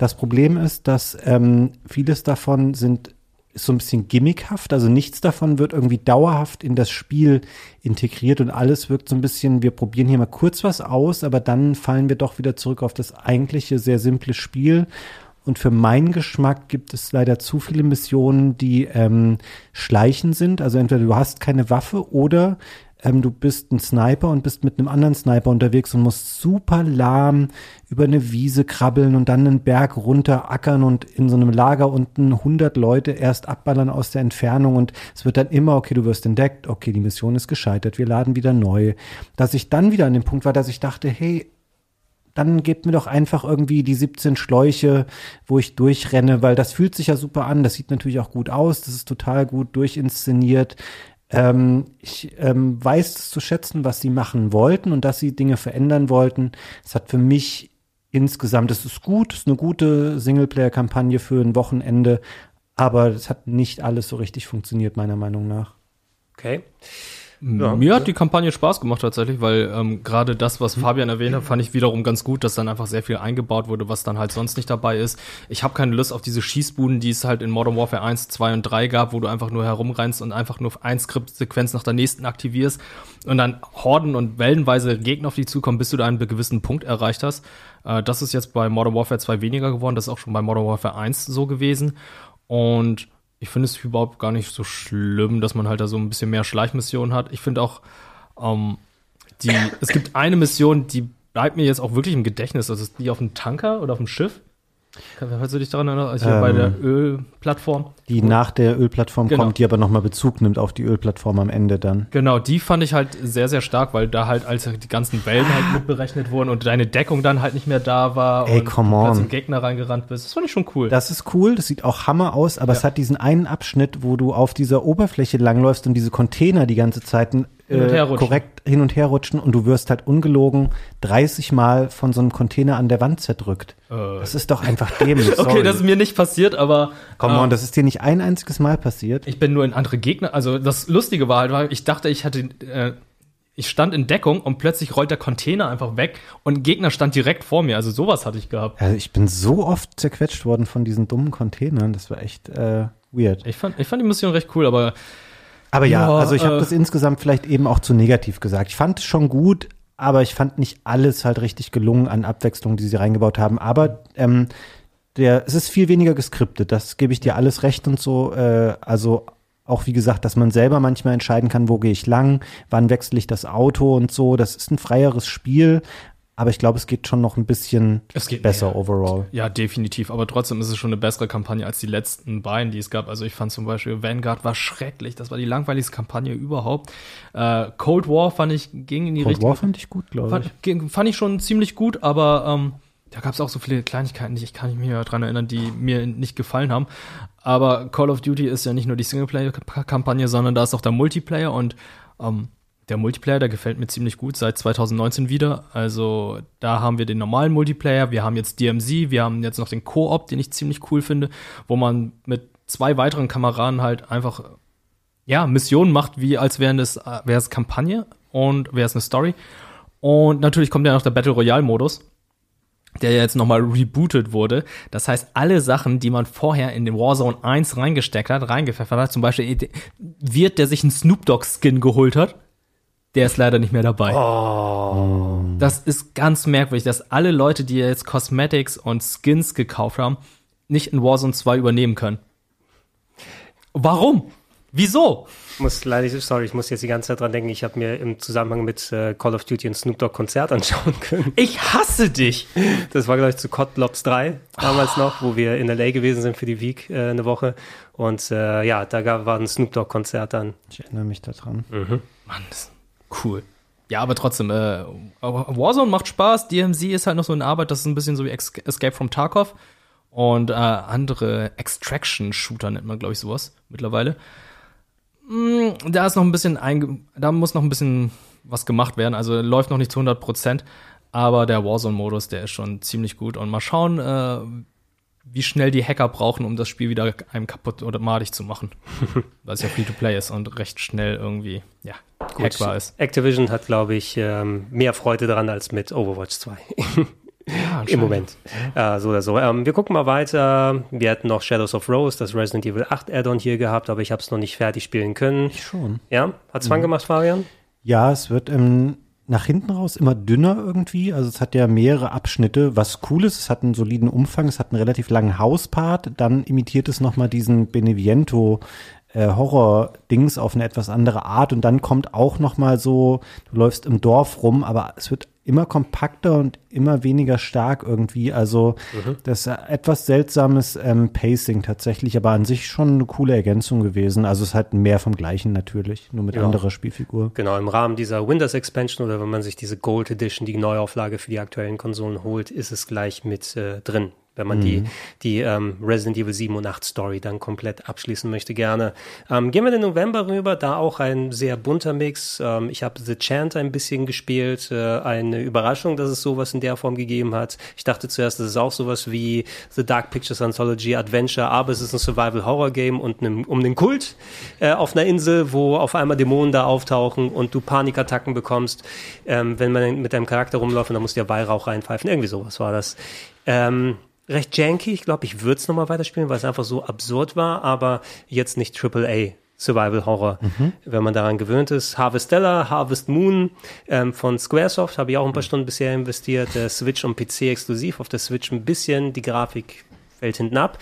Speaker 2: Das Problem ist, dass ähm, vieles davon sind ist so ein bisschen gimmickhaft, also nichts davon wird irgendwie dauerhaft in das Spiel integriert und alles wirkt so ein bisschen, wir probieren hier mal kurz was aus, aber dann fallen wir doch wieder zurück auf das eigentliche sehr simple Spiel. Und für meinen Geschmack gibt es leider zu viele Missionen, die ähm, schleichen sind. Also entweder du hast keine Waffe oder ähm, du bist ein Sniper und bist mit einem anderen Sniper unterwegs und musst super lahm über eine Wiese krabbeln und dann einen Berg runter ackern und in so einem Lager unten 100 Leute erst abballern aus der Entfernung und es wird dann immer, okay, du wirst entdeckt, okay, die Mission ist gescheitert, wir laden wieder neu. Dass ich dann wieder an dem Punkt war, dass ich dachte, hey, dann gebt mir doch einfach irgendwie die 17 Schläuche, wo ich durchrenne, weil das fühlt sich ja super an. Das sieht natürlich auch gut aus. Das ist total gut durchinszeniert. Ähm, ich ähm, weiß zu schätzen, was sie machen wollten und dass sie Dinge verändern wollten. Es hat für mich insgesamt, es ist gut, es ist eine gute Singleplayer-Kampagne für ein Wochenende, aber es hat nicht alles so richtig funktioniert, meiner Meinung nach.
Speaker 1: Okay.
Speaker 3: Ja, Mir hat die Kampagne Spaß gemacht tatsächlich, weil ähm, gerade das, was Fabian erwähnt hat, fand ich wiederum ganz gut, dass dann einfach sehr viel eingebaut wurde, was dann halt sonst nicht dabei ist. Ich habe keine Lust auf diese Schießbuden, die es halt in Modern Warfare 1, 2 und 3 gab, wo du einfach nur herumrennst und einfach nur ein Skriptsequenz nach der nächsten aktivierst und dann Horden und wellenweise Gegner auf dich zukommen, bis du da einen gewissen Punkt erreicht hast. Äh, das ist jetzt bei Modern Warfare 2 weniger geworden, das ist auch schon bei Modern Warfare 1 so gewesen. Und ich finde es überhaupt gar nicht so schlimm, dass man halt da so ein bisschen mehr Schleichmissionen hat. Ich finde auch, ähm, die, es gibt eine Mission, die bleibt mir jetzt auch wirklich im Gedächtnis. Das ist die auf dem Tanker oder auf dem Schiff. Kannst du dich daran erinnern, als ich ähm, bei der Ölplattform?
Speaker 2: Die nach der Ölplattform genau. kommt, die aber nochmal Bezug nimmt auf die Ölplattform am Ende dann.
Speaker 3: Genau, die fand ich halt sehr, sehr stark, weil da halt, als die ganzen Wellen halt mitberechnet wurden und deine Deckung dann halt nicht mehr da war
Speaker 2: Ey, und come on.
Speaker 3: du Gegner reingerannt bist. Das fand ich schon cool.
Speaker 2: Das ist cool, das sieht auch Hammer aus, aber ja. es hat diesen einen Abschnitt, wo du auf dieser Oberfläche langläufst und diese Container die ganze Zeit äh, korrekt hin und her rutschen und du wirst halt ungelogen 30 Mal von so einem Container an der Wand zerdrückt. Äh. Das ist doch einfach dämlich.
Speaker 3: okay, das ist mir nicht passiert, aber.
Speaker 2: Komm on, äh, das ist dir nicht ein einziges Mal passiert.
Speaker 3: Ich bin nur in andere Gegner. Also das Lustige war halt, ich dachte, ich hatte. Äh, ich stand in Deckung und plötzlich rollt der Container einfach weg und ein Gegner stand direkt vor mir. Also sowas hatte ich gehabt.
Speaker 2: Also ich bin so oft zerquetscht worden von diesen dummen Containern. Das war echt äh, weird.
Speaker 3: Ich fand, ich fand die Mission recht cool, aber
Speaker 2: aber ja, ja also ich habe äh, das insgesamt vielleicht eben auch zu negativ gesagt. Ich fand es schon gut, aber ich fand nicht alles halt richtig gelungen an Abwechslung, die sie reingebaut haben. Aber ähm, der, es ist viel weniger geskriptet, das gebe ich dir alles recht und so. Äh, also auch wie gesagt, dass man selber manchmal entscheiden kann, wo gehe ich lang, wann wechsle ich das Auto und so. Das ist ein freieres Spiel, aber ich glaube, es geht schon noch ein bisschen besser mehr. overall.
Speaker 3: Ja, definitiv. Aber trotzdem ist es schon eine bessere Kampagne als die letzten beiden, die es gab. Also ich fand zum Beispiel Vanguard war schrecklich. Das war die langweiligste Kampagne überhaupt. Äh, Cold War fand ich, ging in die
Speaker 2: Cold
Speaker 3: Richtung.
Speaker 2: Cold War fand ich gut, glaube ich.
Speaker 3: Fand, fand ich schon ziemlich gut, aber ähm, da gab es auch so viele Kleinigkeiten, die ich kann mich mir dran erinnern, die mir nicht gefallen haben. Aber Call of Duty ist ja nicht nur die Singleplayer-Kampagne, sondern da ist auch der Multiplayer und ähm, der Multiplayer, der gefällt mir ziemlich gut seit 2019 wieder. Also da haben wir den normalen Multiplayer, wir haben jetzt DMZ, wir haben jetzt noch den Koop, den ich ziemlich cool finde, wo man mit zwei weiteren Kameraden halt einfach ja Missionen macht, wie als wären es wäre es Kampagne und wäre es eine Story. Und natürlich kommt ja noch der Battle Royale Modus, der jetzt nochmal rebootet wurde. Das heißt, alle Sachen, die man vorher in den Warzone 1 reingesteckt hat, reingepfeffert hat, zum Beispiel wird der sich einen Snoop Dogg Skin geholt hat, der ist leider nicht mehr dabei. Oh. Das ist ganz merkwürdig, dass alle Leute, die jetzt Cosmetics und Skins gekauft haben, nicht in Warzone 2 übernehmen können. Warum? Wieso?
Speaker 1: muss leider, sorry, ich muss jetzt die ganze Zeit dran denken, ich habe mir im Zusammenhang mit äh, Call of Duty ein Snoop Dogg Konzert anschauen können.
Speaker 3: Ich hasse dich!
Speaker 1: Das war, glaube ich, zu COD Lobs 3 damals oh. noch, wo wir in LA gewesen sind für die Week äh, eine Woche. Und äh, ja, da gab, war ein Snoop Dogg Konzert dann.
Speaker 2: Ich erinnere mich daran.
Speaker 3: Mhm. Mann, das Cool. Ja, aber trotzdem, äh, Warzone macht Spaß. DMZ ist halt noch so eine Arbeit, das ist ein bisschen so wie Escape from Tarkov. Und äh, andere Extraction-Shooter nennt man, glaube ich, sowas mittlerweile. Mm, da ist noch ein bisschen, da muss noch ein bisschen was gemacht werden. Also läuft noch nicht zu 100 Prozent. Aber der Warzone-Modus, der ist schon ziemlich gut. Und mal schauen, äh, wie schnell die Hacker brauchen, um das Spiel wieder einem kaputt oder madig zu machen. Weil es ja Free-to-Play ist und recht schnell irgendwie, ja, Gut, hackbar ist.
Speaker 1: Activision hat, glaube ich, ähm, mehr Freude daran als mit Overwatch 2. Ja, Im Moment. Ja. Äh, so oder so. Ähm, wir gucken mal weiter. Wir hatten noch Shadows of Rose, das Resident Evil 8 Add-on hier gehabt, aber ich habe es noch nicht fertig spielen können.
Speaker 2: Ich schon.
Speaker 1: Ja? Hat es mhm. Fun gemacht, Fabian?
Speaker 2: Ja, es wird im nach hinten raus immer dünner irgendwie. Also es hat ja mehrere Abschnitte, was cool ist. Es hat einen soliden Umfang, es hat einen relativ langen Hauspart. Dann imitiert es nochmal diesen Beneviento äh, Horror-Dings auf eine etwas andere Art. Und dann kommt auch nochmal so, du läufst im Dorf rum, aber es wird immer kompakter und immer weniger stark irgendwie. Also mhm. das ist etwas seltsames ähm, Pacing tatsächlich, aber an sich schon eine coole Ergänzung gewesen. Also es hat mehr vom Gleichen natürlich, nur mit ja. anderer Spielfigur.
Speaker 1: Genau, im Rahmen dieser Windows Expansion oder wenn man sich diese Gold Edition, die Neuauflage für die aktuellen Konsolen holt, ist es gleich mit äh, drin wenn man mhm. die, die ähm, Resident Evil 7 und 8 Story dann komplett abschließen möchte, gerne. Ähm, gehen wir den November rüber, da auch ein sehr bunter Mix. Ähm, ich habe The Chant ein bisschen gespielt, äh, eine Überraschung, dass es sowas in der Form gegeben hat. Ich dachte zuerst, das ist auch sowas wie The Dark Pictures Anthology Adventure, aber es ist ein Survival-Horror-Game und ne, um den Kult äh, auf einer Insel, wo auf einmal Dämonen da auftauchen und du Panikattacken bekommst, ähm, wenn man mit deinem Charakter rumläuft und dann musst du ja Weihrauch reinpfeifen. Irgendwie sowas war das. Ähm, recht janky. Ich glaube, ich würde es nochmal weiterspielen, weil es einfach so absurd war, aber jetzt nicht AAA. Survival Horror, mhm. wenn man daran gewöhnt ist. Harvestella, Harvest Moon ähm, von Squaresoft habe ich auch ein paar Stunden bisher investiert. Der Switch und PC exklusiv. Auf der Switch ein bisschen, die Grafik fällt hinten ab.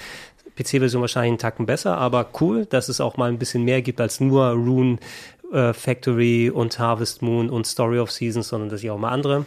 Speaker 1: PC-Version wahrscheinlich einen Tacken besser, aber cool, dass es auch mal ein bisschen mehr gibt als nur Rune äh, Factory und Harvest Moon und Story of Seasons, sondern dass ich auch mal andere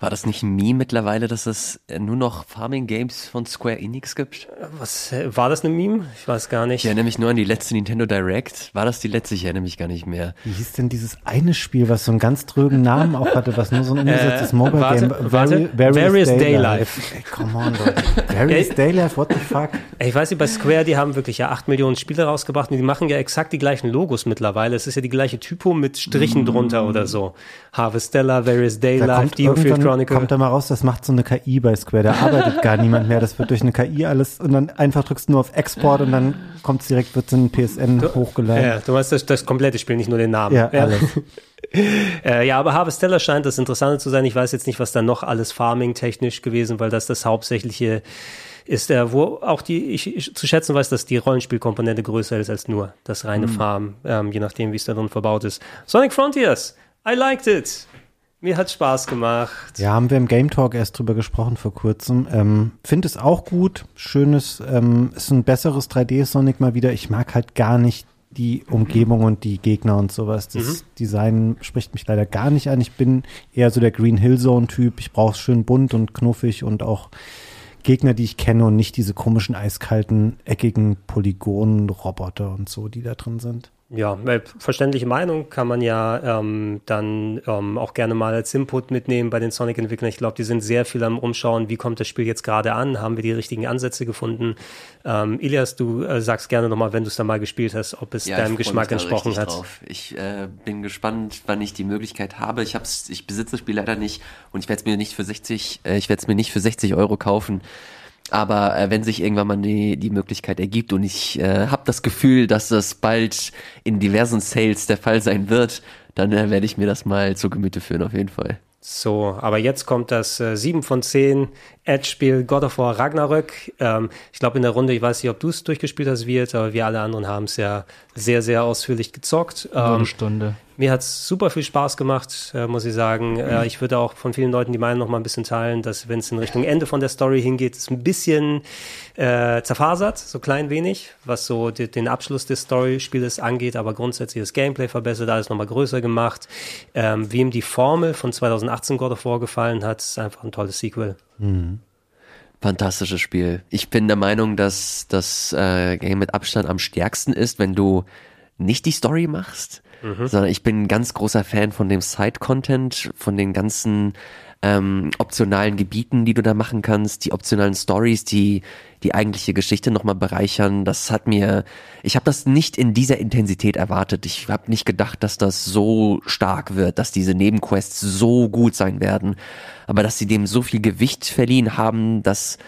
Speaker 4: war das nicht ein Meme mittlerweile, dass es nur noch Farming Games von Square Enix gibt?
Speaker 1: Was, war das ein Meme? Ich weiß gar nicht.
Speaker 4: Ich erinnere mich nur an die letzte Nintendo Direct. War das die letzte? Ich erinnere mich gar nicht mehr.
Speaker 2: Wie hieß denn dieses eine Spiel, was so einen ganz trögen Namen auch hatte, was nur so ein umgesetztes äh, Mobile
Speaker 1: Game?
Speaker 2: Warte,
Speaker 1: warte. Various, Various Day, Day Life.
Speaker 2: Ey, come on, Leute. Various Day Life, what the fuck?
Speaker 1: Ich weiß nicht, bei Square, die haben wirklich ja acht Millionen Spiele rausgebracht und die machen ja exakt die gleichen Logos mittlerweile. Es ist ja die gleiche Typo mit Strichen mm. drunter oder so. Harvestella, Various Day Life,
Speaker 2: Diofield Chronicle. Kommt da mal raus, das macht so eine KI bei Square. Da arbeitet gar niemand mehr. Das wird durch eine KI alles und dann einfach drückst du nur auf Export und dann kommt es direkt, wird es in PSN du, hochgeladen.
Speaker 1: Ja, du meinst das, das komplette Spiel, nicht nur den Namen.
Speaker 2: Ja, ja. alles.
Speaker 1: äh, ja, aber Harvestella scheint das Interessante zu sein. Ich weiß jetzt nicht, was da noch alles Farming-technisch gewesen, weil das das hauptsächliche ist, äh, wo auch die, ich, ich, zu schätzen weiß, dass die Rollenspielkomponente größer ist als nur das reine mhm. Farm, ähm, je nachdem, wie es da drin verbaut ist. Sonic Frontiers, I liked it. Mir hat Spaß gemacht.
Speaker 2: Ja, haben wir im Game Talk erst drüber gesprochen vor kurzem. Ähm, Finde es auch gut. Schönes, ähm, ist ein besseres 3D-Sonic mal wieder. Ich mag halt gar nicht die Umgebung und die Gegner und sowas. Das mhm. Design spricht mich leider gar nicht an. Ich bin eher so der Green Hill Zone-Typ. Ich brauche es schön bunt und knuffig und auch Gegner, die ich kenne und nicht diese komischen, eiskalten, eckigen Polygonen-Roboter und so, die da drin sind.
Speaker 1: Ja, verständliche Meinung kann man ja ähm, dann ähm, auch gerne mal als Input mitnehmen bei den Sonic-Entwicklern. Ich glaube, die sind sehr viel am Umschauen, wie kommt das Spiel jetzt gerade an, haben wir die richtigen Ansätze gefunden. Ähm, Ilias, du äh, sagst gerne nochmal, wenn du es dann mal gespielt hast, ob es ja, deinem Geschmack entsprochen hat. Drauf.
Speaker 4: Ich äh, bin gespannt, wann ich die Möglichkeit habe. Ich, hab's, ich besitze das Spiel leider nicht und ich werde es mir nicht für 60, äh, ich werde es mir nicht für 60 Euro kaufen. Aber äh, wenn sich irgendwann mal die, die Möglichkeit ergibt und ich äh, habe das Gefühl, dass das bald in diversen Sales der Fall sein wird, dann äh, werde ich mir das mal zu Gemüte führen, auf jeden Fall.
Speaker 1: So, aber jetzt kommt das äh, 7 von 10 Edge-Spiel God of War Ragnarök. Ähm, ich glaube in der Runde, ich weiß nicht, ob du es durchgespielt hast, wird, aber wir alle anderen haben es ja sehr, sehr ausführlich gezockt.
Speaker 3: Ähm, eine Stunde.
Speaker 1: Mir hat es super viel Spaß gemacht, äh, muss ich sagen. Äh, ich würde auch von vielen Leuten die Meinung noch mal ein bisschen teilen, dass wenn es in Richtung Ende von der Story hingeht, es ein bisschen äh, zerfasert, so klein wenig, was so die, den Abschluss des Storyspieles angeht, aber grundsätzlich das Gameplay verbessert, alles nochmal größer gemacht. Ähm, wem die Formel von 2018 God of War gefallen hat, ist einfach ein tolles Sequel. Mhm.
Speaker 4: Fantastisches Spiel. Ich bin der Meinung, dass das äh, Game mit Abstand am stärksten ist, wenn du nicht die Story machst, mhm. sondern ich bin ein ganz großer Fan von dem Side-Content, von den ganzen ähm, optionalen Gebieten, die du da machen kannst, die optionalen Stories, die die eigentliche Geschichte nochmal bereichern. Das hat mir, ich habe das nicht in dieser Intensität erwartet. Ich habe nicht gedacht, dass das so stark wird, dass diese Nebenquests so gut sein werden. Aber dass sie dem so viel Gewicht verliehen haben, dass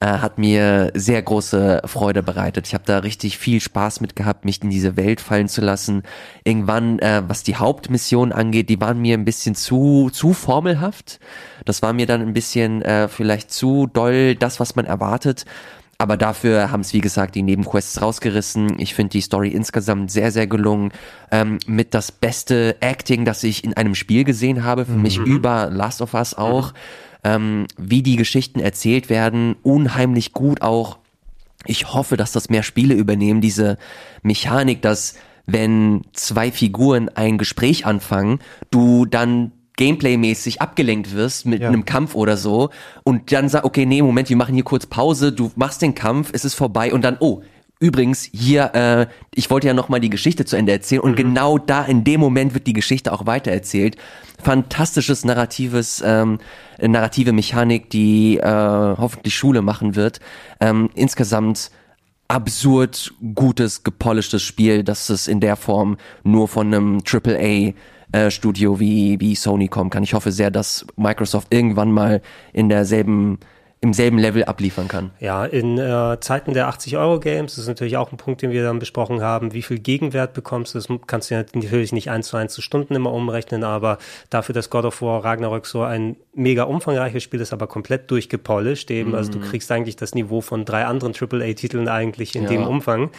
Speaker 4: äh, hat mir sehr große Freude bereitet. Ich habe da richtig viel Spaß mit gehabt, mich in diese Welt fallen zu lassen. Irgendwann, äh, was die Hauptmission angeht, die waren mir ein bisschen zu zu formelhaft. Das war mir dann ein bisschen äh, vielleicht zu doll das, was man erwartet. Aber dafür haben es, wie gesagt, die Nebenquests rausgerissen. Ich finde die Story insgesamt sehr, sehr gelungen. Ähm, mit das beste Acting, das ich in einem Spiel gesehen habe. Für mhm. mich über Last of Us auch. Mhm ähm, wie die Geschichten erzählt werden, unheimlich gut auch. Ich hoffe, dass das mehr Spiele übernehmen, diese Mechanik, dass wenn zwei Figuren ein Gespräch anfangen, du dann Gameplay-mäßig abgelenkt wirst mit ja. einem Kampf oder so und dann sag, okay, nee, Moment, wir machen hier kurz Pause, du machst den Kampf, es ist vorbei und dann, oh, Übrigens, hier, äh, ich wollte ja nochmal die Geschichte zu Ende erzählen und mhm. genau da in dem Moment wird die Geschichte auch weitererzählt. Fantastisches narratives, ähm, narrative Mechanik, die äh, hoffentlich Schule machen wird. Ähm, insgesamt absurd gutes, gepolischtes Spiel, dass es in der Form nur von einem AAA äh, Studio wie, wie Sony kommen kann. Ich hoffe sehr, dass Microsoft irgendwann mal in derselben im selben Level abliefern kann.
Speaker 1: Ja, in äh, Zeiten der 80-Euro-Games, das ist natürlich auch ein Punkt, den wir dann besprochen haben, wie viel Gegenwert bekommst du, das kannst du natürlich nicht eins zu eins zu Stunden immer umrechnen, aber dafür, dass God of War Ragnarök so ein mega umfangreiches Spiel ist, aber komplett durchgepolished eben, mhm. also du kriegst eigentlich das Niveau von drei anderen AAA-Titeln eigentlich in ja. dem Umfang,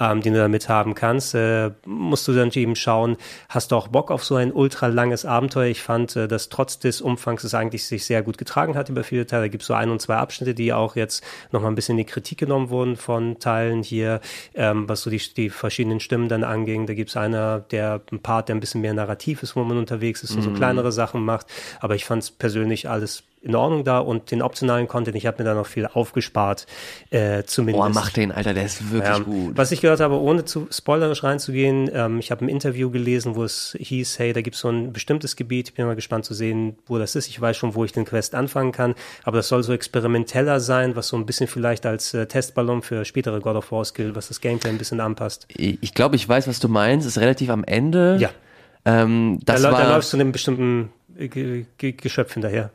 Speaker 1: ähm, den du damit haben kannst, äh, musst du dann eben schauen, hast du auch Bock auf so ein ultra langes Abenteuer? Ich fand, äh, dass trotz des Umfangs es eigentlich sich sehr gut getragen hat über viele Teile, da gibt es so 21 zwei Abschnitte, die auch jetzt nochmal ein bisschen in die Kritik genommen wurden von Teilen hier, ähm, was so die, die verschiedenen Stimmen dann anging. Da gibt es einer, der ein Part, der ein bisschen mehr narrativ ist, wo man unterwegs ist und so mhm. kleinere Sachen macht. Aber ich fand es persönlich alles in Ordnung da und den optionalen Content, ich habe mir da noch viel aufgespart, äh, zumindest.
Speaker 4: Boah, mach den, Alter, der ist wirklich ähm, gut.
Speaker 1: Was ich gehört habe, ohne zu spoilerisch reinzugehen, ähm, ich habe ein Interview gelesen, wo es hieß, hey, da gibt es so ein bestimmtes Gebiet, ich bin mal gespannt zu sehen, wo das ist. Ich weiß schon, wo ich den Quest anfangen kann, aber das soll so experimenteller sein, was so ein bisschen vielleicht als äh, Testballon für spätere God of War Skill, was das Gameplay ein bisschen anpasst.
Speaker 4: Ich, ich glaube, ich weiß, was du meinst, ist relativ am Ende.
Speaker 1: Ja. Ähm, da, war, da läufst du einem bestimmten Geschöpf hinterher.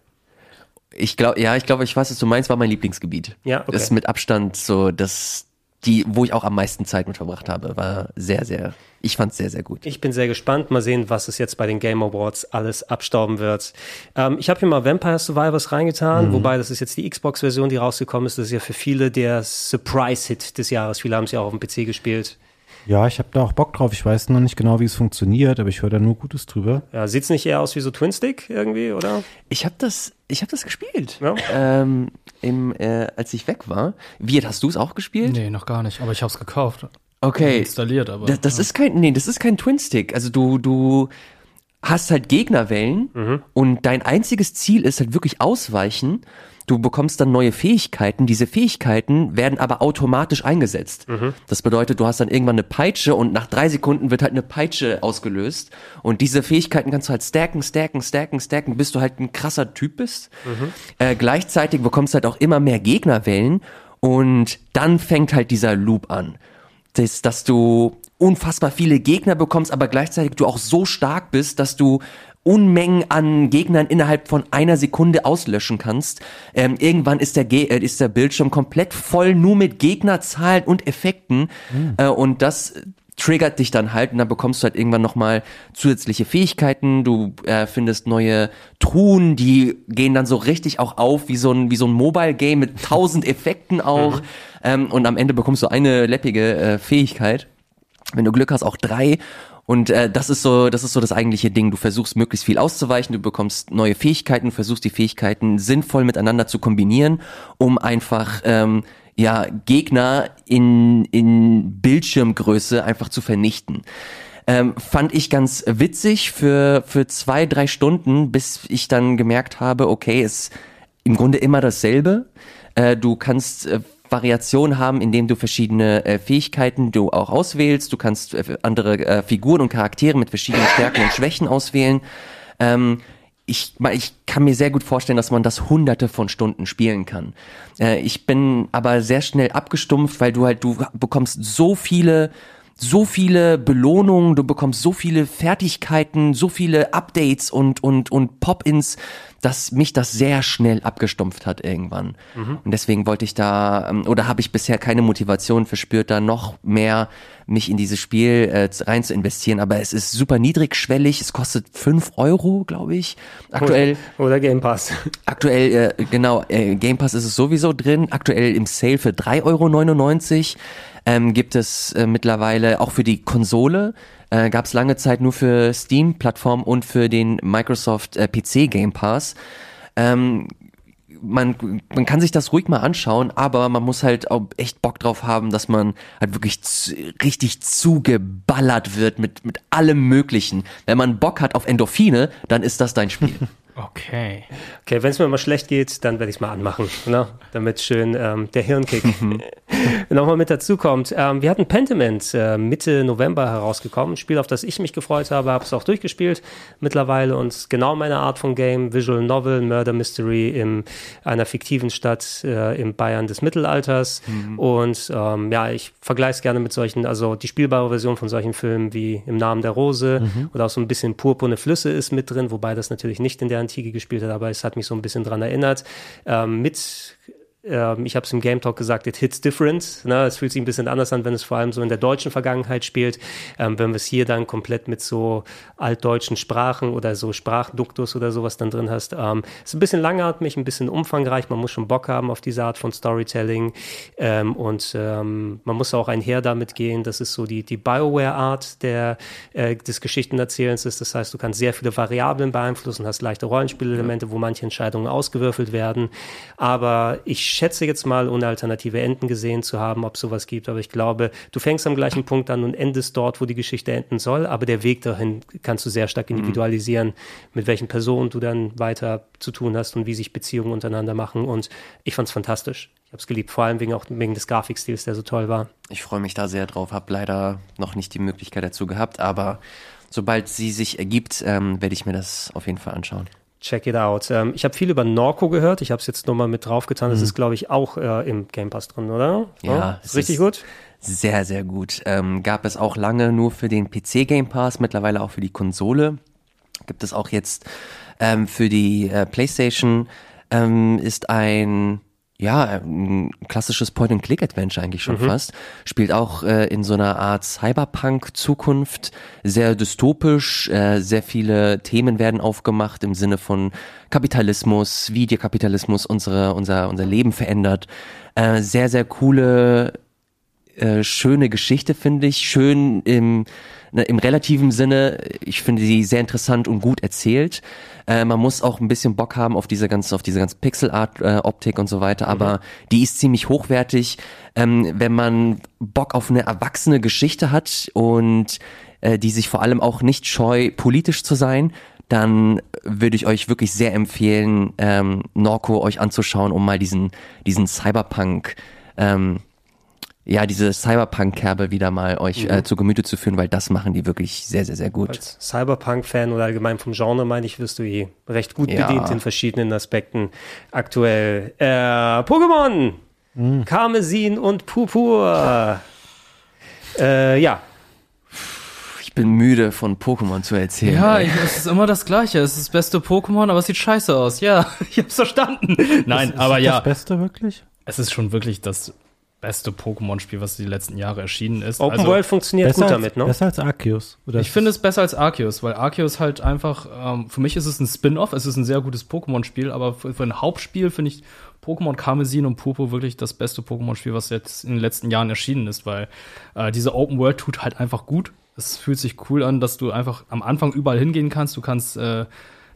Speaker 4: Ich glaube, ja, ich glaube, ich weiß, was du meinst, war mein Lieblingsgebiet.
Speaker 1: Ja, okay.
Speaker 4: Das ist mit Abstand so das, die, wo ich auch am meisten Zeit mit verbracht habe, war sehr, sehr, ich fand es sehr, sehr gut.
Speaker 1: Ich bin sehr gespannt. Mal sehen, was es jetzt bei den Game Awards alles abstauben wird. Ähm, ich habe hier mal Vampire Survivors reingetan, mhm. wobei das ist jetzt die Xbox-Version, die rausgekommen ist. Das ist ja für viele der Surprise-Hit des Jahres. Viele haben es ja auch auf dem PC gespielt.
Speaker 2: Ja, ich habe da auch Bock drauf. Ich weiß noch nicht genau, wie es funktioniert, aber ich höre da nur Gutes drüber.
Speaker 1: Ja, sieht's nicht eher aus wie so Twin Stick irgendwie, oder?
Speaker 4: Ich habe das, ich habe das gespielt. Ja. Ähm, im, äh, als ich weg war. Wie hast du es auch gespielt?
Speaker 3: Nee, noch gar nicht. Aber ich habe es gekauft.
Speaker 4: Okay.
Speaker 3: Installiert, aber.
Speaker 4: Das, das ja. ist kein, nee, das ist kein Twin Stick. Also du, du hast halt Gegnerwellen mhm. und dein einziges Ziel ist halt wirklich ausweichen Du bekommst dann neue Fähigkeiten. Diese Fähigkeiten werden aber automatisch eingesetzt. Mhm. Das bedeutet, du hast dann irgendwann eine Peitsche und nach drei Sekunden wird halt eine Peitsche ausgelöst. Und diese Fähigkeiten kannst du halt stacken, stacken, stacken, stacken, bis du halt ein krasser Typ bist. Mhm. Äh, gleichzeitig bekommst du halt auch immer mehr Gegnerwellen und dann fängt halt dieser Loop an. Das, dass du unfassbar viele Gegner bekommst, aber gleichzeitig du auch so stark bist, dass du Unmengen an Gegnern innerhalb von einer Sekunde auslöschen kannst. Ähm, irgendwann ist der, Ge äh, ist der Bildschirm komplett voll nur mit Gegnerzahlen und Effekten mhm. äh, und das triggert dich dann halt und dann bekommst du halt irgendwann nochmal zusätzliche Fähigkeiten, du äh, findest neue Truhen, die gehen dann so richtig auch auf, wie so ein, wie so ein Mobile-Game mit tausend Effekten auch mhm. ähm, und am Ende bekommst du eine läppige äh, Fähigkeit. Wenn du Glück hast, auch drei und äh, das ist so, das ist so das eigentliche Ding. Du versuchst möglichst viel auszuweichen, du bekommst neue Fähigkeiten, du versuchst die Fähigkeiten sinnvoll miteinander zu kombinieren, um einfach ähm, ja Gegner in in Bildschirmgröße einfach zu vernichten. Ähm, fand ich ganz witzig für für zwei drei Stunden, bis ich dann gemerkt habe, okay, ist im Grunde immer dasselbe. Äh, du kannst äh, Variation haben, indem du verschiedene äh, Fähigkeiten du auch auswählst. Du kannst äh, andere äh, Figuren und Charaktere mit verschiedenen Stärken und Schwächen auswählen. Ähm, ich, ich kann mir sehr gut vorstellen, dass man das hunderte von Stunden spielen kann. Äh, ich bin aber sehr schnell abgestumpft, weil du halt, du bekommst so viele so viele Belohnungen, du bekommst so viele Fertigkeiten, so viele Updates und, und, und Pop-ins, dass mich das sehr schnell abgestumpft hat irgendwann. Mhm. Und deswegen wollte ich da, ähm, oder habe ich bisher keine Motivation verspürt, da noch mehr mich in dieses Spiel äh, rein zu investieren. Aber es ist super niedrigschwellig, es kostet fünf Euro, glaube ich. Aktuell.
Speaker 1: Oder, oder Game Pass.
Speaker 4: Aktuell, äh, genau, äh, Game Pass ist es sowieso drin. Aktuell im Sale für 3,99 Euro ähm, gibt es äh, mittlerweile auch für die Konsole. Äh, Gab es lange Zeit nur für Steam-Plattform und für den Microsoft äh, PC Game Pass. Ähm, man, man kann sich das ruhig mal anschauen, aber man muss halt auch echt Bock drauf haben, dass man halt wirklich zu, richtig zugeballert wird mit, mit allem Möglichen. Wenn man Bock hat auf Endorphine, dann ist das dein Spiel.
Speaker 1: Okay. Okay, wenn es mir mal schlecht geht, dann werde ich es mal anmachen, ne? damit schön ähm, der Hirnkick nochmal mit dazu kommt. Ähm, wir hatten Pentiment äh, Mitte November herausgekommen, ein Spiel, auf das ich mich gefreut habe, habe es auch durchgespielt mittlerweile und genau meine Art von Game, Visual Novel, Murder Mystery in einer fiktiven Stadt äh, im Bayern des Mittelalters mhm. und ähm, ja, ich vergleiche es gerne mit solchen, also die spielbare Version von solchen Filmen wie Im Namen der Rose mhm. oder auch so ein bisschen purpurne Flüsse ist mit drin, wobei das natürlich nicht in der Antike gespielt hat, aber es hat mich so ein bisschen dran erinnert. Ähm, mit ähm, ich habe es im Game Talk gesagt, it hits different. Ne? Es fühlt sich ein bisschen anders an, wenn es vor allem so in der deutschen Vergangenheit spielt. Ähm, wenn wir es hier dann komplett mit so altdeutschen Sprachen oder so Sprachduktus oder sowas dann drin hast. Ähm, ist ein bisschen langatmig, ein bisschen umfangreich. Man muss schon Bock haben auf diese Art von Storytelling. Ähm, und ähm, man muss auch einher damit gehen, dass es so die, die Bioware-Art der, äh, des Geschichtenerzählens ist. Das heißt, du kannst sehr viele Variablen beeinflussen, hast leichte Rollenspielelemente, wo manche Entscheidungen ausgewürfelt werden. Aber ich schätze jetzt mal, ohne alternative Enden gesehen zu haben, ob sowas gibt, aber ich glaube, du fängst am gleichen Punkt an und endest dort, wo die Geschichte enden soll, aber der Weg dahin kannst du sehr stark mhm. individualisieren, mhm. mit welchen Personen du dann weiter zu tun hast und wie sich Beziehungen untereinander machen und ich fand es fantastisch. Ich habe es geliebt, vor allem wegen auch wegen des Grafikstils, der so toll war.
Speaker 4: Ich freue mich da sehr drauf, habe leider noch nicht die Möglichkeit dazu gehabt, aber sobald sie sich ergibt, ähm, werde ich mir das auf jeden Fall anschauen.
Speaker 1: Check it out. Ähm, ich habe viel über Norco gehört. Ich habe es jetzt nochmal mit draufgetan. Das mhm. ist, glaube ich, auch äh, im Game Pass drin, oder?
Speaker 4: Ja.
Speaker 1: Oh, ist richtig ist gut?
Speaker 4: Sehr, sehr gut. Ähm, gab es auch lange nur für den PC Game Pass, mittlerweile auch für die Konsole. Gibt es auch jetzt ähm, für die äh, PlayStation. Ähm, ist ein ja, ein klassisches Point-and-Click-Adventure eigentlich schon mhm. fast. Spielt auch äh, in so einer Art Cyberpunk-Zukunft, sehr dystopisch, äh, sehr viele Themen werden aufgemacht im Sinne von Kapitalismus, wie der Kapitalismus unsere, unser, unser Leben verändert. Äh, sehr, sehr coole, äh, schöne Geschichte, finde ich. Schön im ne, im relativen Sinne, ich finde sie sehr interessant und gut erzählt. Äh, man muss auch ein bisschen Bock haben auf diese ganze, auf diese ganze Pixel-Art-Optik äh, und so weiter, mhm. aber die ist ziemlich hochwertig. Ähm, wenn man Bock auf eine erwachsene Geschichte hat und äh, die sich vor allem auch nicht scheu, politisch zu sein, dann würde ich euch wirklich sehr empfehlen, ähm, Norco euch anzuschauen, um mal diesen, diesen Cyberpunk ähm, ja, diese Cyberpunk-Kerbe wieder mal euch mhm. äh, zu Gemüte zu führen, weil das machen die wirklich sehr, sehr, sehr gut. Als
Speaker 1: Cyberpunk-Fan oder allgemein vom Genre, meine ich, wirst du eh recht gut ja. bedient in verschiedenen Aspekten aktuell. Äh, Pokémon! Mhm. Karmesin und Purpur! Äh, ja,
Speaker 4: ich bin müde von Pokémon zu erzählen.
Speaker 3: Ja, ich, es ist immer das Gleiche. Es ist das beste Pokémon, aber es sieht scheiße aus. Ja, ich hab's verstanden. Nein,
Speaker 2: ist,
Speaker 3: aber
Speaker 2: ist
Speaker 3: ja.
Speaker 2: Das Beste wirklich?
Speaker 3: Es ist schon wirklich das beste Pokémon-Spiel, was die letzten Jahre erschienen ist.
Speaker 1: Open also, World funktioniert gut
Speaker 2: als,
Speaker 1: damit, ne?
Speaker 2: Besser als Arceus.
Speaker 3: Oder ich finde es besser als Arceus, weil Arceus halt einfach, ähm, für mich ist es ein Spin-off, es ist ein sehr gutes Pokémon-Spiel, aber für, für, ein Hauptspiel finde ich Pokémon Karmesin und Purpur wirklich das beste Pokémon-Spiel, was jetzt in den letzten Jahren erschienen ist, weil äh, diese Open World tut halt einfach gut. Es fühlt sich cool an, dass du einfach am Anfang überall hingehen kannst. Du kannst äh,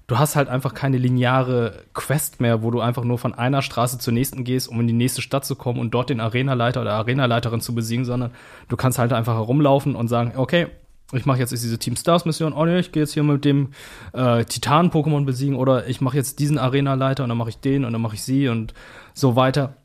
Speaker 3: du hast halt einfach keine lineare Quest mehr, wo du einfach nur von einer Straße zur nächsten gehst, um in die nächste Stadt zu kommen und dort den Arenaleiter oder Arenaleiterin zu besiegen, sondern du kannst halt einfach herumlaufen und sagen, okay, ich mache jetzt diese Team Stars Mission, oh ne, ich gehe jetzt hier mit dem äh, Titan-Pokémon besiegen oder ich mache jetzt diesen Arenaleiter und dann mache ich den und dann mache ich sie und so weiter.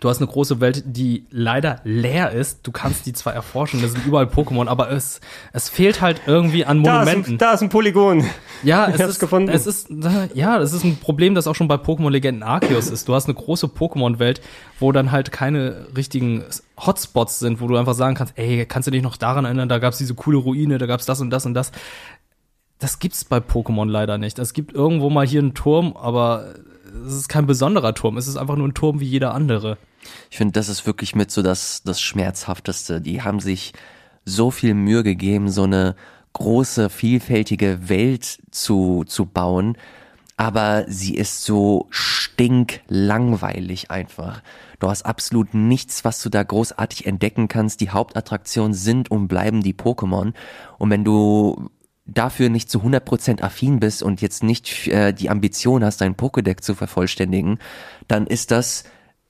Speaker 3: Du hast eine große Welt, die leider leer ist. Du kannst die zwar erforschen, da sind überall Pokémon, aber es, es fehlt halt irgendwie an Monumenten.
Speaker 1: Da ist ein, da ist ein Polygon.
Speaker 3: Ja, es ist, gefunden. es ist, ja, das ist ein Problem, das auch schon bei Pokémon Legenden Arceus ist. Du hast eine große Pokémon-Welt, wo dann halt keine richtigen Hotspots sind, wo du einfach sagen kannst, ey, kannst du dich noch daran erinnern, da gab's diese coole Ruine, da gab's das und das und das. Das gibt's bei Pokémon leider nicht. Es gibt irgendwo mal hier einen Turm, aber es ist kein besonderer Turm, es ist einfach nur ein Turm wie jeder andere.
Speaker 4: Ich finde, das ist wirklich mit so das, das Schmerzhafteste. Die haben sich so viel Mühe gegeben, so eine große, vielfältige Welt zu, zu bauen, aber sie ist so stinklangweilig einfach. Du hast absolut nichts, was du da großartig entdecken kannst. Die Hauptattraktion sind und bleiben die Pokémon. Und wenn du dafür nicht zu 100% affin bist und jetzt nicht äh, die Ambition hast, dein Pokédeck zu vervollständigen, dann ist das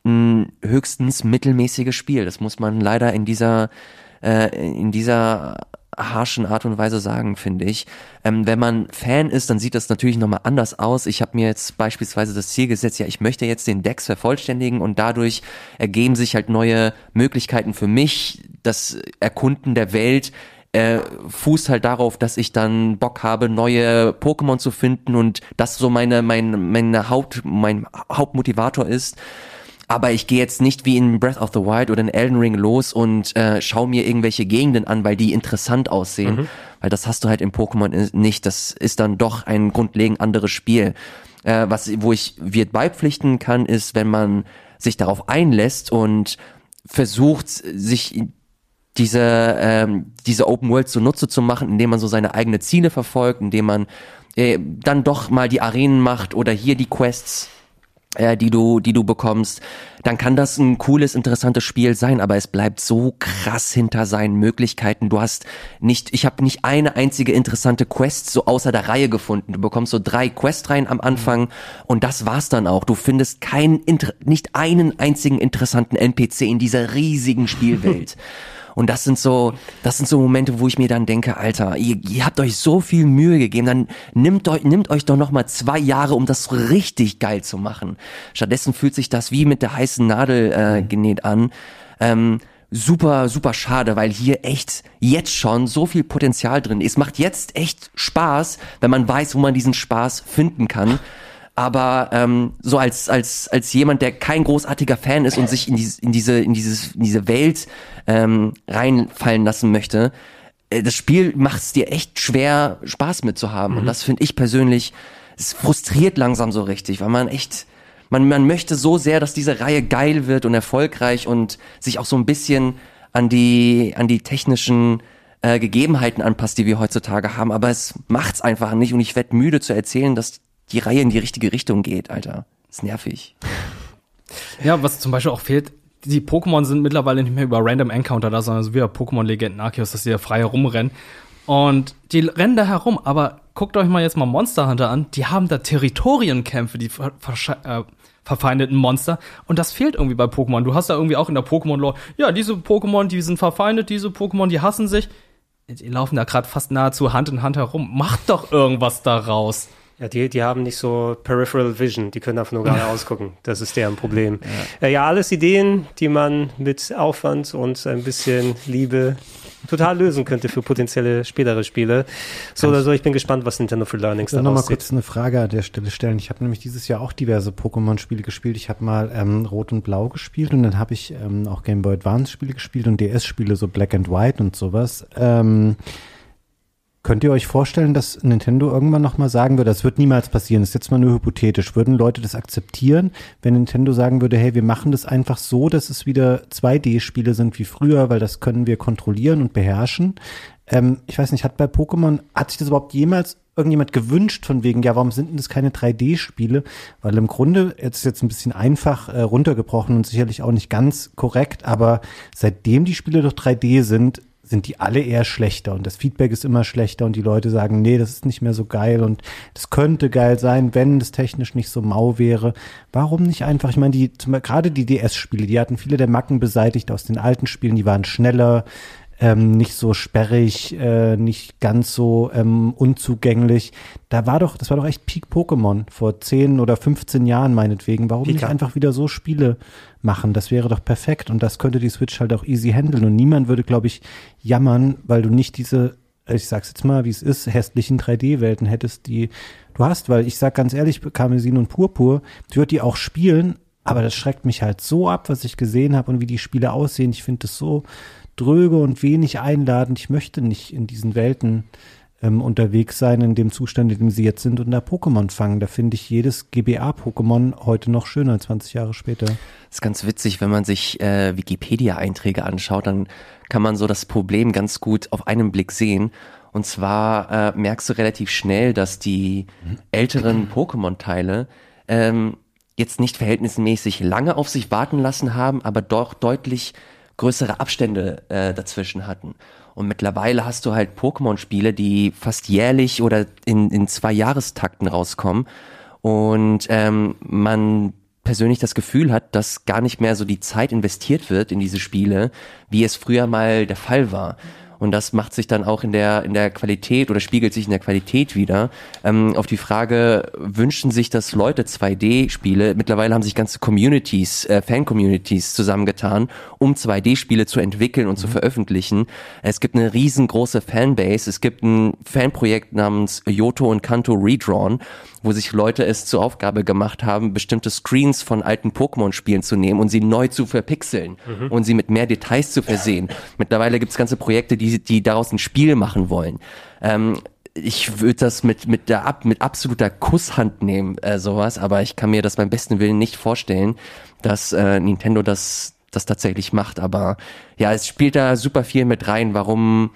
Speaker 4: ein höchstens mittelmäßiges Spiel. Das muss man leider in dieser äh, in dieser harschen Art und Weise sagen, finde ich. Ähm, wenn man Fan ist, dann sieht das natürlich nochmal anders aus. Ich habe mir jetzt beispielsweise das Ziel gesetzt, ja, ich möchte jetzt den Decks vervollständigen und dadurch ergeben sich halt neue Möglichkeiten für mich, das Erkunden der Welt äh, fußt halt darauf, dass ich dann Bock habe, neue Pokémon zu finden und das so meine, mein, meine Haupt, mein Hauptmotivator ist. Aber ich gehe jetzt nicht wie in Breath of the Wild oder in Elden Ring los und äh, schaue mir irgendwelche Gegenden an, weil die interessant aussehen. Mhm. Weil das hast du halt im Pokémon nicht. Das ist dann doch ein grundlegend anderes Spiel. Äh, was, wo ich wird beipflichten kann, ist, wenn man sich darauf einlässt und versucht, sich diese, ähm, diese Open World zunutze zu machen, indem man so seine eigenen Ziele verfolgt, indem man äh, dann doch mal die Arenen macht oder hier die Quests äh, die du, die du bekommst, dann kann das ein cooles, interessantes Spiel sein, aber es bleibt so krass hinter seinen Möglichkeiten. Du hast nicht, ich habe nicht eine einzige interessante Quest so außer der Reihe gefunden. Du bekommst so drei Questreihen am Anfang und das war's dann auch. Du findest keinen, nicht einen einzigen interessanten NPC in dieser riesigen Spielwelt. Und das sind so, das sind so Momente, wo ich mir dann denke, Alter, ihr, ihr habt euch so viel Mühe gegeben, dann nimmt euch, nimmt euch doch noch mal zwei Jahre, um das richtig geil zu machen. Stattdessen fühlt sich das wie mit der heißen Nadel äh, genäht an. Ähm, super, super schade, weil hier echt jetzt schon so viel Potenzial drin ist. Macht jetzt echt Spaß, wenn man weiß, wo man diesen Spaß finden kann aber ähm, so als als als jemand, der kein großartiger Fan ist und sich in, diese in diese in dieses in diese Welt ähm, reinfallen lassen möchte, äh, das Spiel macht es dir echt schwer Spaß mitzuhaben mhm. und das finde ich persönlich es frustriert langsam so richtig, weil man echt man man möchte so sehr, dass diese Reihe geil wird und erfolgreich und sich auch so ein bisschen an die an die technischen äh, Gegebenheiten anpasst, die wir heutzutage haben, aber es macht's einfach nicht und ich werde müde zu erzählen, dass die Reihe in die richtige Richtung geht, Alter. ist nervig.
Speaker 3: Ja, was zum Beispiel auch fehlt, die Pokémon sind mittlerweile nicht mehr über Random Encounter da, sondern so wie Pokémon-Legenden Arceus, dass sie da frei herumrennen. Und die rennen da herum, aber guckt euch mal jetzt mal Monster Hunter an. Die haben da Territorienkämpfe, die ver äh, verfeindeten Monster. Und das fehlt irgendwie bei Pokémon. Du hast da irgendwie auch in der Pokémon-Lore, ja, diese Pokémon, die sind verfeindet, diese Pokémon, die hassen sich. Die laufen da gerade fast nahezu Hand in Hand herum. Macht doch irgendwas daraus.
Speaker 1: Ja, die, die haben nicht so Peripheral Vision, die können einfach nur gerade ausgucken. Das ist deren Problem. Ja. Äh, ja, alles Ideen, die man mit Aufwand und ein bisschen Liebe total lösen könnte für potenzielle spätere Spiele. So oder so, ich bin gespannt, was Nintendo für Learnings
Speaker 2: da noch mal kurz eine Frage an der Stelle stellen. Ich habe nämlich dieses Jahr auch diverse Pokémon-Spiele gespielt. Ich habe mal ähm, Rot und Blau gespielt und dann habe ich ähm, auch Game Boy Advance-Spiele gespielt und DS-Spiele, so Black and White und sowas. Ähm, Könnt ihr euch vorstellen, dass Nintendo irgendwann nochmal sagen würde, das wird niemals passieren, das ist jetzt mal nur hypothetisch, würden Leute das akzeptieren, wenn Nintendo sagen würde, hey, wir machen das einfach so, dass es wieder 2D-Spiele sind wie früher, weil das können wir kontrollieren und beherrschen. Ähm, ich weiß nicht, hat bei Pokémon, hat sich das überhaupt jemals irgendjemand gewünscht von wegen, ja, warum sind denn das keine 3D-Spiele? Weil im Grunde, jetzt ist jetzt ein bisschen einfach äh, runtergebrochen und sicherlich auch nicht ganz korrekt, aber seitdem die Spiele doch 3D sind, sind die alle eher schlechter und das Feedback ist immer schlechter und die Leute sagen, nee, das ist nicht mehr so geil und das könnte geil sein, wenn das technisch nicht so mau wäre. Warum nicht einfach? Ich meine, die gerade die DS-Spiele, die hatten viele der Macken beseitigt aus den alten Spielen, die waren schneller, ähm, nicht so sperrig, äh, nicht ganz so ähm, unzugänglich. Da war doch, das war doch echt Peak Pokémon vor 10 oder 15 Jahren meinetwegen. Warum Pika. nicht einfach wieder so Spiele machen? Das wäre doch perfekt und das könnte die Switch halt auch easy handeln und niemand würde, glaube ich, jammern, weil du nicht diese, ich sag's jetzt mal, wie es ist, hässlichen 3D-Welten hättest, die du hast, weil ich sag ganz ehrlich, Karmesin und Purpur, ich würde die auch spielen, aber das schreckt mich halt so ab, was ich gesehen habe und wie die Spiele aussehen. Ich finde das so dröge und wenig einladend. Ich möchte nicht in diesen Welten ähm, unterwegs sein, in dem Zustand, in dem sie jetzt sind und da Pokémon fangen. Da finde ich jedes GBA-Pokémon heute noch schöner, 20 Jahre später. Das
Speaker 4: ist ganz witzig, wenn man sich äh, Wikipedia-Einträge anschaut, dann kann man so das Problem ganz gut auf einen Blick sehen. Und zwar äh, merkst du relativ schnell, dass die älteren Pokémon-Teile ähm, jetzt nicht verhältnismäßig lange auf sich warten lassen haben, aber doch deutlich größere Abstände äh, dazwischen hatten. Und mittlerweile hast du halt Pokémon-Spiele, die fast jährlich oder in, in zwei Jahrestakten rauskommen. Und ähm, man persönlich das Gefühl hat, dass gar nicht mehr so die Zeit investiert wird in diese Spiele, wie es früher mal der Fall war. Und das macht sich dann auch in der, in der Qualität oder spiegelt sich in der Qualität wieder. Ähm, auf die Frage, wünschen sich das Leute 2D-Spiele? Mittlerweile haben sich ganze Communities, äh, Fan-Communities zusammengetan, um 2D-Spiele zu entwickeln und mhm. zu veröffentlichen. Es gibt eine riesengroße Fanbase. Es gibt ein Fanprojekt namens Yoto und Kanto Redrawn wo sich Leute es zur Aufgabe gemacht haben, bestimmte Screens von alten Pokémon-Spielen zu nehmen und sie neu zu verpixeln mhm. und sie mit mehr Details zu versehen. Mittlerweile gibt es ganze Projekte, die, die daraus ein Spiel machen wollen. Ähm, ich würde das mit mit der mit absoluter Kusshand nehmen äh, sowas, aber ich kann mir das beim besten Willen nicht vorstellen, dass äh, Nintendo das das tatsächlich macht. Aber ja, es spielt da super viel mit rein, warum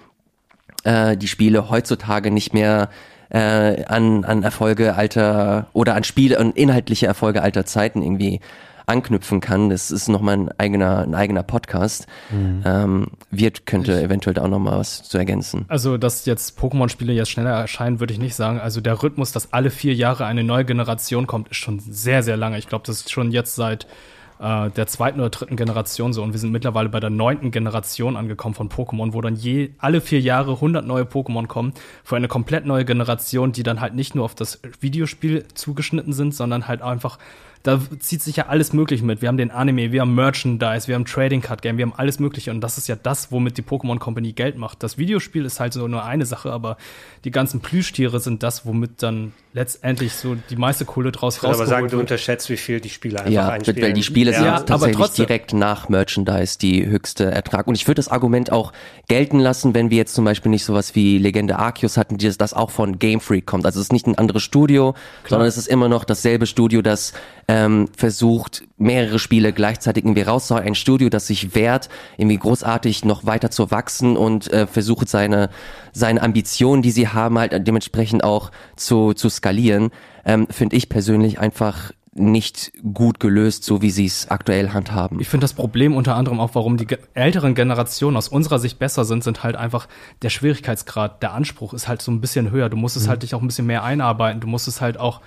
Speaker 4: äh, die Spiele heutzutage nicht mehr äh, an, an Erfolge alter oder an Spiele und inhaltliche Erfolge alter Zeiten irgendwie anknüpfen kann. Das ist nochmal ein eigener, ein eigener Podcast. Mhm. Ähm, Wirt könnte eventuell auch nochmal was zu ergänzen.
Speaker 3: Also, dass jetzt Pokémon-Spiele jetzt schneller erscheinen, würde ich nicht sagen. Also der Rhythmus, dass alle vier Jahre eine neue Generation kommt, ist schon sehr, sehr lange. Ich glaube, das ist schon jetzt seit äh, der zweiten oder dritten Generation so. Und wir sind mittlerweile bei der neunten Generation angekommen von Pokémon, wo dann je alle vier Jahre 100 neue Pokémon kommen für eine komplett neue Generation, die dann halt nicht nur auf das Videospiel zugeschnitten sind, sondern halt einfach da zieht sich ja alles Mögliche mit. Wir haben den Anime, wir haben Merchandise, wir haben Trading Card Game, wir haben alles Mögliche. Und das ist ja das, womit die Pokémon Company Geld macht. Das Videospiel ist halt so nur eine Sache, aber die ganzen Plüschtiere sind das, womit dann letztendlich so die meiste Kohle draus rauskommt.
Speaker 1: Aber sagen, du unterschätzt, wie viel die Spiele einfach
Speaker 4: ja,
Speaker 1: einspielen.
Speaker 4: weil die Spiele ja, sind tatsächlich direkt nach Merchandise die höchste Ertrag. Und ich würde das Argument auch gelten lassen, wenn wir jetzt zum Beispiel nicht sowas wie Legende Arceus hatten, die das auch von Game Freak kommt. Also es ist nicht ein anderes Studio, Klar. sondern es ist immer noch dasselbe Studio, das ähm, versucht, mehrere Spiele gleichzeitig irgendwie rauszuhauen. Ein Studio, das sich wehrt, irgendwie großartig noch weiter zu wachsen und äh, versucht seine, seine Ambitionen, die sie haben, halt dementsprechend auch zu, zu skalieren, ähm, finde ich persönlich einfach nicht gut gelöst, so wie sie es aktuell handhaben.
Speaker 3: Ich finde das Problem unter anderem auch, warum die älteren Generationen aus unserer Sicht besser sind, sind halt einfach der Schwierigkeitsgrad, der Anspruch ist halt so ein bisschen höher. Du musst es mhm. halt dich auch ein bisschen mehr einarbeiten. Du musst es halt auch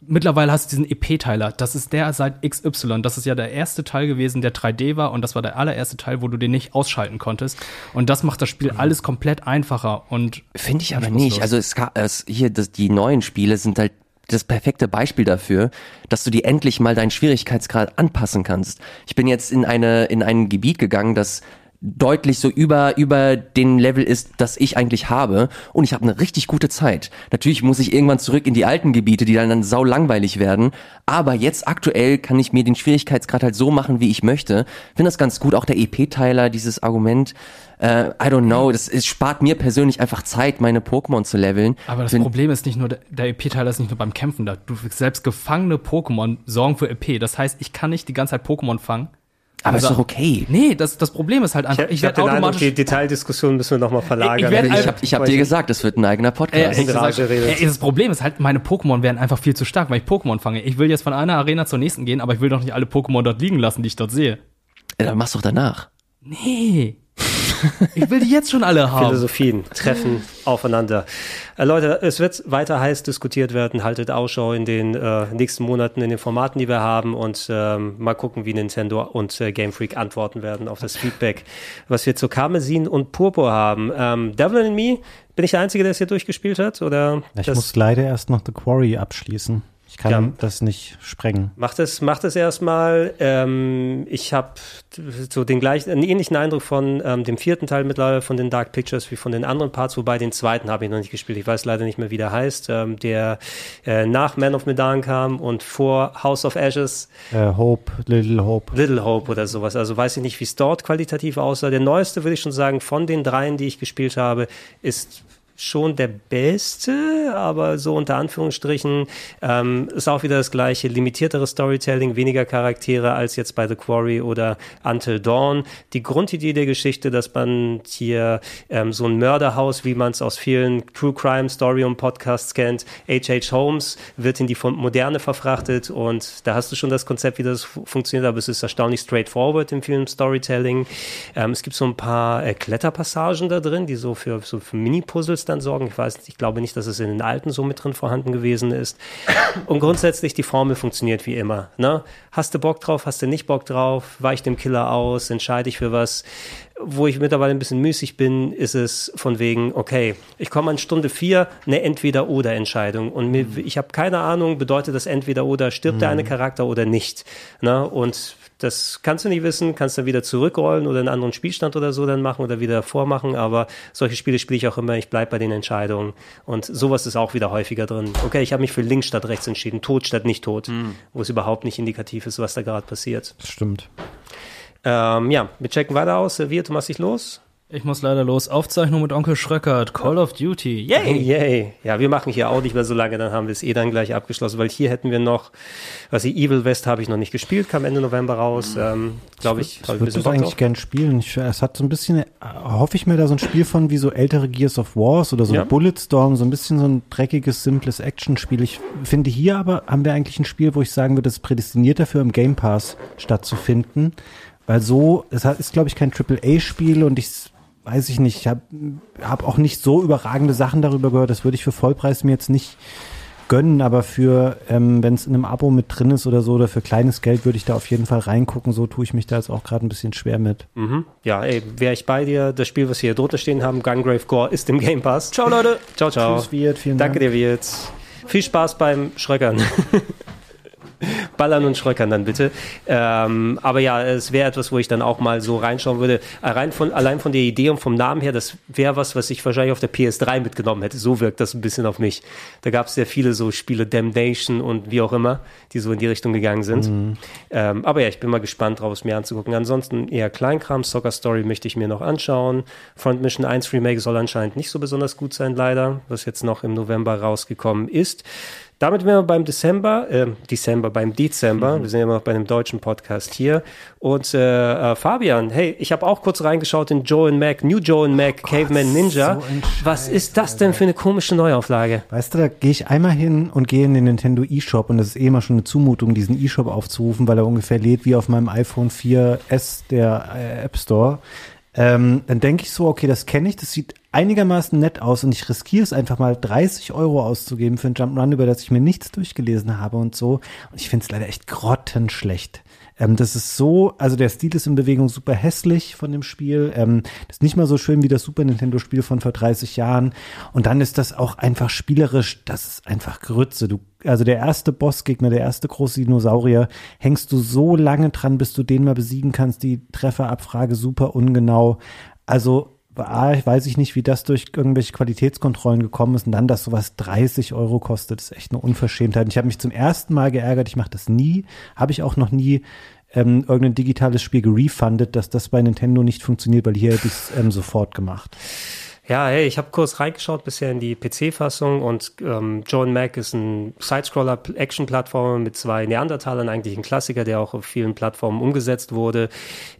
Speaker 3: mittlerweile hast du diesen EP-Teiler. Das ist der seit XY. Das ist ja der erste Teil gewesen, der 3D war und das war der allererste Teil, wo du den nicht ausschalten konntest. Und das macht das Spiel mhm. alles komplett einfacher und
Speaker 4: finde ich aber nicht. Also es, es hier das, die neuen Spiele sind halt das perfekte Beispiel dafür, dass du die endlich mal deinen Schwierigkeitsgrad anpassen kannst. Ich bin jetzt in eine in ein Gebiet gegangen, das deutlich so über, über den Level ist, das ich eigentlich habe. Und ich habe eine richtig gute Zeit. Natürlich muss ich irgendwann zurück in die alten Gebiete, die dann, dann sau langweilig werden. Aber jetzt aktuell kann ich mir den Schwierigkeitsgrad halt so machen, wie ich möchte. Finde das ganz gut. Auch der EP-Teiler, dieses Argument. Äh, I don't know, das es spart mir persönlich einfach Zeit, meine Pokémon zu leveln.
Speaker 3: Aber das Wenn, Problem ist nicht nur, der EP-Teiler ist nicht nur beim Kämpfen da. Du selbst gefangene Pokémon sorgen für EP. Das heißt, ich kann nicht die ganze Zeit Pokémon fangen
Speaker 4: aber also, ist doch okay.
Speaker 3: Nee, das, das Problem ist halt einfach,
Speaker 1: ich, ich, ich werde automatisch... Eindruck, die Detaildiskussion müssen wir nochmal verlagern.
Speaker 4: Ich, ich, ich habe ich hab dir gesagt, es wird ein eigener Podcast. Äh,
Speaker 3: gesagt, äh, das Problem ist halt, meine Pokémon werden einfach viel zu stark, weil ich Pokémon fange. Ich will jetzt von einer Arena zur nächsten gehen, aber ich will doch nicht alle Pokémon dort liegen lassen, die ich dort sehe.
Speaker 4: Ja, dann mach's doch danach.
Speaker 3: Nee. Ich will die jetzt schon alle haben.
Speaker 1: Philosophien treffen aufeinander. Äh, Leute, es wird weiter heiß diskutiert werden. Haltet Ausschau in den äh, nächsten Monaten in den Formaten, die wir haben und ähm, mal gucken, wie Nintendo und äh, Game Freak antworten werden auf das Feedback, was wir zu Karmesin und Purpur haben. Ähm, Devil in Me, bin ich der Einzige, der es hier durchgespielt hat? Oder
Speaker 2: ich muss leider erst noch The Quarry abschließen. Ich kann ja. das nicht sprengen.
Speaker 1: Macht es, macht es erstmal. Ähm, ich habe so den gleichen, einen ähnlichen Eindruck von ähm, dem vierten Teil mittlerweile von den Dark Pictures wie von den anderen Parts, wobei den zweiten habe ich noch nicht gespielt. Ich weiß leider nicht mehr, wie der heißt. Ähm, der äh, nach Man of Medan kam und vor House of Ashes.
Speaker 2: Äh, Hope, Little Hope.
Speaker 1: Little Hope oder sowas. Also weiß ich nicht, wie es dort qualitativ aussah. Der neueste, würde ich schon sagen, von den dreien, die ich gespielt habe, ist schon der beste, aber so unter Anführungsstrichen ähm, ist auch wieder das gleiche, limitiertere Storytelling, weniger Charaktere als jetzt bei The Quarry oder Until Dawn. Die Grundidee der Geschichte, dass man hier ähm, so ein Mörderhaus, wie man es aus vielen True Crime Story und Podcasts kennt, H.H. Holmes wird in die Moderne verfrachtet und da hast du schon das Konzept, wie das funktioniert, aber es ist erstaunlich straightforward im Film Storytelling. Ähm, es gibt so ein paar äh, Kletterpassagen da drin, die so für, so für Mini-Puzzles dann sorgen. Ich weiß, ich glaube nicht, dass es in den alten so mit drin vorhanden gewesen ist. Und grundsätzlich die Formel funktioniert wie immer. Ne? Hast du Bock drauf, hast du nicht Bock drauf, weich dem Killer aus, entscheide ich für was. Wo ich mittlerweile ein bisschen müßig bin, ist es von wegen, okay, ich komme an Stunde vier, eine Entweder-Oder-Entscheidung. Und mir, ich habe keine Ahnung, bedeutet das Entweder-Oder, stirbt mhm. der eine Charakter oder nicht. Ne? Und das kannst du nicht wissen, kannst dann wieder zurückrollen oder einen anderen Spielstand oder so dann machen oder wieder vormachen, aber solche Spiele spiele ich auch immer, ich bleibe bei den Entscheidungen und sowas ist auch wieder häufiger drin. Okay, ich habe mich für links statt rechts entschieden, tot statt nicht tot, mhm. wo es überhaupt nicht indikativ ist, was da gerade passiert.
Speaker 2: Das stimmt.
Speaker 1: Ähm, ja, wir checken weiter aus. Wir, du machst dich los.
Speaker 3: Ich muss leider los. Aufzeichnung mit Onkel Schröckert. Call of Duty.
Speaker 1: Yay! Yay! Ja, wir machen hier auch nicht mehr so lange, dann haben wir es eh dann gleich abgeschlossen, weil hier hätten wir noch, was die Evil West habe ich noch nicht gespielt, kam Ende November raus. Ähm, Glaube ich.
Speaker 2: Ich, ich würde das eigentlich gern spielen. Ich, es hat so ein bisschen, äh, hoffe ich mir da so ein Spiel von wie so ältere Gears of Wars oder so ja. Bulletstorm, so ein bisschen so ein dreckiges, simples Actionspiel. Ich finde hier aber haben wir eigentlich ein Spiel, wo ich sagen würde, das ist prädestiniert dafür, im Game Pass stattzufinden. Weil so, es ist, glaube ich, kein Triple-A-Spiel und ich weiß ich nicht, ich habe hab auch nicht so überragende Sachen darüber gehört. Das würde ich für Vollpreis mir jetzt nicht gönnen, aber für, ähm, wenn es in einem Abo mit drin ist oder so, oder für kleines Geld würde ich da auf jeden Fall reingucken. So tue ich mich da jetzt auch gerade ein bisschen schwer mit.
Speaker 1: Mhm. Ja, ey, wäre ich bei dir. Das Spiel, was wir hier drunter stehen haben, Gungrave Gore, ist im Game Pass.
Speaker 3: Ciao, Leute.
Speaker 1: Ciao, ciao.
Speaker 2: Tschüss, Wirt.
Speaker 1: Vielen Danke Dank. dir, Wirt. Viel Spaß beim Schröckern. ballern und schröckern dann bitte. Ähm, aber ja, es wäre etwas, wo ich dann auch mal so reinschauen würde. Allein von, allein von der Idee und vom Namen her, das wäre was, was ich wahrscheinlich auf der PS3 mitgenommen hätte. So wirkt das ein bisschen auf mich. Da gab es sehr viele so Spiele, Damnation und wie auch immer, die so in die Richtung gegangen sind. Mhm. Ähm, aber ja, ich bin mal gespannt drauf, es mir anzugucken. Ansonsten eher Kleinkram. Soccer Story möchte ich mir noch anschauen. Front Mission 1 Remake soll anscheinend nicht so besonders gut sein, leider, was jetzt noch im November rausgekommen ist. Damit wären wir beim Dezember, äh, Dezember, beim Dezember. Mhm. Wir sind ja noch bei einem deutschen Podcast hier. Und äh, äh, Fabian, hey, ich habe auch kurz reingeschaut in Joe and Mac, New Joe and Mac, oh Caveman Ninja. So Was ist das denn für eine komische Neuauflage?
Speaker 2: Weißt du, da gehe ich einmal hin und gehe in den Nintendo eShop und das ist eh immer schon eine Zumutung, diesen eShop aufzurufen, weil er ungefähr lädt wie auf meinem iPhone 4S der äh, App Store. Ähm, dann denke ich so, okay, das kenne ich, das sieht einigermaßen nett aus und ich riskiere es einfach mal 30 Euro auszugeben für ein Jump'n'Run, über das ich mir nichts durchgelesen habe und so. Und ich finde es leider echt grottenschlecht. Ähm, das ist so, also der Stil ist in Bewegung super hässlich von dem Spiel. Ähm, das ist nicht mal so schön wie das Super Nintendo-Spiel von vor 30 Jahren. Und dann ist das auch einfach spielerisch, das ist einfach Grütze. Du, also der erste Bossgegner, der erste große Dinosaurier, hängst du so lange dran, bis du den mal besiegen kannst. Die Trefferabfrage super ungenau. Also A, weiß ich nicht, wie das durch irgendwelche Qualitätskontrollen gekommen ist und dann, dass sowas 30 Euro kostet, ist echt eine Unverschämtheit. Ich habe mich zum ersten Mal geärgert, ich mache das nie, habe ich auch noch nie ähm, irgendein digitales Spiel gerefundet, dass das bei Nintendo nicht funktioniert, weil hier hätte ich es ähm, sofort gemacht.
Speaker 1: Ja, hey, ich habe kurz reingeschaut bisher in die PC-Fassung und ähm, John Mac ist ein Sidescroller-Action-Plattformer mit zwei Neandertalern, eigentlich ein Klassiker, der auch auf vielen Plattformen umgesetzt wurde.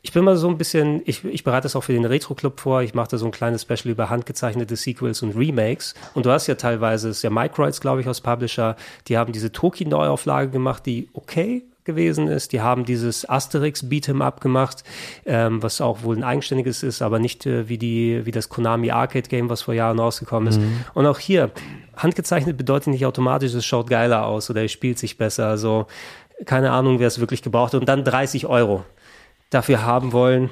Speaker 1: Ich bin mal so ein bisschen, ich, ich bereite das auch für den Retro-Club vor, ich mache da so ein kleines Special über handgezeichnete Sequels und Remakes und du hast ja teilweise, ist ja Microids, glaube ich, aus Publisher, die haben diese Toki-Neuauflage gemacht, die okay gewesen ist. Die haben dieses Asterix Beat'em Up gemacht, ähm, was auch wohl ein eigenständiges ist, aber nicht äh, wie die wie das Konami Arcade Game, was vor Jahren rausgekommen ist. Mhm. Und auch hier handgezeichnet bedeutet nicht automatisch, es schaut geiler aus oder es spielt sich besser. Also keine Ahnung, wer es wirklich gebraucht hat. Und dann 30 Euro dafür haben wollen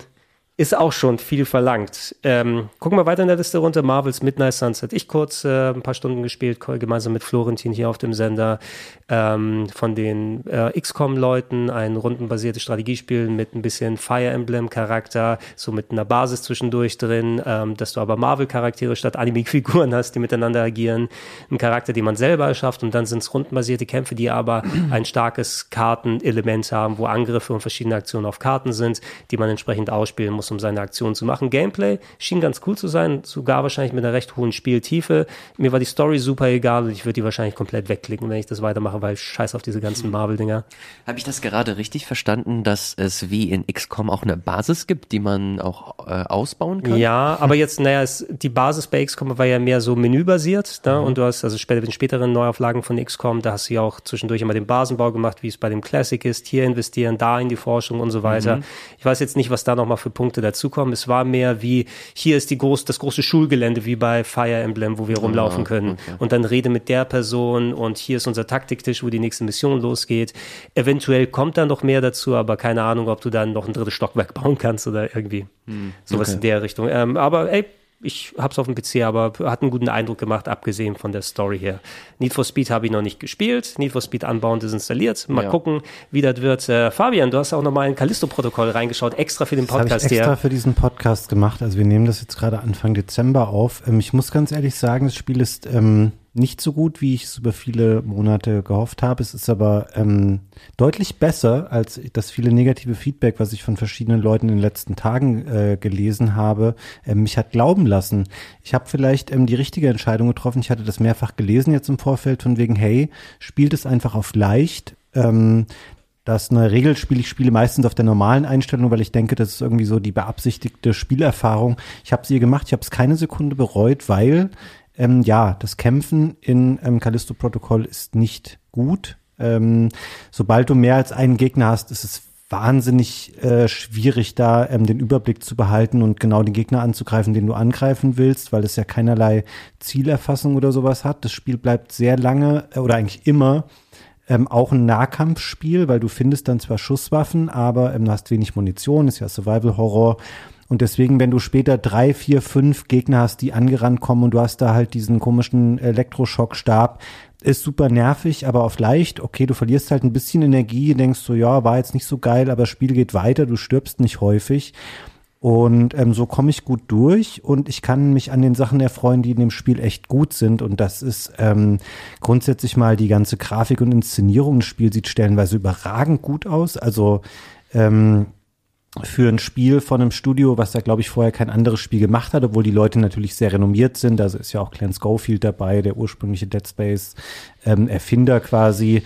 Speaker 1: ist auch schon viel verlangt. Ähm, gucken wir weiter in der Liste runter. Marvels Midnight Suns hatte ich kurz äh, ein paar Stunden gespielt, gemeinsam mit Florentin hier auf dem Sender. Ähm, von den äh, XCOM-Leuten ein rundenbasiertes Strategiespiel mit ein bisschen Fire Emblem-Charakter, so mit einer Basis zwischendurch drin, ähm, dass du aber Marvel-Charaktere statt Anime-Figuren hast, die miteinander agieren. Ein Charakter, den man selber erschafft und dann sind es rundenbasierte Kämpfe, die aber ein starkes Kartenelement haben, wo Angriffe und verschiedene Aktionen auf Karten sind, die man entsprechend ausspielen muss Chance, um seine Aktion zu machen. Gameplay schien ganz cool zu sein, sogar wahrscheinlich mit einer recht hohen Spieltiefe. Mir war die Story super egal und ich würde die wahrscheinlich komplett wegklicken, wenn ich das weitermache, weil ich scheiß auf diese ganzen Marvel-Dinger.
Speaker 4: Habe ich das gerade richtig verstanden, dass es wie in XCOM auch eine Basis gibt, die man auch äh, ausbauen kann?
Speaker 1: Ja, aber jetzt, naja, es, die Basis bei XCOM war ja mehr so menübasiert, ne? Mhm. und du hast also später, in späteren Neuauflagen von XCOM, da hast du ja auch zwischendurch immer den Basenbau gemacht, wie es bei dem Classic ist, hier investieren, da in die Forschung und so weiter. Mhm. Ich weiß jetzt nicht, was da nochmal für Punkte dazukommen. Es war mehr wie, hier ist die groß, das große Schulgelände, wie bei Fire Emblem, wo wir rumlaufen oh, können. Okay. Und dann rede mit der Person und hier ist unser Taktiktisch, wo die nächste Mission losgeht. Eventuell kommt da noch mehr dazu, aber keine Ahnung, ob du dann noch ein drittes Stockwerk bauen kannst oder irgendwie hm, sowas okay. in der Richtung. Ähm, aber ey, ich habe es auf dem PC, aber hat einen guten Eindruck gemacht, abgesehen von der Story her. Need for Speed habe ich noch nicht gespielt. Need for Speed Unbound ist installiert. Mal ja. gucken, wie das wird. Äh, Fabian, du hast auch nochmal ein Callisto-Protokoll reingeschaut, extra für den Podcast
Speaker 2: das ich extra
Speaker 1: hier.
Speaker 2: für diesen Podcast gemacht. Also wir nehmen das jetzt gerade Anfang Dezember auf. Ähm, ich muss ganz ehrlich sagen, das Spiel ist ähm, nicht so gut, wie ich es über viele Monate gehofft habe. Es ist aber ähm, deutlich besser als das viele negative Feedback, was ich von verschiedenen Leuten in den letzten Tagen äh, gelesen habe, äh, mich hat glauben lassen. Ich habe vielleicht ähm, die richtige Entscheidung getroffen. Ich hatte das mehrfach gelesen jetzt im Vorfeld von wegen, hey, spielt es einfach auf leicht. Ähm, das eine Regel spiele ich spiele meistens auf der normalen Einstellung, weil ich denke, das ist irgendwie so die beabsichtigte Spielerfahrung. Ich habe sie gemacht, ich habe es keine Sekunde bereut, weil ähm, ja, das Kämpfen in ähm, Callisto-Protokoll ist nicht gut. Ähm, sobald du mehr als einen Gegner hast, ist es wahnsinnig äh, schwierig, da ähm, den Überblick zu behalten und genau den Gegner anzugreifen, den du angreifen willst, weil es ja keinerlei Zielerfassung oder sowas hat. Das Spiel bleibt sehr lange äh, oder eigentlich immer ähm, auch ein Nahkampfspiel, weil du findest dann zwar Schusswaffen, aber ähm, hast wenig Munition, ist ja Survival-Horror und deswegen, wenn du später drei, vier, fünf Gegner hast, die angerannt kommen und du hast da halt diesen komischen Elektroschockstab, ist super nervig, aber auf leicht. Okay, du verlierst halt ein bisschen Energie, denkst so, ja, war jetzt nicht so geil, aber das Spiel geht weiter, du stirbst nicht häufig. Und ähm, so komme ich gut durch und ich kann mich an den Sachen erfreuen, die in dem Spiel echt gut sind. Und das ist ähm, grundsätzlich mal die ganze Grafik und Inszenierung. Das Spiel sieht stellenweise überragend gut aus. Also ähm, für ein Spiel von einem Studio, was da, glaube ich, vorher kein anderes Spiel gemacht hat, obwohl die Leute natürlich sehr renommiert sind. Also ist ja auch Clarence Schofield dabei, der ursprüngliche Dead Space ähm, Erfinder quasi.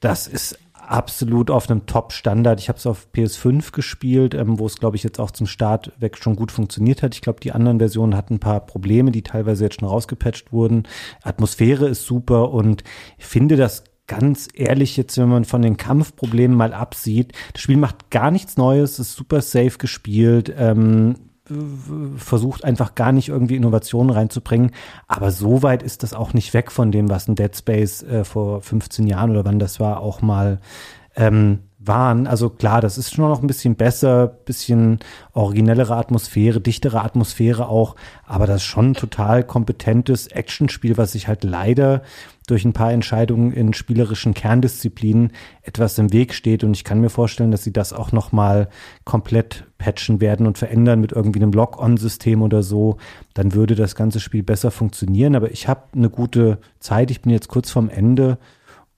Speaker 2: Das ist absolut auf einem Top-Standard. Ich habe es auf PS5 gespielt, ähm, wo es, glaube ich, jetzt auch zum Start weg schon gut funktioniert hat. Ich glaube, die anderen Versionen hatten ein paar Probleme, die teilweise jetzt schon rausgepatcht wurden. Atmosphäre ist super und ich finde das ganz ehrlich jetzt, wenn man von den Kampfproblemen mal absieht, das Spiel macht gar nichts Neues, ist super safe gespielt, ähm, versucht einfach gar nicht irgendwie Innovationen reinzubringen. Aber so weit ist das auch nicht weg von dem, was ein Dead Space äh, vor 15 Jahren oder wann das war, auch mal ähm, waren. Also klar, das ist schon noch ein bisschen besser, bisschen originellere Atmosphäre, dichtere Atmosphäre auch, aber das ist schon ein total kompetentes Actionspiel, was sich halt leider durch ein paar Entscheidungen in spielerischen Kerndisziplinen etwas im Weg steht. Und ich kann mir vorstellen, dass sie das auch noch mal komplett patchen werden und verändern mit irgendwie einem Lock-on-System oder so. Dann würde das ganze Spiel besser funktionieren. Aber ich habe eine gute Zeit. Ich bin jetzt kurz vorm Ende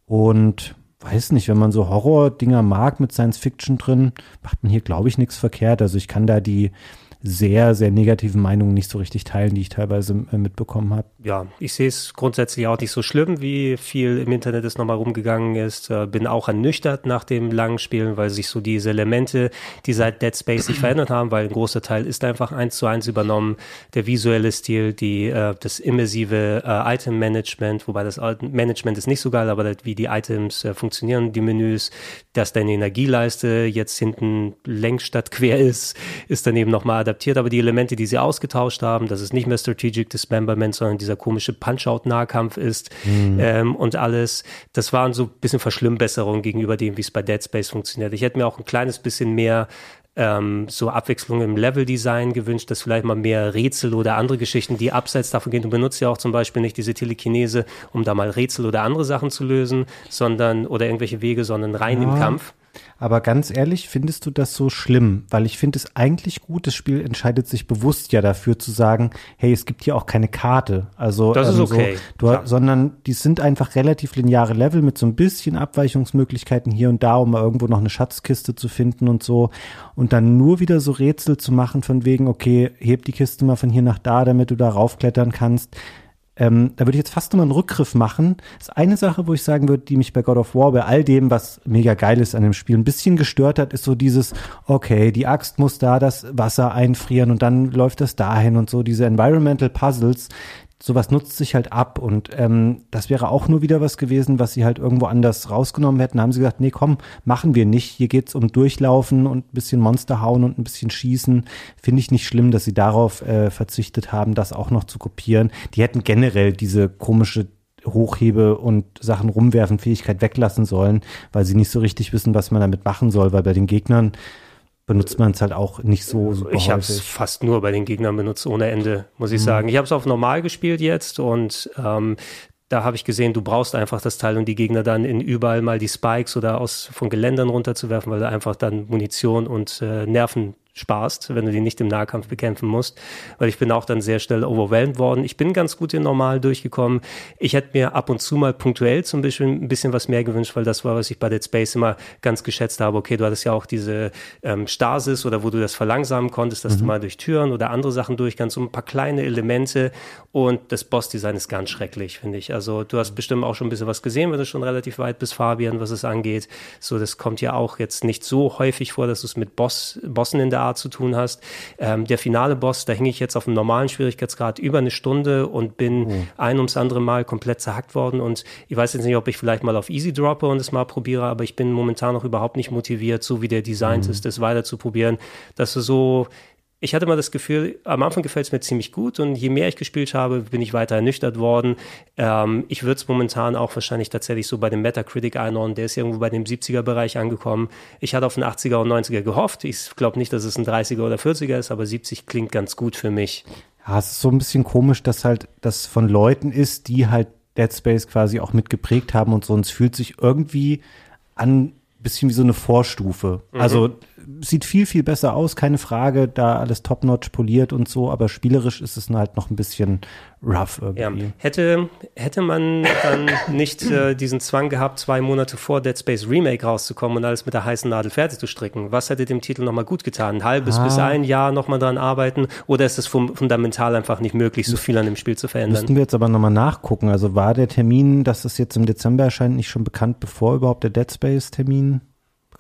Speaker 2: und weiß nicht, wenn man so Horror-Dinger mag mit Science Fiction drin, macht man hier, glaube ich, nichts verkehrt. Also ich kann da die sehr, sehr negativen Meinungen nicht so richtig teilen, die ich teilweise äh, mitbekommen habe.
Speaker 1: Ja, ich sehe es grundsätzlich auch nicht so schlimm, wie viel im Internet es nochmal rumgegangen ist. Äh, bin auch ernüchtert nach dem langen Spielen, weil sich so diese Elemente, die seit Dead Space sich verändert haben, weil ein großer Teil ist einfach eins zu eins übernommen. Der visuelle Stil, die, äh, das immersive Item-Management, wobei das Management ist nicht so geil, aber wie die Items funktionieren, die Menüs, dass deine Energieleiste jetzt hinten längs statt quer ist, ist dann eben nochmal adaptiert, aber die Elemente, die sie ausgetauscht haben, dass es nicht mehr Strategic Dismemberment, sondern dieser komische Punch-Out-Nahkampf ist mhm. ähm, und alles, das waren so ein bisschen Verschlimmbesserungen gegenüber dem, wie es bei Dead Space funktioniert. Ich hätte mir auch ein kleines bisschen mehr ähm, so Abwechslung im Level-Design gewünscht, dass vielleicht mal mehr Rätsel oder andere Geschichten, die abseits davon gehen. Du benutzt ja auch zum Beispiel nicht diese Telekinese, um da mal Rätsel oder andere Sachen zu lösen, sondern oder irgendwelche Wege, sondern rein ja. im Kampf.
Speaker 2: Aber ganz ehrlich, findest du das so schlimm? Weil ich finde es eigentlich gut, das Spiel entscheidet sich bewusst ja dafür zu sagen, hey, es gibt hier auch keine Karte. Also,
Speaker 1: das ähm, ist okay.
Speaker 2: So, du, sondern die sind einfach relativ lineare Level mit so ein bisschen Abweichungsmöglichkeiten hier und da, um mal irgendwo noch eine Schatzkiste zu finden und so. Und dann nur wieder so Rätsel zu machen von wegen, okay, heb die Kiste mal von hier nach da, damit du da raufklettern kannst ähm, da würde ich jetzt fast nochmal einen Rückgriff machen. Das ist eine Sache, wo ich sagen würde, die mich bei God of War, bei all dem, was mega geil ist an dem Spiel, ein bisschen gestört hat, ist so dieses, okay, die Axt muss da das Wasser einfrieren und dann läuft das dahin und so, diese Environmental Puzzles, sowas nutzt sich halt ab und ähm, das wäre auch nur wieder was gewesen, was sie halt irgendwo anders rausgenommen hätten. Da haben sie gesagt, nee, komm, machen wir nicht. Hier geht's um Durchlaufen und ein bisschen Monster hauen und ein bisschen schießen. Finde ich nicht schlimm, dass sie darauf äh, verzichtet haben, das auch noch zu kopieren. Die hätten generell diese komische Hochhebe und Sachen rumwerfen Fähigkeit weglassen sollen, weil sie nicht so richtig wissen, was man damit machen soll, weil bei den Gegnern benutzt man es halt auch nicht so super
Speaker 1: Ich habe es fast nur bei den Gegnern benutzt, ohne Ende, muss ich mhm. sagen. Ich habe es auf normal gespielt jetzt und ähm, da habe ich gesehen, du brauchst einfach das Teil, um die Gegner dann in überall mal die Spikes oder aus von Geländern runterzuwerfen, weil du einfach dann Munition und äh, Nerven sparst, wenn du die nicht im Nahkampf bekämpfen musst, weil ich bin auch dann sehr schnell overwhelmed worden. Ich bin ganz gut in normal durchgekommen. Ich hätte mir ab und zu mal punktuell zum Beispiel ein bisschen was mehr gewünscht, weil das war, was ich bei Dead Space immer ganz geschätzt habe. Okay, du hattest ja auch diese ähm, Stasis oder wo du das verlangsamen konntest, dass mhm. du mal durch Türen oder andere Sachen durch kannst, so ein paar kleine Elemente und das Boss-Design ist ganz schrecklich, finde ich. Also du hast bestimmt auch schon ein bisschen was gesehen, wenn du schon relativ weit bist, Fabian, was es angeht. So, das kommt ja auch jetzt nicht so häufig vor, dass du es mit Boss, Bossen in der Art zu tun hast. Ähm, der finale Boss, da hing ich jetzt auf einem normalen Schwierigkeitsgrad über eine Stunde und bin oh. ein ums andere Mal komplett zerhackt worden. Und ich weiß jetzt nicht, ob ich vielleicht mal auf Easy droppe und es mal probiere, aber ich bin momentan noch überhaupt nicht motiviert, so wie der Design mhm. ist, das weiter zu probieren. Dass du so ich hatte mal das Gefühl, am Anfang gefällt es mir ziemlich gut und je mehr ich gespielt habe, bin ich weiter ernüchtert worden. Ähm, ich würde es momentan auch wahrscheinlich tatsächlich so bei dem Metacritic einordnen, der ist irgendwo bei dem 70er-Bereich angekommen. Ich hatte auf einen 80er und 90er gehofft. Ich glaube nicht, dass es ein 30er oder 40er ist, aber 70 klingt ganz gut für mich.
Speaker 2: Ja, es ist so ein bisschen komisch, dass halt das von Leuten ist, die halt Dead Space quasi auch mitgeprägt haben und so. Und es fühlt sich irgendwie an, bisschen wie so eine Vorstufe. Mhm. Also sieht viel, viel besser aus, keine Frage, da alles top-notch poliert und so, aber spielerisch ist es halt noch ein bisschen rough irgendwie.
Speaker 1: Ja. Hätte, hätte man dann nicht äh, diesen Zwang gehabt, zwei Monate vor Dead Space Remake rauszukommen und alles mit der heißen Nadel fertig zu stricken, was hätte dem Titel nochmal gut getan? Ein halbes ah. bis ein Jahr nochmal dran arbeiten oder ist es fundamental einfach nicht möglich, so viel an dem Spiel zu verändern?
Speaker 2: Müssten wir jetzt aber nochmal nachgucken. Also war der Termin, dass es jetzt im Dezember erscheint, nicht schon bekannt, bevor überhaupt der Dead Space Termin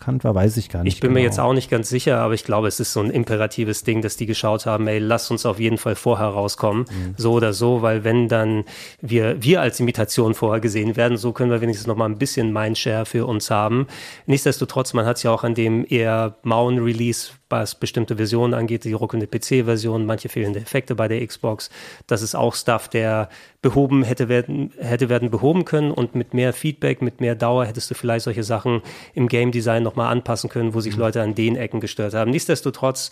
Speaker 2: bekannt war, weiß ich gar nicht.
Speaker 1: Ich bin genau. mir jetzt auch nicht ganz sicher, aber ich glaube, es ist so ein imperatives Ding, dass die geschaut haben, ey, lass uns auf jeden Fall vorher rauskommen, mhm. so oder so, weil wenn dann wir, wir als Imitation vorher gesehen werden, so können wir wenigstens noch mal ein bisschen Mindshare für uns haben. Nichtsdestotrotz, man hat es ja auch an dem eher mauen Release was bestimmte Versionen angeht, die ruckelnde PC-Version, manche fehlende Effekte bei der Xbox. Das ist auch Stuff, der behoben hätte werden, hätte werden behoben können und mit mehr Feedback, mit mehr Dauer hättest du vielleicht solche Sachen im Game Design nochmal anpassen können, wo sich mhm. Leute an den Ecken gestört haben. Nichtsdestotrotz,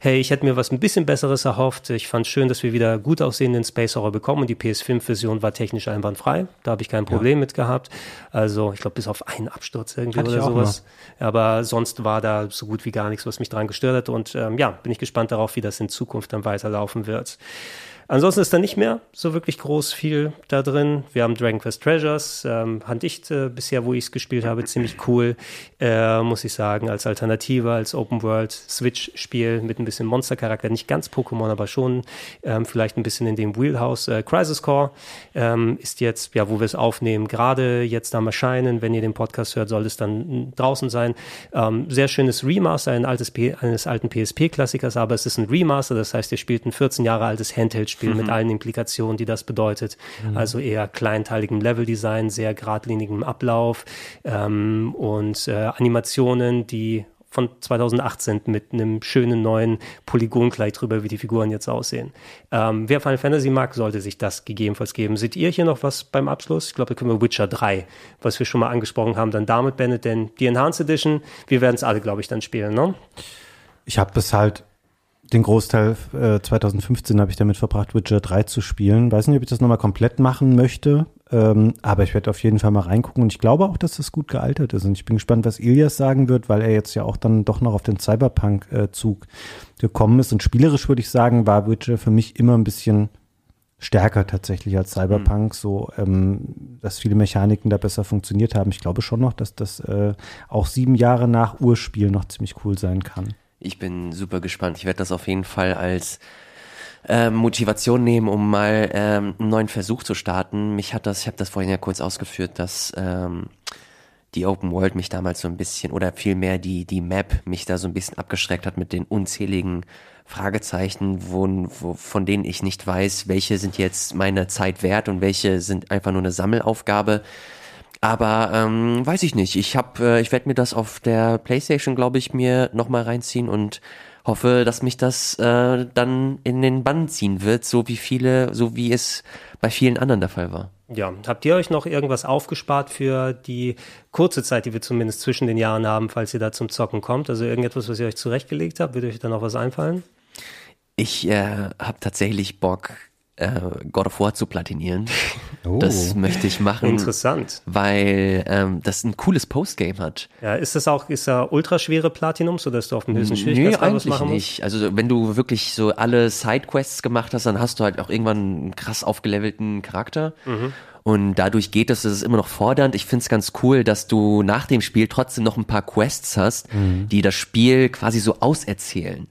Speaker 1: hey, ich hätte mir was ein bisschen Besseres erhofft. Ich fand schön, dass wir wieder gut aussehenden Space Horror bekommen und die PS5-Version war technisch einwandfrei. Da habe ich kein Problem ja. mit gehabt. Also, ich glaube, bis auf einen Absturz irgendwie Hatte oder sowas. Mal. Aber sonst war da so gut wie gar nichts, was mich dran gestört hat. Und ähm, ja, bin ich gespannt darauf, wie das in Zukunft dann weiterlaufen wird. Ansonsten ist da nicht mehr so wirklich groß viel da drin. Wir haben Dragon Quest Treasures, ähm, fand äh, bisher, wo ich es gespielt habe, ziemlich cool, äh, muss ich sagen, als Alternative, als Open World Switch-Spiel mit ein bisschen Monster-Charakter, nicht ganz Pokémon, aber schon ähm, vielleicht ein bisschen in dem Wheelhouse. Äh, Crisis Core ähm, ist jetzt, ja, wo wir es aufnehmen, gerade jetzt am Erscheinen. Wenn ihr den Podcast hört, soll es dann draußen sein. Ähm, sehr schönes Remaster ein altes P eines alten PSP-Klassikers, aber es ist ein Remaster, das heißt, ihr spielt ein 14 Jahre altes Handheld Spiel mhm. mit allen Implikationen, die das bedeutet. Mhm. Also eher kleinteiligem Leveldesign, sehr geradlinigem Ablauf ähm, und äh, Animationen, die von 2018 mit einem schönen neuen Polygonkleid drüber, wie die Figuren jetzt aussehen. Ähm, wer Final Fantasy mag, sollte sich das gegebenenfalls geben. Seht ihr hier noch was beim Abschluss? Ich glaube, da können wir Witcher 3, was wir schon mal angesprochen haben, dann damit beendet, denn die Enhanced Edition, wir werden es alle, glaube ich, dann spielen, ne?
Speaker 2: Ich habe das halt den Großteil äh, 2015 habe ich damit verbracht, Witcher 3 zu spielen. Weiß nicht, ob ich das nochmal komplett machen möchte. Ähm, aber ich werde auf jeden Fall mal reingucken und ich glaube auch, dass das gut gealtert ist. Und ich bin gespannt, was Ilias sagen wird, weil er jetzt ja auch dann doch noch auf den Cyberpunk-Zug gekommen ist. Und spielerisch würde ich sagen, war Witcher für mich immer ein bisschen stärker tatsächlich als Cyberpunk, mhm. so ähm, dass viele Mechaniken da besser funktioniert haben. Ich glaube schon noch, dass das äh, auch sieben Jahre nach Urspiel noch ziemlich cool sein kann.
Speaker 4: Ich bin super gespannt. Ich werde das auf jeden Fall als äh, Motivation nehmen, um mal ähm, einen neuen Versuch zu starten. Mich hat das, ich habe das vorhin ja kurz ausgeführt, dass ähm, die Open World mich damals so ein bisschen oder vielmehr die die Map mich da so ein bisschen abgeschreckt hat mit den unzähligen Fragezeichen, wo, wo, von denen ich nicht weiß, welche sind jetzt meine Zeit wert und welche sind einfach nur eine Sammelaufgabe. Aber ähm, weiß ich nicht. Ich habe, äh, ich werde mir das auf der PlayStation, glaube ich, mir nochmal reinziehen und hoffe, dass mich das äh, dann in den Bann ziehen wird, so wie viele, so wie es bei vielen anderen der Fall war.
Speaker 1: Ja, habt ihr euch noch irgendwas aufgespart für die kurze Zeit, die wir zumindest zwischen den Jahren haben, falls ihr da zum Zocken kommt? Also irgendetwas, was ihr euch zurechtgelegt habt, würde euch da noch was einfallen?
Speaker 4: Ich äh, habe tatsächlich Bock, äh, God of War zu platinieren. Oh. Das möchte ich machen.
Speaker 1: Interessant.
Speaker 4: Weil ähm, das ein cooles Postgame hat.
Speaker 1: Ja, ist das auch, ist da ultraschwere Platinum, sodass du auf dem höchsten Schwierigkeitsgrad was machen
Speaker 4: musst? nicht. Also wenn du wirklich so alle Sidequests gemacht hast, dann hast du halt auch irgendwann einen krass aufgelevelten Charakter. Mhm. Und dadurch geht es, das ist immer noch fordernd. Ich finde es ganz cool, dass du nach dem Spiel trotzdem noch ein paar Quests hast, mhm. die das Spiel quasi so auserzählen.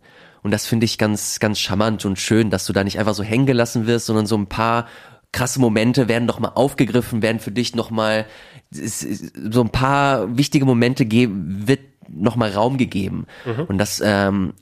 Speaker 4: Und das finde ich ganz, ganz charmant und schön, dass du da nicht einfach so hängen gelassen wirst, sondern so ein paar krasse Momente werden noch mal aufgegriffen, werden für dich noch mal so ein paar wichtige Momente geben, wird noch mal Raum gegeben. Mhm. Und das ähm,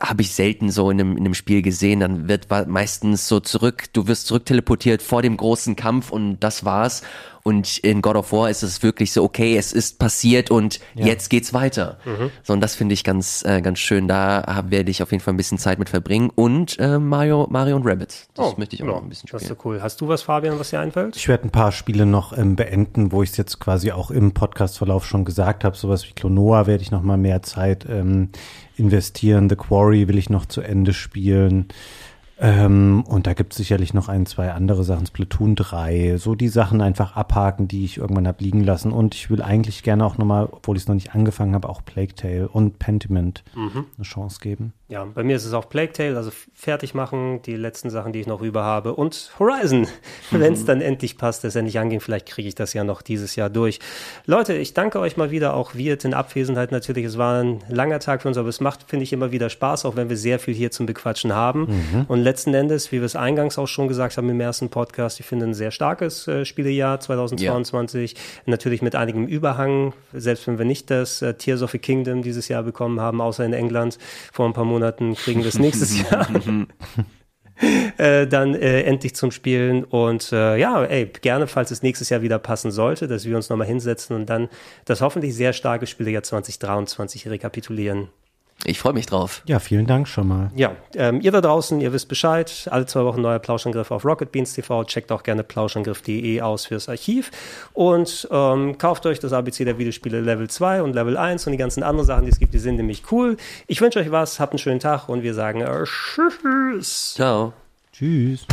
Speaker 4: habe ich selten so in einem, in einem Spiel gesehen. Dann wird meistens so zurück, du wirst zurückteleportiert vor dem großen Kampf und das war's. Und in God of War ist es wirklich so, okay, es ist passiert und ja. jetzt geht's weiter. Mhm. So, und das finde ich ganz, äh, ganz schön. Da werde ich auf jeden Fall ein bisschen Zeit mit verbringen. Und äh, Mario, Mario und Rabbit. Das oh, möchte ich auch noch ein bisschen spielen.
Speaker 1: Das ist so cool. Hast du was, Fabian, was dir einfällt?
Speaker 2: Ich werde ein paar Spiele noch ähm, beenden, wo ich es jetzt quasi auch im Podcastverlauf schon gesagt habe. Sowas wie Klonoa werde ich noch mal mehr Zeit ähm, investieren. The Quarry will ich noch zu Ende spielen. Ähm, und da gibt es sicherlich noch ein, zwei andere Sachen, Splatoon 3, so die Sachen einfach abhaken, die ich irgendwann habe liegen lassen. Und ich will eigentlich gerne auch nochmal, obwohl ich es noch nicht angefangen habe, auch Plague Tale und Pentiment mhm. eine Chance geben.
Speaker 1: Ja, bei mir ist es auch Plague Tale, also fertig machen, die letzten Sachen, die ich noch über habe. Und Horizon, mhm. wenn es dann endlich passt, dass endlich angehen. Vielleicht kriege ich das ja noch dieses Jahr durch. Leute, ich danke euch mal wieder, auch wir in Abwesenheit natürlich. Es war ein langer Tag für uns, aber es macht, finde ich, immer wieder Spaß, auch wenn wir sehr viel hier zum Bequatschen haben. Mhm. Und letzten Endes, wie wir es eingangs auch schon gesagt haben im ersten Podcast, ich finde ein sehr starkes äh, Spielejahr 2022. Ja. Natürlich mit einigem Überhang, selbst wenn wir nicht das äh, Tears of the Kingdom dieses Jahr bekommen haben, außer in England vor ein paar Monaten Monaten kriegen wir es nächstes Jahr. äh, dann äh, endlich zum Spielen. Und äh, ja, ey, gerne, falls es nächstes Jahr wieder passen sollte, dass wir uns nochmal hinsetzen und dann das hoffentlich sehr starke Spielejahr 2023 rekapitulieren.
Speaker 4: Ich freue mich drauf.
Speaker 2: Ja, vielen Dank schon mal.
Speaker 1: Ja, ähm, ihr da draußen, ihr wisst Bescheid. Alle zwei Wochen neuer Plauschangriff auf Rocket Beans TV. Checkt auch gerne plauschangriff.de aus fürs Archiv. Und ähm, kauft euch das ABC der Videospiele Level 2 und Level 1 und die ganzen anderen Sachen, die es gibt, die sind nämlich cool. Ich wünsche euch was, habt einen schönen Tag und wir sagen äh, Tschüss.
Speaker 4: Ciao.
Speaker 2: Tschüss.